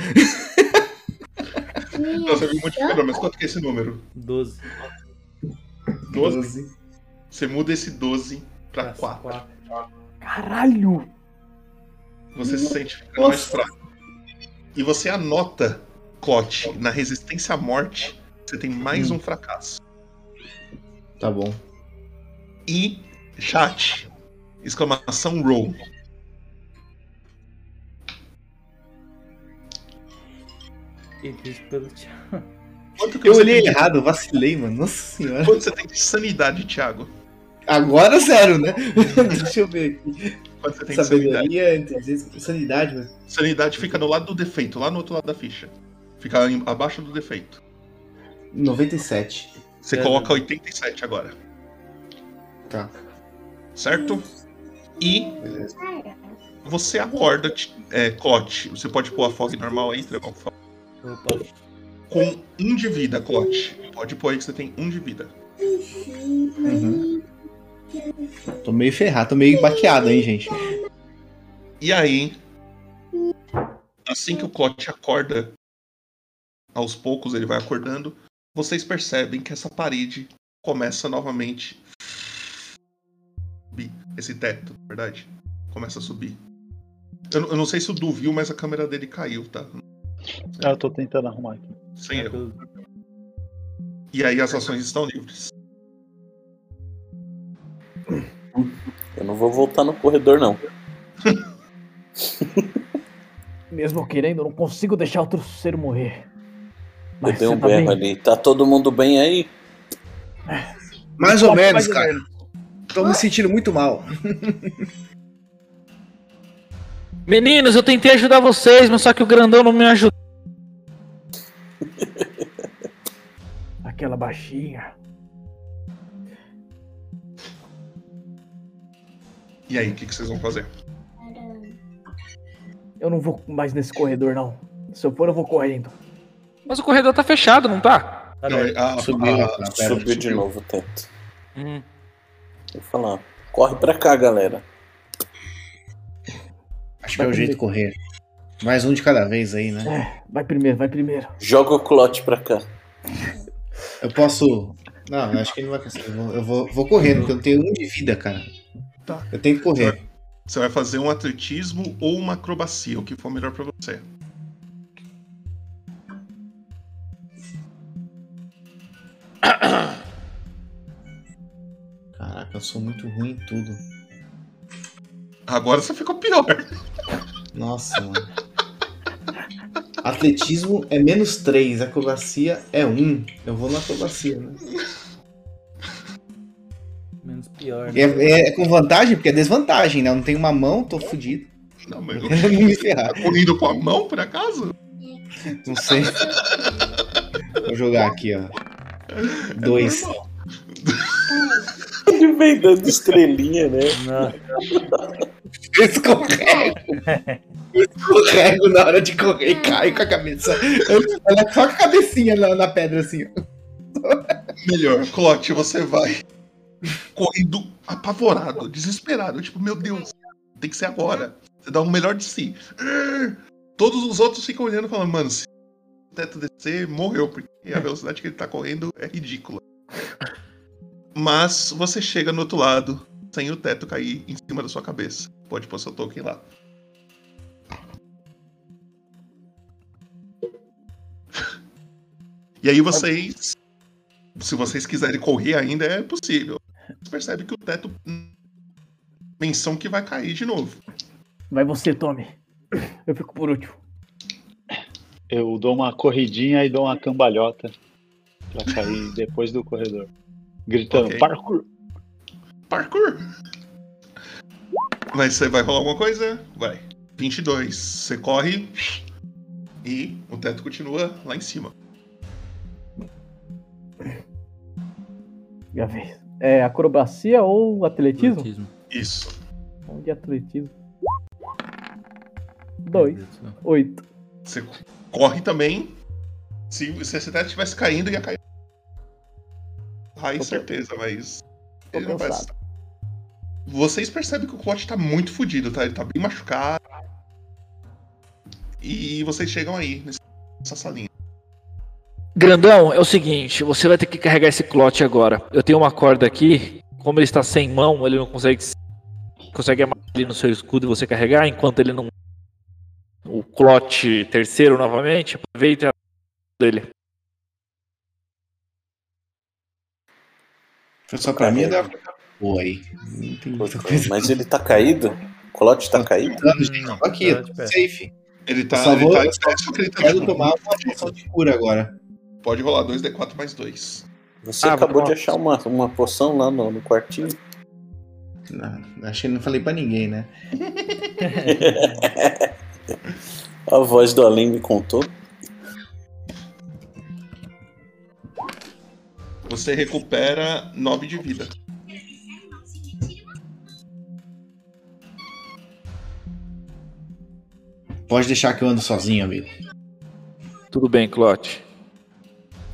Não, você viu um multiplicador, mas quanto que é esse número? Doze. 12? Você muda esse 12 pra Pra 4. quatro. Caralho! Você se sente ficando mais fraco. E você anota, Clote, na resistência à morte, você tem mais um fracasso. Tá bom. E chat, exclamação roll. Pelo Thiago. Eu olhei tem errado, vacilei, mano. Nossa senhora. Quanto você tem de sanidade, Thiago? Agora zero, né? Deixa eu ver aqui. Quanto você tem de sanidade? Sabedoria, sanidade, mano. Sanidade fica no lado do defeito, lá no outro lado da ficha. Fica em- abaixo do defeito. 97. Você É. coloca 87 agora, Tá. certo? E Beleza. você acorda, é, Clote. Você pode pôr a fog normal aí, Trevão, por favor. Opa. Com um de vida, Clote. Pode pôr aí que você tem um de vida. Uhum. Tô meio ferrado, tô meio baqueado, hein, gente. E aí, assim que o Clote acorda, aos poucos ele vai acordando, vocês percebem que essa parede começa novamente. subir, Esse teto, na verdade. começa a subir. Eu, eu não sei se o Du viu, mas a câmera dele caiu, tá? Ah, eu tô tentando arrumar aqui. Sem erro. E aí as ações estão livres. Eu não vou voltar no corredor, não. Mesmo querendo, eu não consigo deixar o terceiro morrer. Eu Mas dei um tá berro bem? ali. Tá todo mundo bem aí? Mais ou menos, mais ou cara. menos. Tô me sentindo muito mal. Meninos, eu tentei ajudar vocês, mas só que o grandão não me ajudou. Aquela baixinha. E aí, o que, que vocês vão fazer? Eu não vou mais nesse corredor, não. Se eu for, eu vou correndo. Mas o corredor tá fechado, não tá? Não, a- a- Subiu, a- rapaz. pera, Subiu de subiu. novo o teto. Hum. Vou falar. Corre pra cá, galera. Acho que é o jeito de correr. Mais um de cada vez aí, né? É, vai primeiro, vai primeiro. Joga o clote pra cá. Eu posso. Não, eu acho que ele não vai conseguir. Eu vou, eu vou, vou correndo, porque eu não tenho um de vida, cara. Tá. Eu tenho que correr. Você vai fazer um atletismo ou uma acrobacia, o que for melhor pra você. Caraca, eu sou muito ruim em tudo. Agora você ficou pior. Nossa, mano. Atletismo é menos 3, acrobacia é 1. Eu vou na acrobacia, né? Menos pior. É, Né? é- é com vantagem, porque é desvantagem, né? Eu não tenho uma mão, tô fudido. Não, mas Eu não me ferrar. tá correndo com a mão, por acaso? Não sei. Vou jogar aqui, ó. Dois. Ele vem dando estrelinha, né? Não. Eu escorrego. Eu escorrego na hora de correr e caio com a cabeça. Eu, ela só com a cabecinha na, na pedra, assim. Melhor, Clote, você vai correndo apavorado, desesperado. Tipo, meu Deus, tem que ser agora. Você dá o melhor de si. Todos os outros ficam olhando e falando, mano, se o teto descer, morreu, porque a velocidade que ele tá correndo é ridícula. Mas você chega no outro lado, sem o teto cair em cima da sua cabeça. Pode pôr seu token lá. E aí vocês se vocês quiserem correr ainda, é possível. Você percebe que o teto. Menção que vai cair de novo. Vai você, Tommy. Eu fico por último. Eu dou uma corridinha e dou uma cambalhota pra cair depois do corredor. Gritando, Ok. parkour! Parkour! Mas você vai rolar alguma coisa? Vai. 22. Você corre. E o teto continua lá em cima. Minha vez. É acrobacia ou atletismo? Atletismo. Isso. Vamos de atletismo. Dois. Oito. Você corre também. Se, se esse teto estivesse caindo, ia cair. Ai, Tô certeza, mas. tô Ele não vai. Vocês percebem que o Clot tá muito fudido, tá? Ele tá bem machucado. E vocês chegam aí, nessa salinha. Grandão, é o seguinte, você vai ter que carregar esse clote agora. Eu tenho uma corda aqui, como ele está sem mão, ele não consegue consegue amarrar ele no seu escudo e você carregar, enquanto ele não o clote terceiro novamente, aproveita dele. Só pra mim. Não muita coisa. Mas ele tá caído? O clote tá caído? Aqui, Tá pé. safe. Ele tá. Só ele vou- tá só ele tá Quero de- tomar uma poção de cura agora. Pode rolar 2D4 mais 2. Você Ah, acabou de achar uma, uma poção lá no, no quartinho? Não, que não falei pra ninguém, né? A voz do além me contou. Você recupera 9 de vida. Pode deixar que eu ando sozinho, amigo. Tudo bem, clote.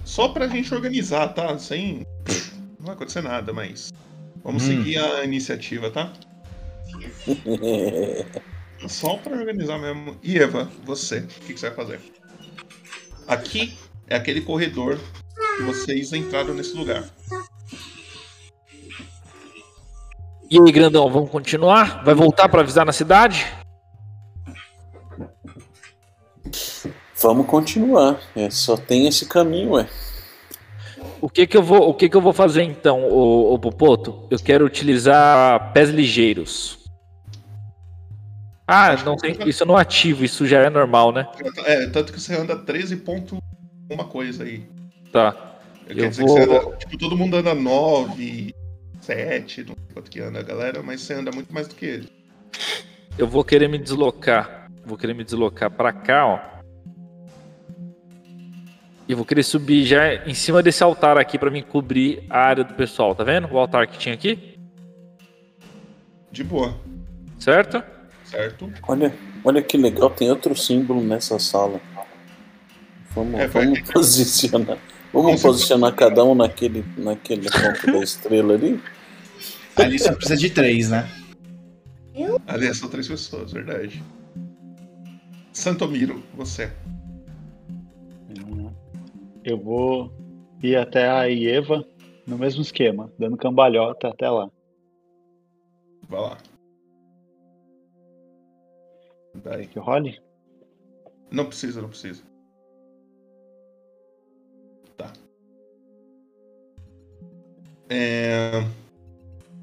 Só pra gente organizar, tá? Sem. Não vai acontecer nada, mas. Vamos Hum. seguir a iniciativa, tá? Só pra organizar mesmo. E Eva, você, o que, que você vai fazer? Aqui é aquele corredor vocês entraram nesse lugar. E aí, grandão, vamos continuar? Vai voltar pra avisar na cidade? Vamos continuar. É, só tem esse caminho, ué. O que que eu vou, o que que eu vou fazer então, o, o Popoto? Eu quero utilizar pés ligeiros. Ah, não tem, isso eu não ativo, isso já é normal, né? É, tanto que você anda 13 ponto uma coisa aí. Tá. Quer Eu dizer vou- que você anda, tipo, todo mundo anda 9, 7, não sei quanto que anda a galera, mas você anda muito mais do que ele. Eu vou querer me deslocar. Vou querer me deslocar pra cá, ó. E vou querer subir já em cima desse altar aqui pra me cobrir a área do pessoal, tá vendo? O altar que tinha aqui, De boa, certo? certo? Olha, olha que legal, tem outro símbolo nessa sala. Vamos, É, vamos posicionar. Vamos Com certeza. posicionar cada um naquele, naquele ponto da estrela ali. Ali só precisa de três, né? Ali são três pessoas, verdade. Santomiro, você. Eu vou ir até a Ieva no mesmo esquema, dando cambalhota até lá. Vai lá. Daí. Que role? Não precisa, não precisa. É...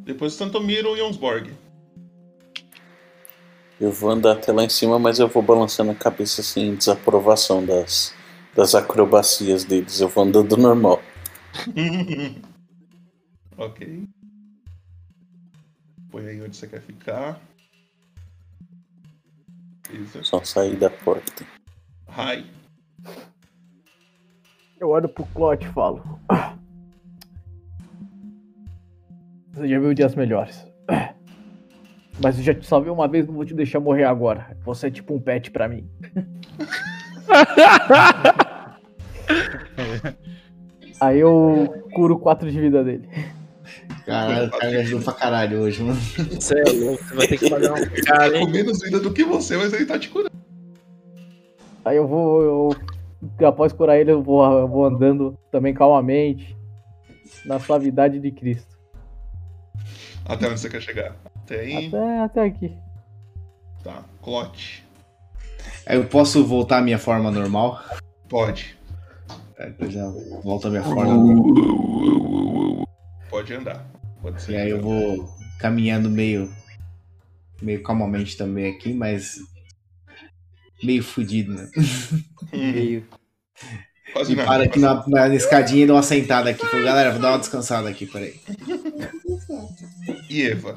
Depois Santomiro e Jonsborg. Eu vou andar até lá em cima, mas eu vou balançando a cabeça assim em desaprovação das, das acrobacias deles. Eu vou andando normal. ok. Põe aí onde você quer ficar. Beleza. Só sair da porta. Rai. Eu olho pro Clot e falo. "Ah, Você já viu dias melhores. Mas eu já te salvei uma vez, não vou te deixar morrer agora. Você é tipo um pet pra mim. Aí eu curo 4 de vida dele. Caralho, o cara me ajudou pra caralho hoje, mano. Você é louco, você vai ter que pagar um cara, Com hein? menos vida do que você, mas ele tá te curando. Aí eu vou. Eu, após curar ele, eu vou, eu vou andando também calmamente. Na suavidade de Cristo. Até onde você quer chegar? Até aí. Até, até aqui. Tá. Clote. Aí eu posso voltar à minha forma normal? Pode. É, eu já volto à minha forma normal. Pode andar. Pode ser. E aí eu vou caminhando meio. meio calmamente também aqui, mas. meio fudido, né? Hum, Meio. quase E nada. para aqui na, na escadinha e dou uma sentada aqui. Falo, galera, vou dar uma descansada aqui, peraí. E Eva?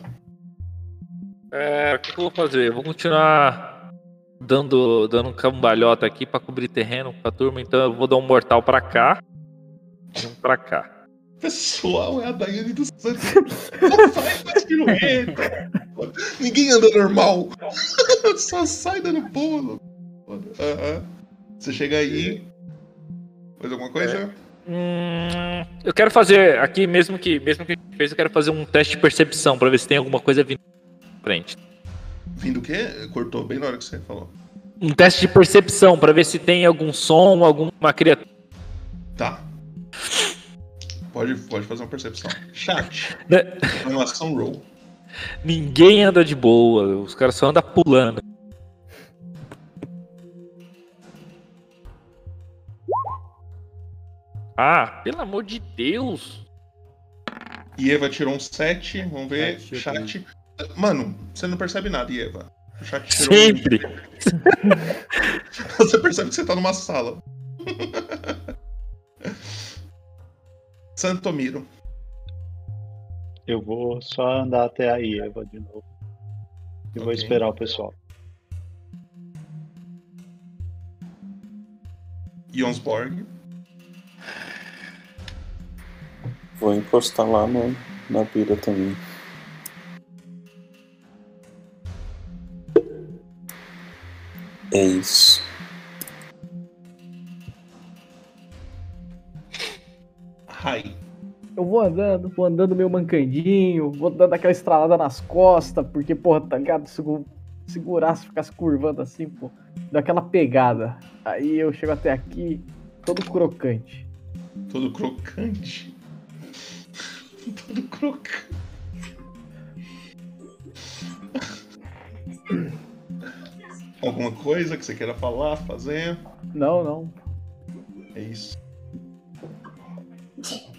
É, o que, que eu vou fazer? Eu vou continuar dando, dando um cambalhota aqui pra cobrir terreno com a turma, então eu vou dar um mortal pra cá e um pra cá. Pessoal, é a Daiane dos Santos. Não faz mais pirueta. Ninguém anda normal. Só sai dando pulo. Foda. Aham. Você chega aí. Faz alguma coisa? Hum, eu quero fazer aqui, mesmo que, mesmo que a gente fez, eu quero fazer um teste de percepção pra ver se tem alguma coisa vindo pra frente. Vindo o quê? Cortou bem na hora que você falou. Um teste de percepção pra ver se tem algum som, alguma criatura. Tá. Pode, pode fazer uma percepção. Chat. Né? Faz uma ação roll. Ninguém anda de boa, os caras só andam pulando. Ah, pelo amor de Deus! E Eva tirou um 7. Vamos ver. Eu Chat. Mano, você não percebe nada, e Eva. O chat tirou um- Sempre! Você percebe que você tá numa sala. Santomiro. Eu vou só andar até a Ieva de novo. E vou Ok. esperar o pessoal. Jonsborg. Vou encostar lá no, na beira também. É isso. Rai. Eu vou andando, vou andando meio mancandinho, vou dando aquela estralada nas costas, porque, porra, tá ligado? Se eu segurasse, ficasse curvando assim, pô, dá aquela pegada. Aí eu chego até aqui, todo crocante. Todo crocante. Antônio crocante. Alguma coisa que você queira falar, fazer? Não, não. É isso.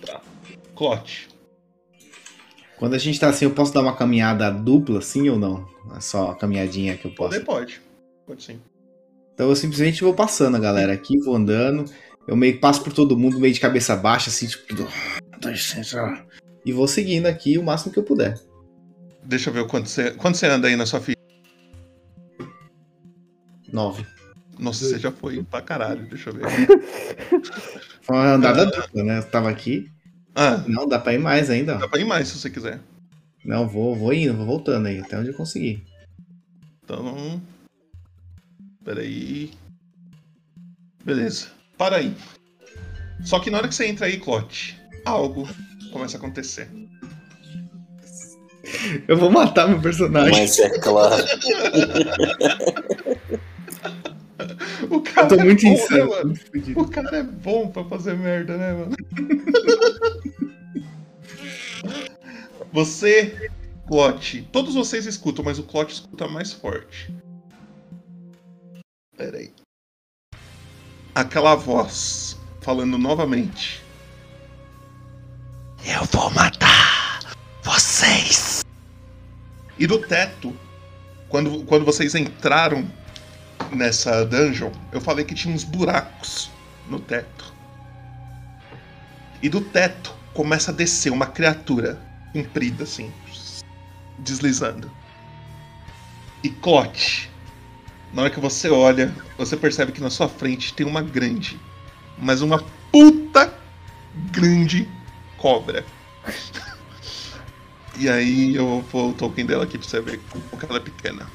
Tá. Clote. Quando a gente tá assim, eu posso dar uma caminhada dupla, sim ou não? É só a caminhadinha que eu posso. Pode. Pode sim. Então eu simplesmente vou passando a galera aqui, vou andando. Eu meio que passo por todo mundo, meio de cabeça baixa, assim, tipo. Dá licença. E vou seguindo aqui o máximo que eu puder. Deixa eu ver quanto você. Quanto você anda aí na sua ficha? Nove. Nossa, você já foi pra caralho, deixa eu ver. Foi uma andada dupla, né? Eu tava aqui. Ah, Não, dá pra ir mais ainda. ó. dá pra ir mais se você quiser. Não, vou, vou indo, vou voltando aí, até onde eu conseguir. Então. Peraí. Beleza. Para aí. Só que na hora que você entra aí, Clote, algo começa a acontecer. Eu vou matar meu personagem. Mas é claro. O cara Eu tô muito é bom, né, insano. mano? muito fudido. O cara é bom pra fazer merda, né, mano? Você, Clote, todos vocês escutam, mas o Clote escuta mais forte. Pera aí. Aquela voz falando novamente. Eu vou matar vocês. E do teto, quando, quando vocês entraram nessa dungeon, eu falei que tinha uns buracos no teto. E do teto começa a descer uma criatura comprida assim, deslizando. E Clote, na hora que você olha, você percebe que na sua frente tem uma grande, mas uma puta grande cobra. E aí eu vou pôr o token dela aqui pra você ver como que ela é pequena.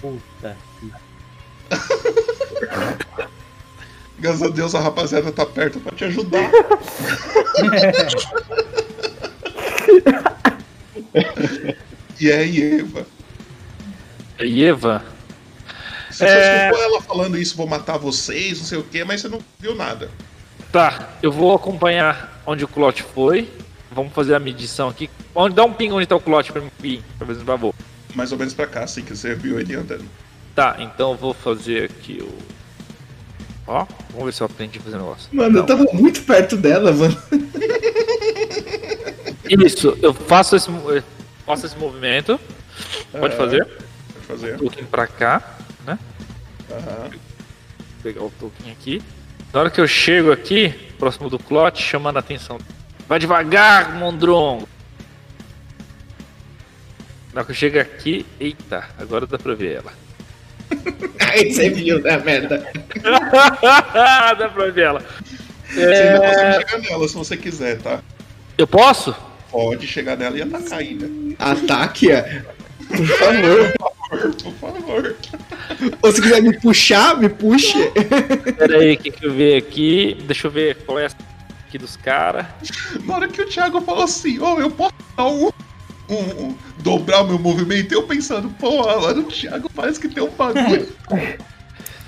Puta que. Graças a Deus a rapaziada tá perto pra te ajudar. e aí, Eva? E Eva? Você É. só escutou ela falando isso, vou matar vocês, não sei o que, mas você não viu nada. Tá, eu vou acompanhar onde o Clot foi. Vamos fazer a medição aqui. Onde, dá um ping onde tá o Clot pra mim, pra ver se favor. Mais ou menos pra cá, assim, que você viu ele andando. Tá, então eu vou fazer aqui o. Ó, vamos ver se eu aprendi a fazer negócio. Mano, eu tava muito perto dela, mano. Isso, eu faço esse, eu faço esse movimento. Pode É. fazer. Pode fazer. Token pra cá, né? Aham. Vou pegar o token aqui. Na hora que eu chego aqui, próximo do Clot, chamando a atenção. Vai devagar, Mondrongo! Na hora que eu chego aqui, eita, agora dá pra ver ela. Aí você viu, né, merda? dá pra ver ela. Você ainda É, consegue chegar nela se você quiser, tá? Eu posso? Pode chegar nela e atacar ainda. Ataque, é. Por favor. Por favor. Ou se quiser me puxar, me puxe. Pera aí, o que, que eu ver aqui? Deixa eu ver qual é essa aqui dos caras. Na hora que o Thiago falou assim, ó, eu posso dar um, um- um- dobrar o meu movimento, eu pensando, pô, agora o Thiago parece que tem um bagulho.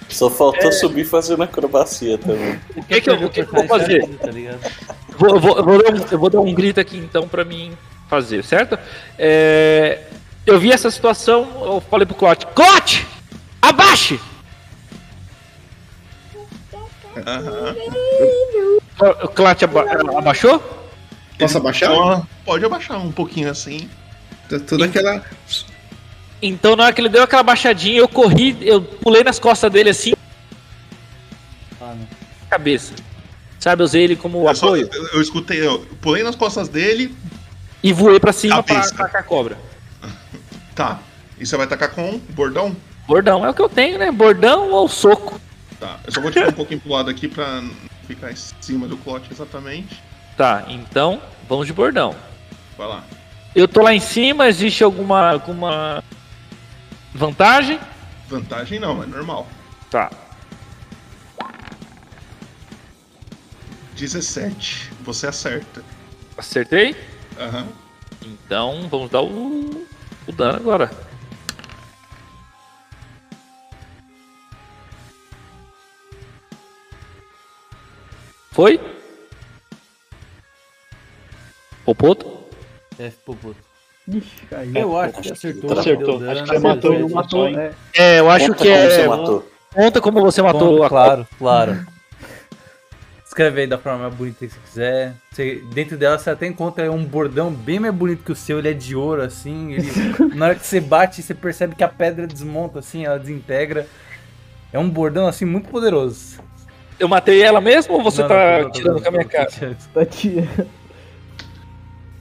Só faltou subir fazendo acrobacia também. O que, que, eu, o que, que eu vou fazer? Tá ligado? Vou, vou, eu, vou dar um, eu vou dar um grito aqui então pra mim fazer, certo? É, eu vi essa situação, eu falei pro Clot: Clot! Abaixe! Aham. O Clot aba abaixou? Posso abaixar? Ó, pode abaixar um pouquinho assim. Tá Toda aquela. Então na hora que ele deu aquela baixadinha, eu corri, eu pulei nas costas dele assim, Ah, não. cabeça. Sabe, eu usei ele como Eu, só- apoio eu- eu escutei, eu pulei nas costas dele, e voei pra cima pra Cabeça. atacar a cobra. Tá. E você vai atacar com bordão? Bordão é o que eu tenho, né? Bordão ou soco. Tá. Eu só vou tirar um pouquinho pro lado aqui pra não ficar em cima do clote exatamente. Tá, então vamos de bordão. Vai lá. Eu tô lá em cima, existe alguma, alguma vantagem? Vantagem não, é normal. Tá. 17. Você acerta. Acertei? Aham. Então vamos dar o, o dano agora. Foi? Popoto? F Popoto. Ixi, aí. Eu acho que acertou. Acertou. deu Acho que dano, você matou só, hein? É, É, eu acho Conta que como é. você matou. Conta como você matou Ponto, a claro, claro. Escreve aí da forma mais bonita que você quiser. Você- dentro dela você até encontra um bordão bem mais bonito que o seu, ele é de ouro, assim. ele- na hora que você bate, você percebe que a pedra desmonta, assim, ela desintegra. É um bordão, assim, muito poderoso. Eu matei ela mesmo ou você Não, tá não, não, não, tirando não, com a minha cara? tá tia.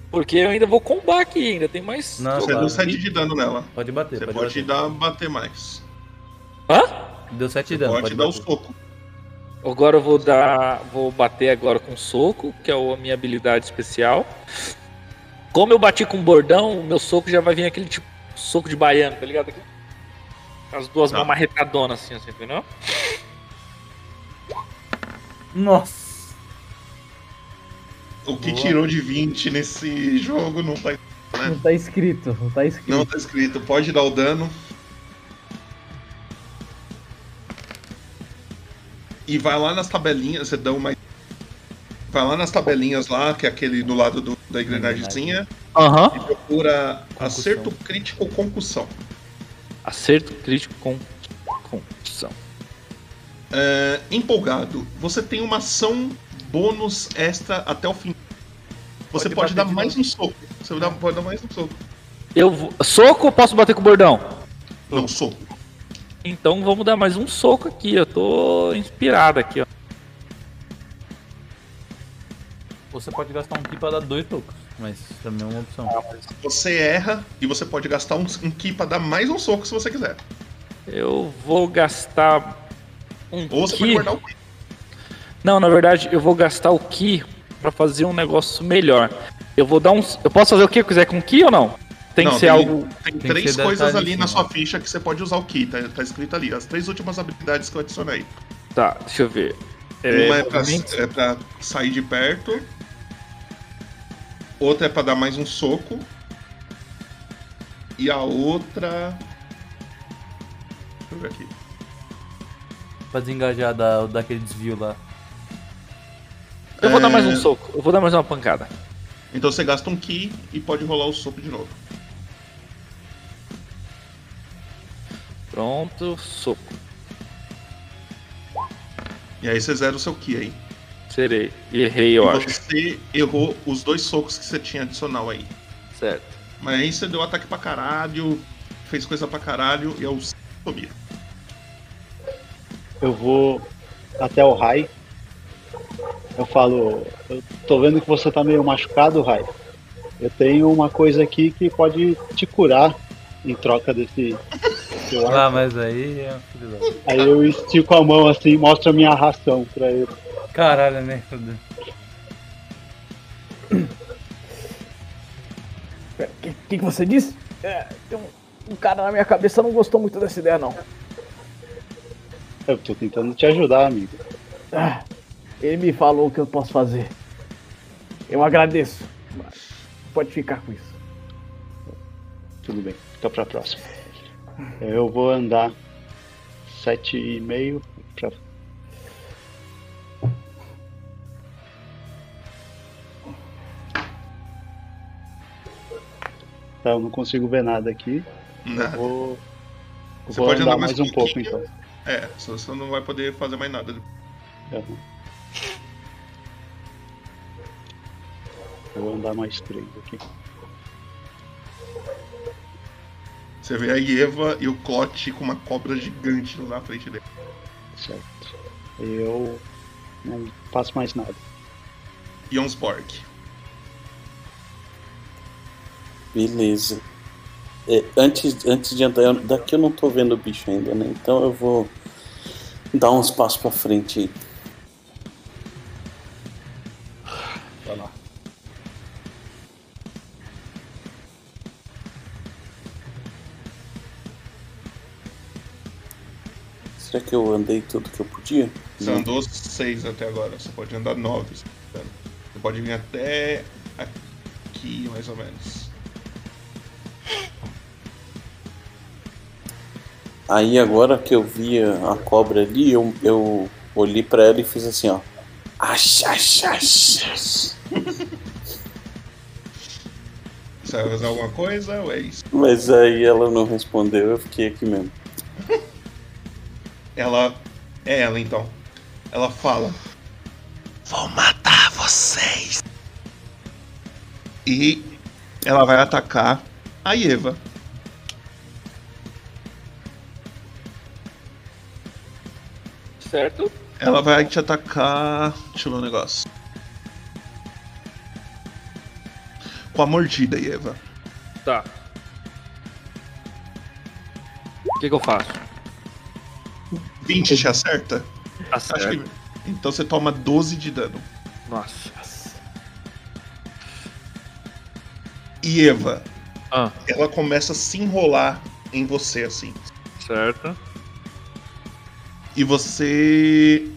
Porque eu ainda vou combar aqui ainda, tem mais. Não, Você deu 7 de dano nela. Pode bater, Você pode, pode bater. dar, bater mais. Hã? Deu 7 Você de dano, pode, pode dar o bater. soco. Agora eu vou dar. Vou bater agora com soco, que é a minha habilidade especial. Como eu bati com bordão, o meu soco já vai vir aquele tipo soco de baiano, tá ligado? As duas Tá. mãos marretadonas assim, assim, entendeu? Nossa! O que Boa. tirou de 20 nesse jogo não tá, Não tá escrito, não tá escrito. não tá escrito. Pode dar o dano. E vai lá nas tabelinhas, você dá uma. Vai lá nas tabelinhas lá, que é aquele do lado do- da engrenagemzinha, Aham. e procura acerto crítico concussão. Acerto crítico com concussão. É, empolgado, você tem uma ação bônus extra até o fim. Você Pode pode, dar mais novo. um soco. Você dá- pode dar mais um soco. Eu vou... Soco ou posso bater com bordão? Não, soco. Então vamos dar mais um soco aqui. Eu tô inspirado aqui, ó. Você pode gastar um ki pra dar dois tocos, mas também é uma opção. Você erra e você pode gastar um, um ki pra dar mais um soco se você quiser. Eu vou gastar um Ou você ki. pode guardar o ki. Não, na verdade, eu vou gastar o Ki pra fazer um negócio melhor. Eu vou dar um. Eu posso fazer o que eu quiser com o Ki ou não? Tem Não, que ser algo. Tem, que três coisas ali na sua ficha que você pode usar o ki, tá, tá escrito ali. As três últimas habilidades que eu adicionei. Tá, deixa eu ver. Uma é pra, é pra sair de perto. Outra é pra dar mais um soco. E a outra. Deixa eu ver aqui. Pra desengajar da, daquele desvio lá. Eu vou dar mais um É. soco. Eu vou dar mais uma pancada. Então você gasta um ki e pode rolar o soco de novo. Pronto, soco. E aí você zera o seu ki aí. Serei. Errei, eu E acho. Você errou os dois socos que você tinha adicional aí. Certo. Mas aí você deu ataque pra caralho, fez coisa pra caralho e é o. Eu vou até o Rai. Eu falo, eu tô vendo que você tá meio machucado, Rai. Eu tenho uma coisa aqui que pode te curar em troca desse. Arco. Ah, mas aí é Aí eu estico a mão assim, mostro a minha ração pra ele. Caralho, né? O que, que, que você disse? É, tem um, um cara na minha cabeça não gostou muito dessa ideia, não. Eu tô tentando te ajudar, amigo. Ah, ele me falou o que eu posso fazer. Eu agradeço. mas Pode ficar com isso. Tudo bem, fica pra próxima. Eu vou andar sete e meio pra... Tá, eu não consigo ver nada aqui. Nada. vou, Você vou pode andar andar mais mais um um pouco então. É, só você não vai poder fazer mais nada. Uhum. Eu vou andar mais três aqui. Você vê a Eva e o Clote com uma cobra gigante lá na frente dele. Certo. Eu não faço mais nada. Jonsborg. Beleza. É, antes, antes de andar, eu- daqui eu não tô vendo o bicho ainda, né? Então eu vou dar uns passos pra frente aí. Será que eu andei tudo que eu podia? Você andou seis até agora, você pode andar nove. Você pode vir até aqui, mais ou menos. Aí agora que eu vi a cobra ali, eu, eu olhei pra ela e fiz assim, ó. Ach, ach, ach. Você vai fazer alguma coisa ou é isso? Mas aí ela não respondeu, eu fiquei aqui mesmo. Ela. É ela então. Ela fala: Vou matar vocês. E ela vai atacar a Eva. Certo? Ela vai te atacar. Deixa eu ver um negócio. Com a mordida, Eva. Tá. O que, que eu faço? 20 te acerta? Tá Acho certo. que- Então você toma 12 de dano. Nossa. E Eva, Ah, ela começa a se enrolar em você, assim. certo. E você.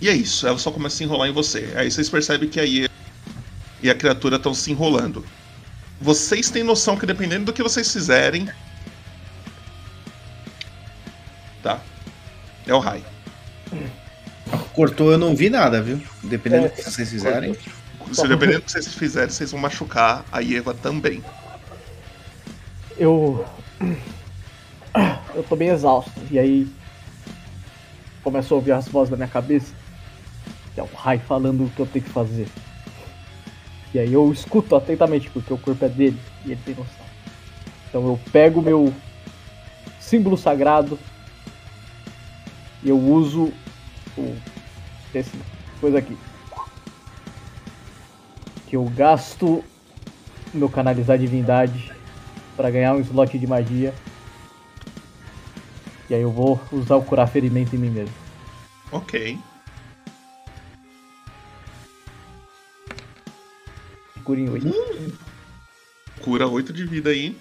E é isso, ela só começa a se enrolar em você. Aí vocês percebem que a Eva e a criatura estão se enrolando. Vocês têm noção que dependendo do que vocês fizerem. É o Rai. Cortou, eu não vi nada, viu? Dependendo É, do que vocês fizerem. Se dependendo do que vocês fizerem, vocês vão machucar a Eva também. Eu. Eu tô bem exausto. E aí. Começo a ouvir as vozes da minha cabeça. Que é o Rai falando o que eu tenho que fazer. E aí eu escuto atentamente, porque o corpo é dele e ele tem noção. Então eu pego o meu símbolo sagrado e eu uso o. Esse coisa aqui. Que eu gasto meu canalizar divindade para ganhar um slot de magia. E aí eu vou usar o curar ferimento em mim mesmo. Ok. Curinho aí. Cura 8 de vida aí.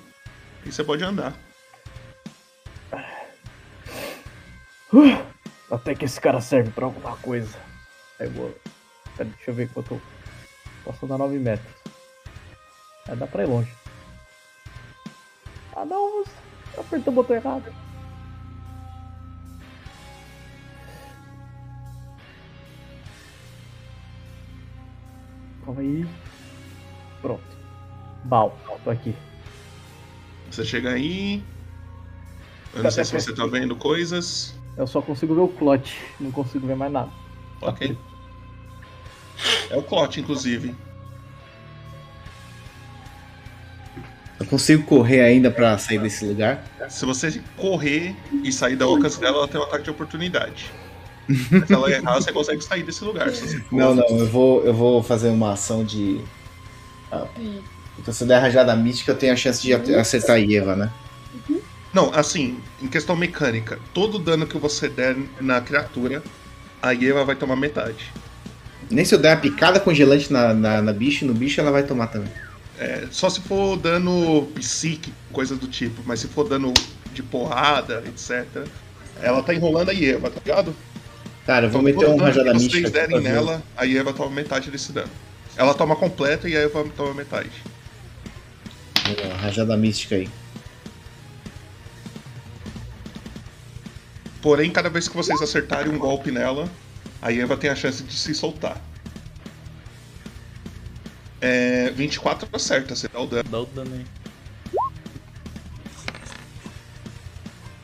E você pode andar. Até que esse cara serve pra alguma coisa. Aí eu vou. Pera, deixa eu ver quanto. eu Posso andar 9 metros. Aí dá pra ir longe. Ah não, eu apertei o botão errado. Calma aí. Pronto. Bal, tô aqui. Você chega aí. Eu não sei se você tá vendo coisas. Eu só consigo ver o clote, não consigo ver mais nada. Ok. É o Clot, inclusive. Eu consigo correr ainda pra sair desse lugar? Se você correr e sair da alcance dela, ela tem um ataque de oportunidade. Se ela errar, você consegue sair desse lugar. Não, não, eu vou, eu vou fazer uma ação de. Ah, Então, se eu der a rajada mística, eu tenho a chance de acertar a Eva, né? Não, assim, em questão mecânica, todo dano que você der na criatura, a Eva vai tomar metade. Nem se eu der uma picada congelante na, na, na bicho, no bicho ela vai tomar também. É, só se for dano psíquico, coisa do tipo, mas se for dano de porrada, etc. Ela tá enrolando a Eva, tá ligado? Cara, eu vou Então, meter um rajada mística. vocês aqui derem nela, a Eva toma metade desse dano. Ela toma completo e a Eva toma metade. Lá, Rajada mística aí. Porém, cada vez que vocês acertarem um golpe nela, a Eva tem a chance de se soltar. É, 24 acerta, você dá o dano. Dá o dano aí.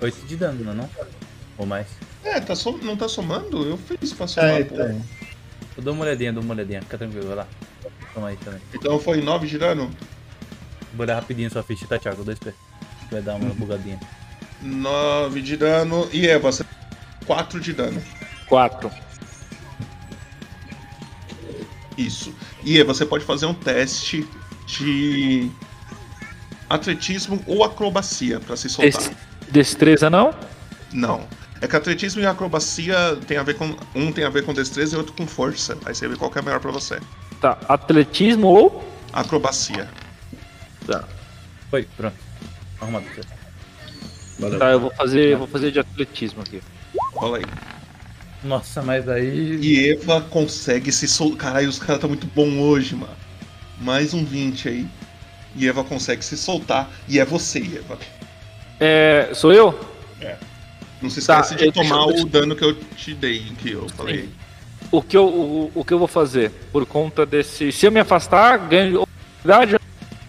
8 de dano, não é não? Ou mais? É, tá som- não tá somando? Eu fiz pra somar, É, pô. tá. Eu dou uma olhadinha, dou uma olhadinha. Fica tranquilo, vai lá. Toma aí também. Então foi 9 de dano? Vou olhar rapidinho sua ficha, tá, Thiago? 2P. Vai dar uma bugadinha. 9 de dano. E Eva, você 4 de dano. 4. Isso. E Eva, você pode fazer um teste de atletismo ou acrobacia pra se soltar. Des- destreza não? Não. É que atletismo e acrobacia tem a ver com. Um tem a ver com destreza e outro com força. Aí você vê qual que é melhor pra você. Tá. Atletismo ou. Acrobacia. Tá. Foi, pronto. Arrumado. Valeu. Tá, eu vou fazer, eu vou fazer de atletismo aqui. Fala aí. Nossa, mas aí. E Eva consegue se soltar. Caralho, os caras tá muito bom hoje, mano. Mais um 20 aí. E Eva consegue se soltar. E é você, Eva. É. Sou eu? Não se Tá, esquece de eu- deixa tomar eu- o dano que eu te dei, que eu falei. o que eu, o, o que eu vou fazer? Por conta desse. Se eu me afastar, ganho oportunidade.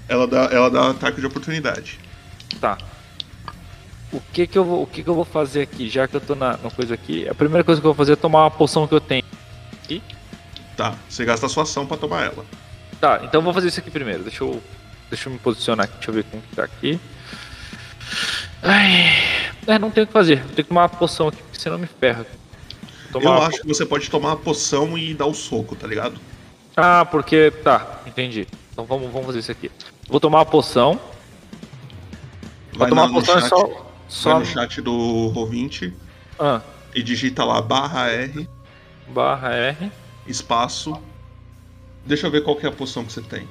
Ela dá, ela dá ataque de oportunidade. Tá. O que que eu vou, o que que eu vou fazer aqui, já que eu tô na, na coisa aqui? A primeira coisa que eu vou fazer é tomar uma poção que eu tenho. Aqui. Tá, você gasta a sua ação pra tomar ela. Tá, então eu vou fazer isso aqui primeiro. Deixa eu, deixa eu me posicionar aqui, deixa eu ver como que tá aqui. Ai, é, não tenho o que fazer. Vou ter que tomar uma poção aqui, porque senão me ferra. Tomar Eu acho que você pode tomar a poção e dar o soco, tá ligado? Ah, porque. Tá, entendi. Então vamos, vamos fazer isso aqui. Vou tomar uma poção. Vai tomar na- uma no poção é chat, só. vai no chat do Ro20 Ah, e digita lá barra R, barra R. espaço. Deixa eu ver qual que é a poção que você tem.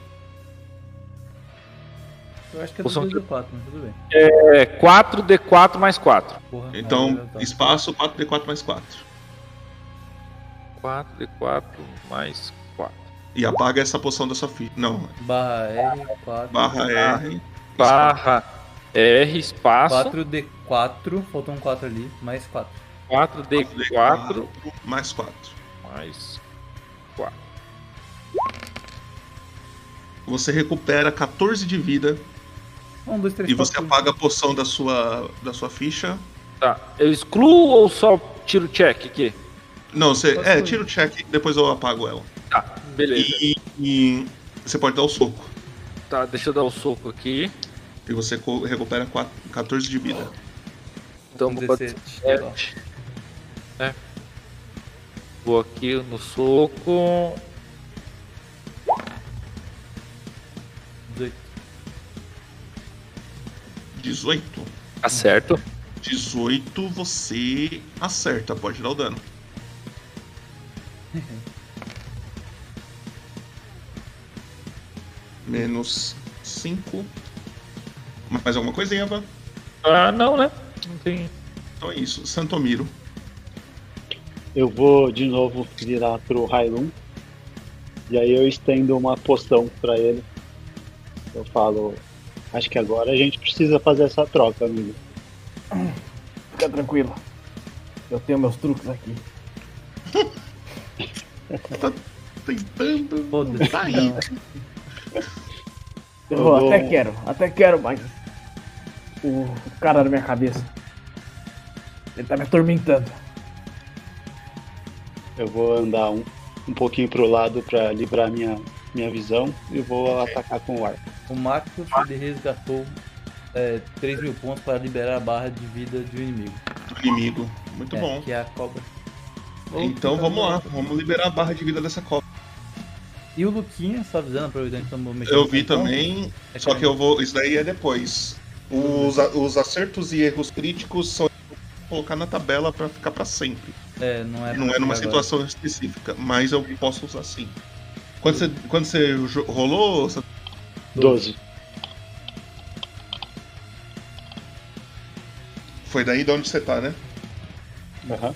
Eu acho que é Poção do que- 2D4, mas tudo bem. É 4D4 mais 4. Porra, Então, tá. espaço 4D4 mais 4. 4D4 mais 4. E apaga essa poção da sua ficha. Não, Barra R4. barra R. Barra R espaço 4D4, faltou um 4 ali, mais 4. 4D4 mais 4. mais 4. Você recupera 14 de vida 1, 2, 3, e você apaga a poção da sua, da sua ficha. Tá. Eu excluo ou só tiro check aqui? Não, você. É, fazer. tira o check, depois eu apago ela. Tá, beleza. E, e você pode dar o soco. Tá, deixa eu dar o soco aqui. E você recupera 4, 14 de vida. Então vou fazer 7. É. Vou aqui no soco. 18. 18. Acerto. 18 você acerta, pode dar o dano. Menos 5. Mais alguma coisa, Eva? Ah, não, né? Não tem. Então é isso. Santomiro. Eu vou de novo virar pro Railun. E aí eu estendo uma poção pra ele. Eu falo, acho que agora a gente precisa fazer essa troca, amigo. Fica tranquilo. Eu tenho meus truques aqui. Tá tentando. Foda-se. Tá. Eu, Eu vou- até quero, até quero, mas o, cara na minha cabeça. Ele tá me atormentando. Eu vou andar um, um pouquinho pro lado pra livrar minha, minha visão e vou atacar com o arco. O Marcos ele resgatou é, 3 mil pontos para liberar a barra de vida de um inimigo. Do inimigo. Muito É, bom. Que é a cobra. Então vamos lá. Vamos liberar a barra de vida dessa cobra. E o Luquinha, só avisando, aproveitando que estamos mexendo Eu com vi também. é Só que que eu vou. Isso daí é depois. Os, os acertos e erros críticos são colocar na tabela pra ficar pra sempre. É, não é, Não é numa agora. situação específica, mas eu posso usar sim. Quando você, quando você rolou, você- 12. foi daí de onde você tá, né? Aham.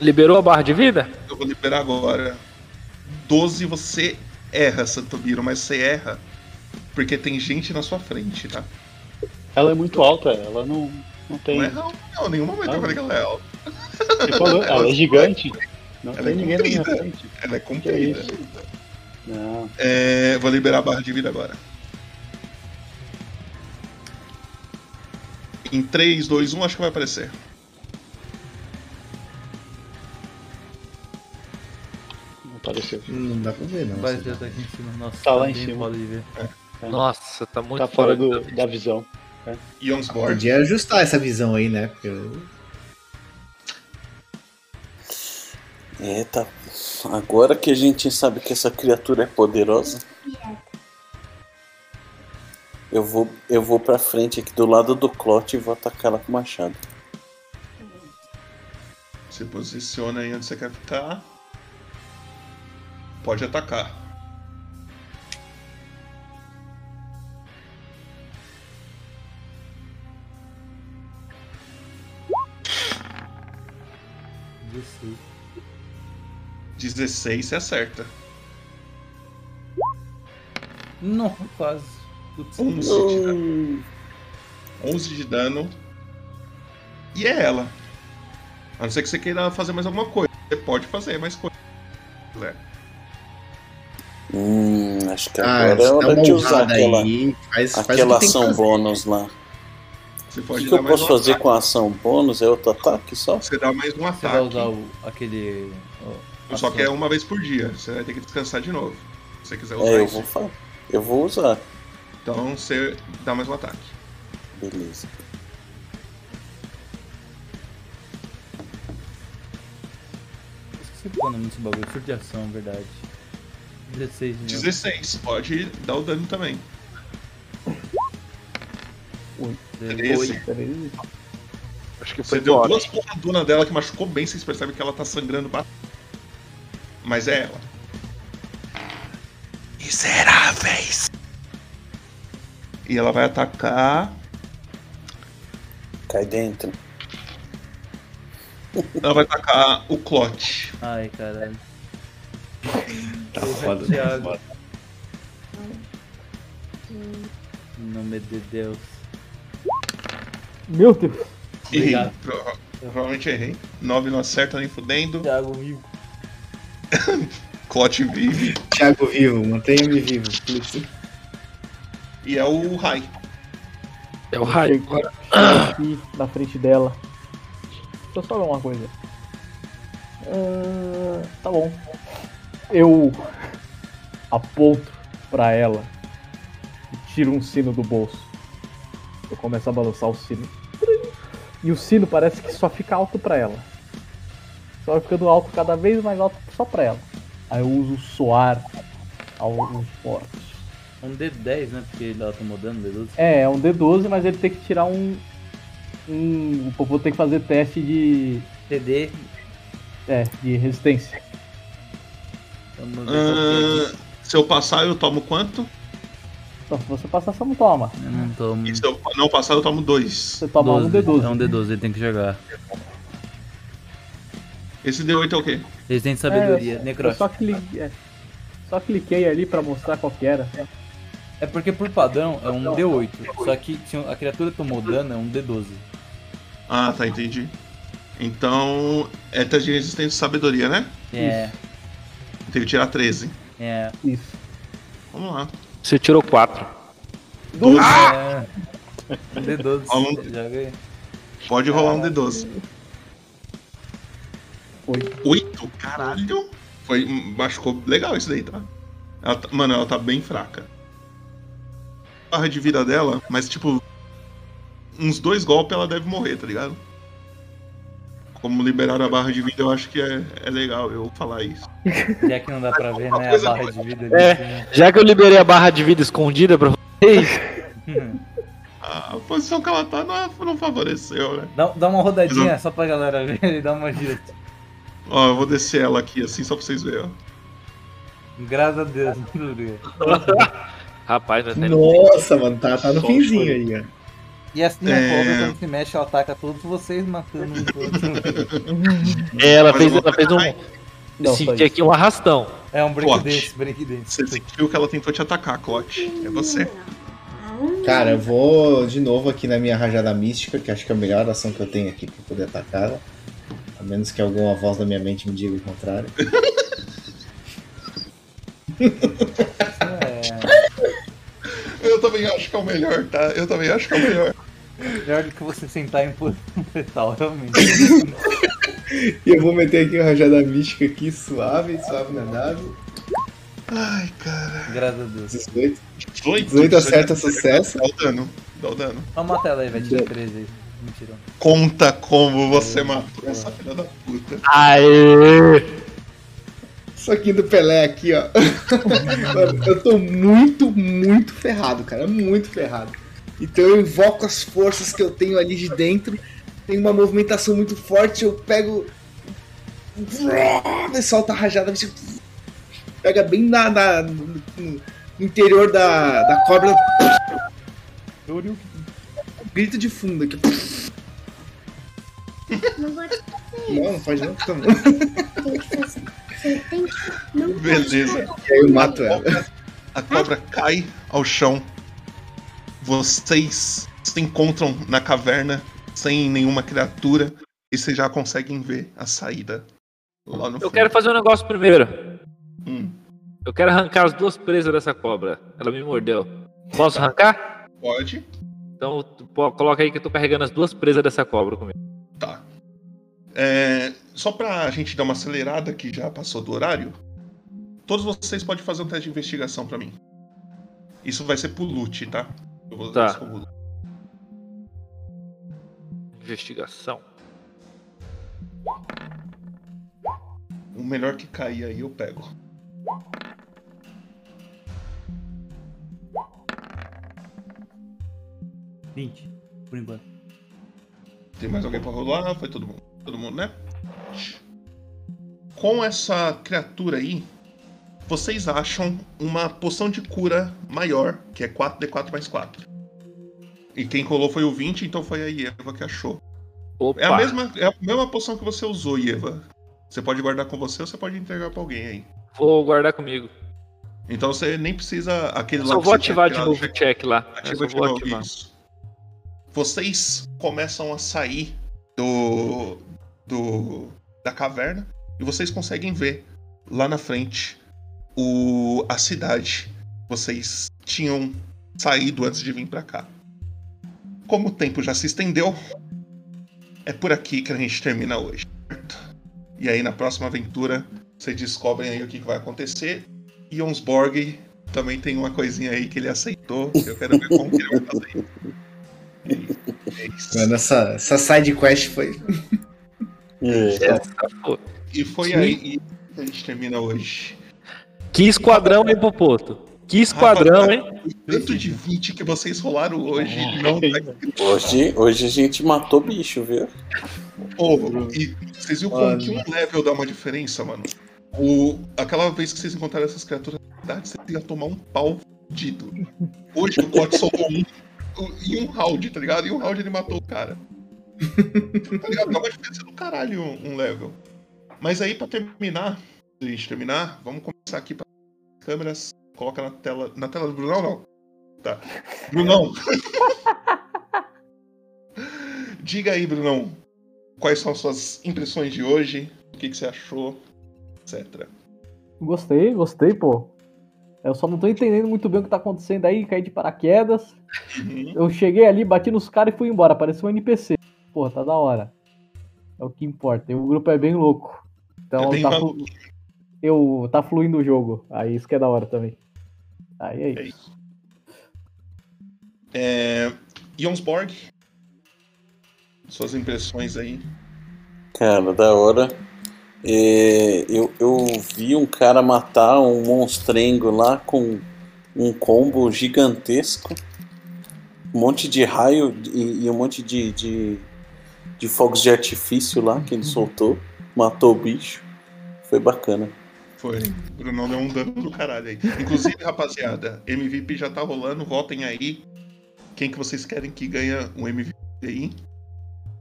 Liberou a barra de vida? Eu vou liberar agora. 12 você erra, Santomiro, mas você erra porque tem gente na sua frente, tá? Ela é muito alta, ela não, não tem. Não erra, não, em nenhum momento eu Não. falei que ela é alta. Você falou, ela é gigante. Não Ela tem é ninguém na minha comprida. frente. Ela é Que comprida. Não. É, vou liberar a barra de vida agora. Em 3, 2, 1, acho que vai aparecer. Não apareceu. Não dá pra ver, não. Ter tá aqui em cima. Nossa, Tá lá em bem cima. Nossa, tá muito Tá fora do. do, da visão. Ionsborg. Podia ajustar essa visão aí, né? Porque eu- É, tá. Agora que a gente sabe que essa criatura é poderosa. Eu vou, eu vou pra frente aqui do lado do Clot e vou atacar ela com o machado. Se posiciona aí onde você quer ficar. Pode atacar. Dezesseis. 16 você acerta. Não, quase. Putz, 11 de dano. 11 de dano. E é ela. A não ser que você queira fazer mais alguma coisa. Você pode fazer, mas coisa. quiser. Hum, acho que Ah, agora é dá hora uma de usar honrada aquela, aí. Faz, faz aquela ação bônus lá. Você O pode que, que dar eu mais posso um fazer ataque. com a ação bônus? É outro ataque só? Você dá mais um Você vai usar ataque. o, aquele. o- Só que é uma vez por dia. Você vai ter que descansar de novo. Se você quiser usar É, eu isso. vou, fa- eu vou usar. Então você dá mais um ataque. Beleza. Esqueci qual é o nome desse bagulho. Surto de ação, verdade. 16 de novo. 16. Pode dar o dano também. Oi. 13. Peraí. Acho que Você foi deu embora. duas porradunas dela que machucou bem, vocês percebem que ela tá sangrando bastante. Mas é ela. Miseráveis! E ela vai atacar. Cai dentro. Ela vai atacar o Clot. Ai, caralho. Tá foda. Em nome de Deus. Meu Deus. Errei. Prova- Provavelmente errei. 9 não acerta nem fudendo. Thiago vivo. Clot vive. Thiago vivo, mantenha-me vivo. E é o Rai. É o raio. Chego aqui na frente dela. Deixa eu só ver uma coisa. Ah, tá bom. Eu aponto pra ela e tiro um sino do bolso. Eu começo a balançar o sino. E o sino parece que só fica alto pra ela. Só vai ficando alto cada vez mais alto só pra ela. Aí eu uso soar alguns portos. Um D10, né? Porque ela tá mudando D12. É, é um D12, mas ele tem que tirar um. um o Popô tem que fazer teste de. TD. É, de resistência. É. Ah, se eu passar, eu tomo quanto? Então, se você passar, você não toma. Eu não tomo. E se eu não passar, eu tomo 2. Você toma um 12. D12. É um D12, ele tem que jogar. Esse D8 é o quê? De sabedoria, É, eu necrótico. só, cli- é, só cliquei ali pra mostrar qual que era. É porque por padrão é um D8. Só que se a criatura tomou dano é um D12. Ah, tá, entendi. Então, é teste de resistência e sabedoria, né? É, Tem que tirar 13. é. Isso. Vamos lá. Você tirou 4. 12. é. Um D12. Vamos. Joga aí. Pode rolar um D12. Oito. 8? Caralho! Foi, machucou legal isso daí, tá? Ela tá- Mano, ela tá bem fraca. Barra de vida dela, mas tipo. Uns dois golpes ela deve morrer, tá ligado? Como liberaram a barra de vida, eu acho que é, é legal eu falar isso. Já que não dá pra ver, né? A barra de vida ali. É. assim. Já que eu liberei a barra de vida escondida pra vocês, A posição que ela tá não, não favoreceu, né? Dá, dá uma rodadinha só pra galera ver e dar uma gira. Ó, eu vou descer ela aqui assim só pra vocês verem, ó. Graças a Deus. bem. rapaz. Nossa, mano, tá, tá no Só finzinho aí, ó. E assim a É. cobra quando se mexe, ela ataca todos vocês matando um do outro. É, ela fez, ela fez um. atacar, Não, Senti aqui um arrastão. É um break Plot. dance, break dance. Você sentiu que ela tentou te atacar, Clote. É você. Cara, eu vou de novo aqui na minha rajada mística, que acho que é a melhor ação que eu tenho aqui pra poder atacá-la. A menos que alguma voz da minha mente me diga o contrário. É, Eu também acho que é o melhor, tá? Eu também acho que é o melhor. Melhor do que você sentar em posição fetal, realmente. E eu vou meter aqui a rajada mística aqui, suave, suave na nave. Ai, cara. Graças a Deus. 18. 18, 18 acerta sucesso. Dá o dano. Dá o dano. Vamos matar ela aí, vai tirar 13 aí. Mentira. Conta como você matou essa filha da puta. Aê! Soquinho do Pelé aqui, ó. Mano, eu tô muito, muito ferrado, cara. Muito ferrado. Então eu invoco as forças que eu tenho ali de dentro. Tem uma movimentação muito forte, eu pego. E solta a rajada. Pega bem na, na- no, no interior da, da cobra. Grito de fundo aqui. Não pode Não, não pode não. Tá bom. tem que fazer. Você tem que. Não Beleza. E aí eu mato ela. A cobra cai ao chão. Vocês se encontram na caverna sem nenhuma criatura e vocês já conseguem ver a saída Lá no Eu fundo. quero fazer um negócio primeiro. Hum, Eu quero arrancar as duas presas dessa cobra. Ela me mordeu. Posso arrancar? pode. Então pô- coloca aí que eu tô carregando as duas presas dessa cobra comigo. Tá. É, só pra gente dar uma acelerada que já passou do horário, todos vocês podem fazer um teste de investigação pra mim. Isso vai ser pro loot, tá? Eu vou Tá. Investigação. O melhor que cair aí eu pego. Vinte, por enquanto. Tem mais alguém pra rolar? Foi todo mundo. Todo mundo, né? Com essa criatura aí, vocês acham uma poção de cura maior, que é 4d4 mais 4. E quem colou foi o 20, então foi a Ieva que achou. Opa. É a mesma, é a mesma poção que você usou, Ieva. Você pode guardar com você ou você pode entregar pra alguém aí. Vou guardar comigo. Então você nem precisa aquele Eu lá só vou ativar de novo o check lá. Ativa de novo, ativar. isso. Vocês começam a sair do, do da caverna e vocês conseguem ver lá na frente o a cidade. Vocês tinham saído antes de vir pra cá. Como o tempo já se estendeu, é por aqui que a gente termina hoje. certo? E aí na próxima aventura vocês descobrem aí o que que vai acontecer. E Jonsborg também tem uma coisinha aí que ele aceitou. Eu quero ver como que ele vai fazer isso. É isso. Mano, essa, essa side quest foi. É. E foi Sim. aí que a gente termina hoje. Que esquadrão, hein, Popoto? Que esquadrão, hein? O tanto de 20 que vocês rolaram hoje não tá. Hoje, hoje a gente matou bicho, viu? Pô, e vocês viram como que um level dá uma diferença, mano? O, aquela vez que vocês encontraram essas criaturas na cidade, vocês iam tomar um pau fudido. Hoje o Cot soltou um em um round, tá ligado? E um round ele matou o cara. tá ligado? Dá uma diferença do caralho um, um level. Mas aí, pra terminar, gente terminar, vamos começar aqui para câmeras. Coloca na tela. Na tela do Brunão, não. Tá. Brunão. Diga aí, Brunão. Quais são as suas impressões de hoje? O que, que você achou? Etc. Gostei, gostei, pô. Eu só não tô entendendo muito bem o que tá acontecendo aí, caí de paraquedas. Uhum. Eu cheguei ali, bati nos caras e fui embora. Pareceu um NPC. Pô, tá da hora. É o que importa. E o grupo é bem louco. Então É bem tá, flu... eu, tá fluindo o jogo. Aí isso que é da hora também. Aí é É isso. É, Jonsborg. Suas impressões aí. Cara, da hora. É, eu, eu vi um cara matar um monstrengo lá com um combo gigantesco. Um monte de raio e, e um monte de, de, de fogos de artifício lá que ele soltou. Matou o bicho. Foi bacana. Foi. O Brunão deu um dano do caralho aí. Inclusive, rapaziada, MVP já tá rolando. Votem aí. Quem que vocês querem que ganha um MVP aí?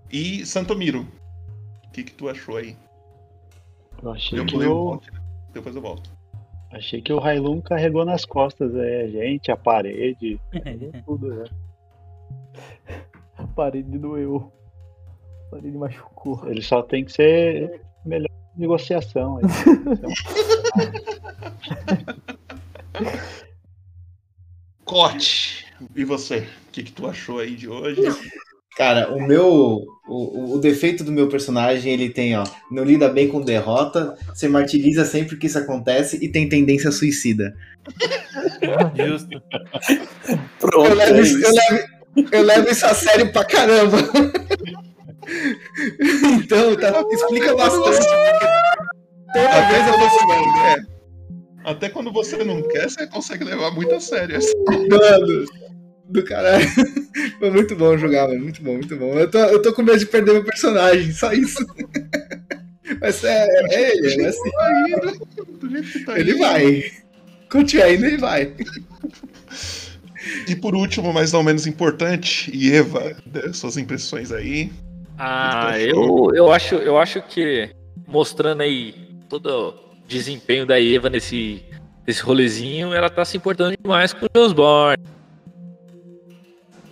E Santomiro. O que, que tu achou aí? Eu achei Eu que pulei o o, voto, né? Depois eu volto. achei que o Railun carregou nas costas é, a gente, a parede, tudo. Né? A parede doeu. A parede machucou. Ele só tem que ser melhor negociação. Aí. Cote. E você? O que, que tu achou aí de hoje? Cara, o meu. O, o defeito do meu personagem, ele tem, ó. Não lida bem com derrota, se martiriza sempre que isso acontece e tem tendência suicida. Justo. Pronto, Eu levo, é isso, eu, levo, eu levo isso a sério pra caramba. então, tá, explica bastante. Toda vez eu você não quer. Até quando você não quer, você consegue levar muito a sério. essa. Mano, do caralho. Foi muito bom jogar, mano. Muito bom, muito bom. Eu tô, eu tô com medo de perder meu personagem, só isso. Mas é, é ele, é assim. Tá Ele vai. Continua indo, ele vai. E por último, mas não menos importante, Eva, dê suas impressões aí. Ah, eu, eu, acho, eu acho que mostrando aí todo o desempenho da Eva nesse, nesse rolezinho, ela tá se importando demais com o Josborn.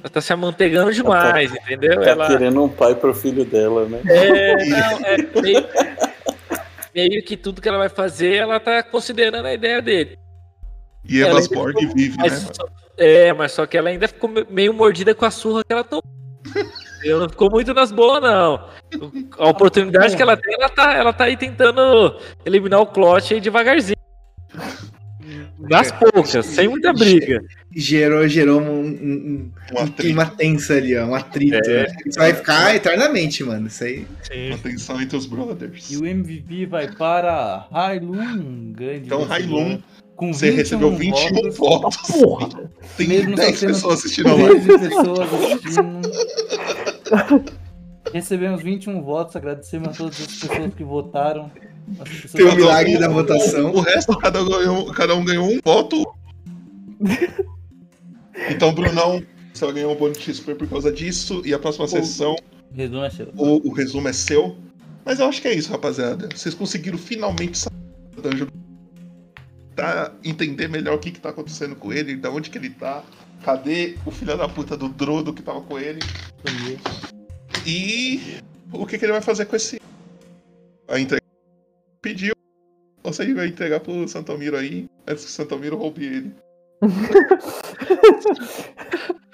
Ela tá se amanteigando demais, entendeu? Tá Ela, querendo um pai pro filho dela, né? É, não, é meio- meio que tudo que ela vai fazer, ela tá considerando a ideia dele. E Ela Evas ainda Borg ficou- vive, né? Só- é, mas só que ela ainda ficou me- meio mordida com a surra que ela tomou. Ela não ficou muito nas boas, não. A oportunidade que ela tem, ela tá, ela tá aí tentando eliminar o Clot aí devagarzinho. Nas poucas, sem muita briga. Gerou, gerou um, um, um, Um clima tenso ali, ó, um atrito. É. né? Isso vai ficar eternamente, mano. Isso aí. Uma tensão entre os brothers. E o MVP vai para Hailun, grande. Então, Hailun, com você recebeu 21 votos. votos. Porra! Tem Mesmo 10 sendo pessoas assistindo a live. 13 pessoas assistindo. Recebemos 21 votos, agradecemos a todas as pessoas que votaram. As pessoas Tem um que- milagre da O- votação. O, resto, cada um, ganhou, cada um ganhou um voto. Então, Brunão, você ganhou um bônus de XP por causa disso. E a próxima sessão, Resumo é seu. o, o resumo é seu. Mas eu acho que é isso, rapaziada. Vocês conseguiram finalmente sair da dungeon. Tá, entender melhor o que, que tá acontecendo com ele, da onde que ele tá. Cadê o filho da puta do Drodo que tava com ele? E o que, que ele vai fazer com esse. A entrega pediu. Ou se ele vai entregar pro Santomiro aí, antes que o Santomiro roube ele.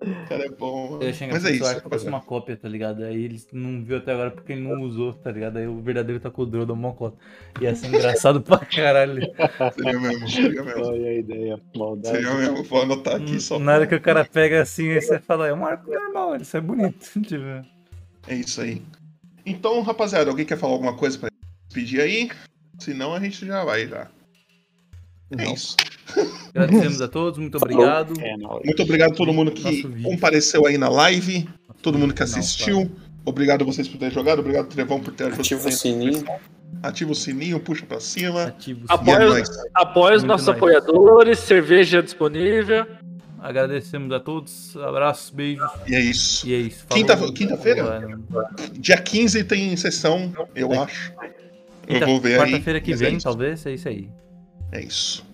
O cara é bom. mano. Eu achei Mas é isso. que fosse rapaziada. uma cópia, tá ligado? Aí eles não viu até agora porque ele não usou, tá ligado? Aí o verdadeiro tá com o Drodo, uma cota. Ia ser engraçado pra caralho. Seria mesmo, seria mesmo. Olha a ideia, maldade. Seria mesmo. Vou anotar aqui só. Na hora que o cara pega assim, aí você fala, é um arco normal, isso é bonito. Tipo, É isso aí. Então, rapaziada, alguém quer falar alguma coisa pra pedir aí? Senão a gente já vai já. É Não. isso. Agradecemos a todos, muito obrigado. É. Muito obrigado a todo mundo que compareceu aí na live, todo mundo que assistiu. Obrigado a vocês por terem jogado, obrigado Trevão por ter ajudado. Ativa o sininho. Ativa o sininho, puxa pra cima. É Apoia, sininho. nóis. apoia os nossos apoiadores, cerveja disponível. Agradecemos a todos, abraços, beijos. E é isso. E é isso. Quinta- quinta-feira? Falou, Dia 15 tem sessão, eu acho. Eu Quinta- vou ver aí. Quarta-feira que é vem, isso. talvez, é isso aí. É isso.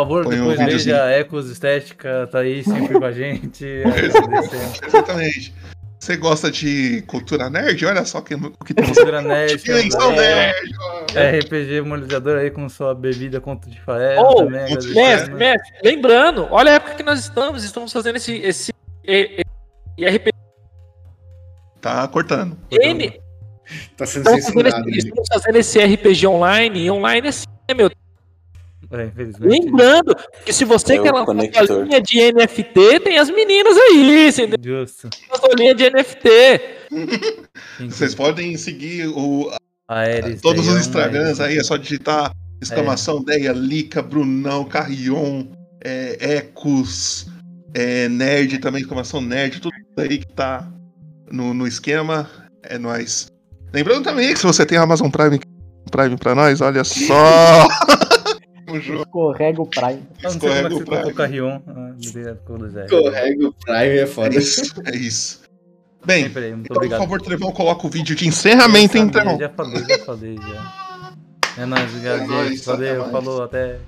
Por favor, Põe um depois videozinho. veja a Ecos Estética, tá aí sempre com a gente. Agradecendo. Exatamente. Você gosta de cultura nerd? Olha só que- o que temos Cultura Nerd, Dimensão é, nerd! ó. RPG Molizador aí com sua bebida conto de fael Oh, também. Mestre, mestre, lembrando, olha a época que nós estamos, estamos fazendo esse, esse e- e- RPG. Tá cortando. N, Tá sendo estamos fazendo, esse, né? estamos fazendo esse RPG online, e online é assim, né, meu? É. Lembrando que se você É quer lançar uma conector. linha de NFT, tem as meninas aí, entendeu? Justo. Linha de NFT. Vocês podem seguir o, Aéreos, todos os Deion, Instagrams aí, é só digitar exclamação Deia, Lica, Brunão, Carrion, é, Ecos, é, Nerd também, exclamação Nerd, tudo aí que tá no, no esquema. É nóis. Lembrando também que se você tem Amazon Prime, Prime pra nós, olha só! o jogo. Escorrega o Prime. É Escorrega o Prime. Carrion. Ah, obrigado pelo Zé. Correga o Prime é É foda. isso, é isso. Bem, Sempre aí, muito então, por obrigado. favor, Trevão, coloca o vídeo de encerramento, sabia, Trevão? Já falei, já falei já. É nóis, obrigado, É nóis. Valeu, falou, até.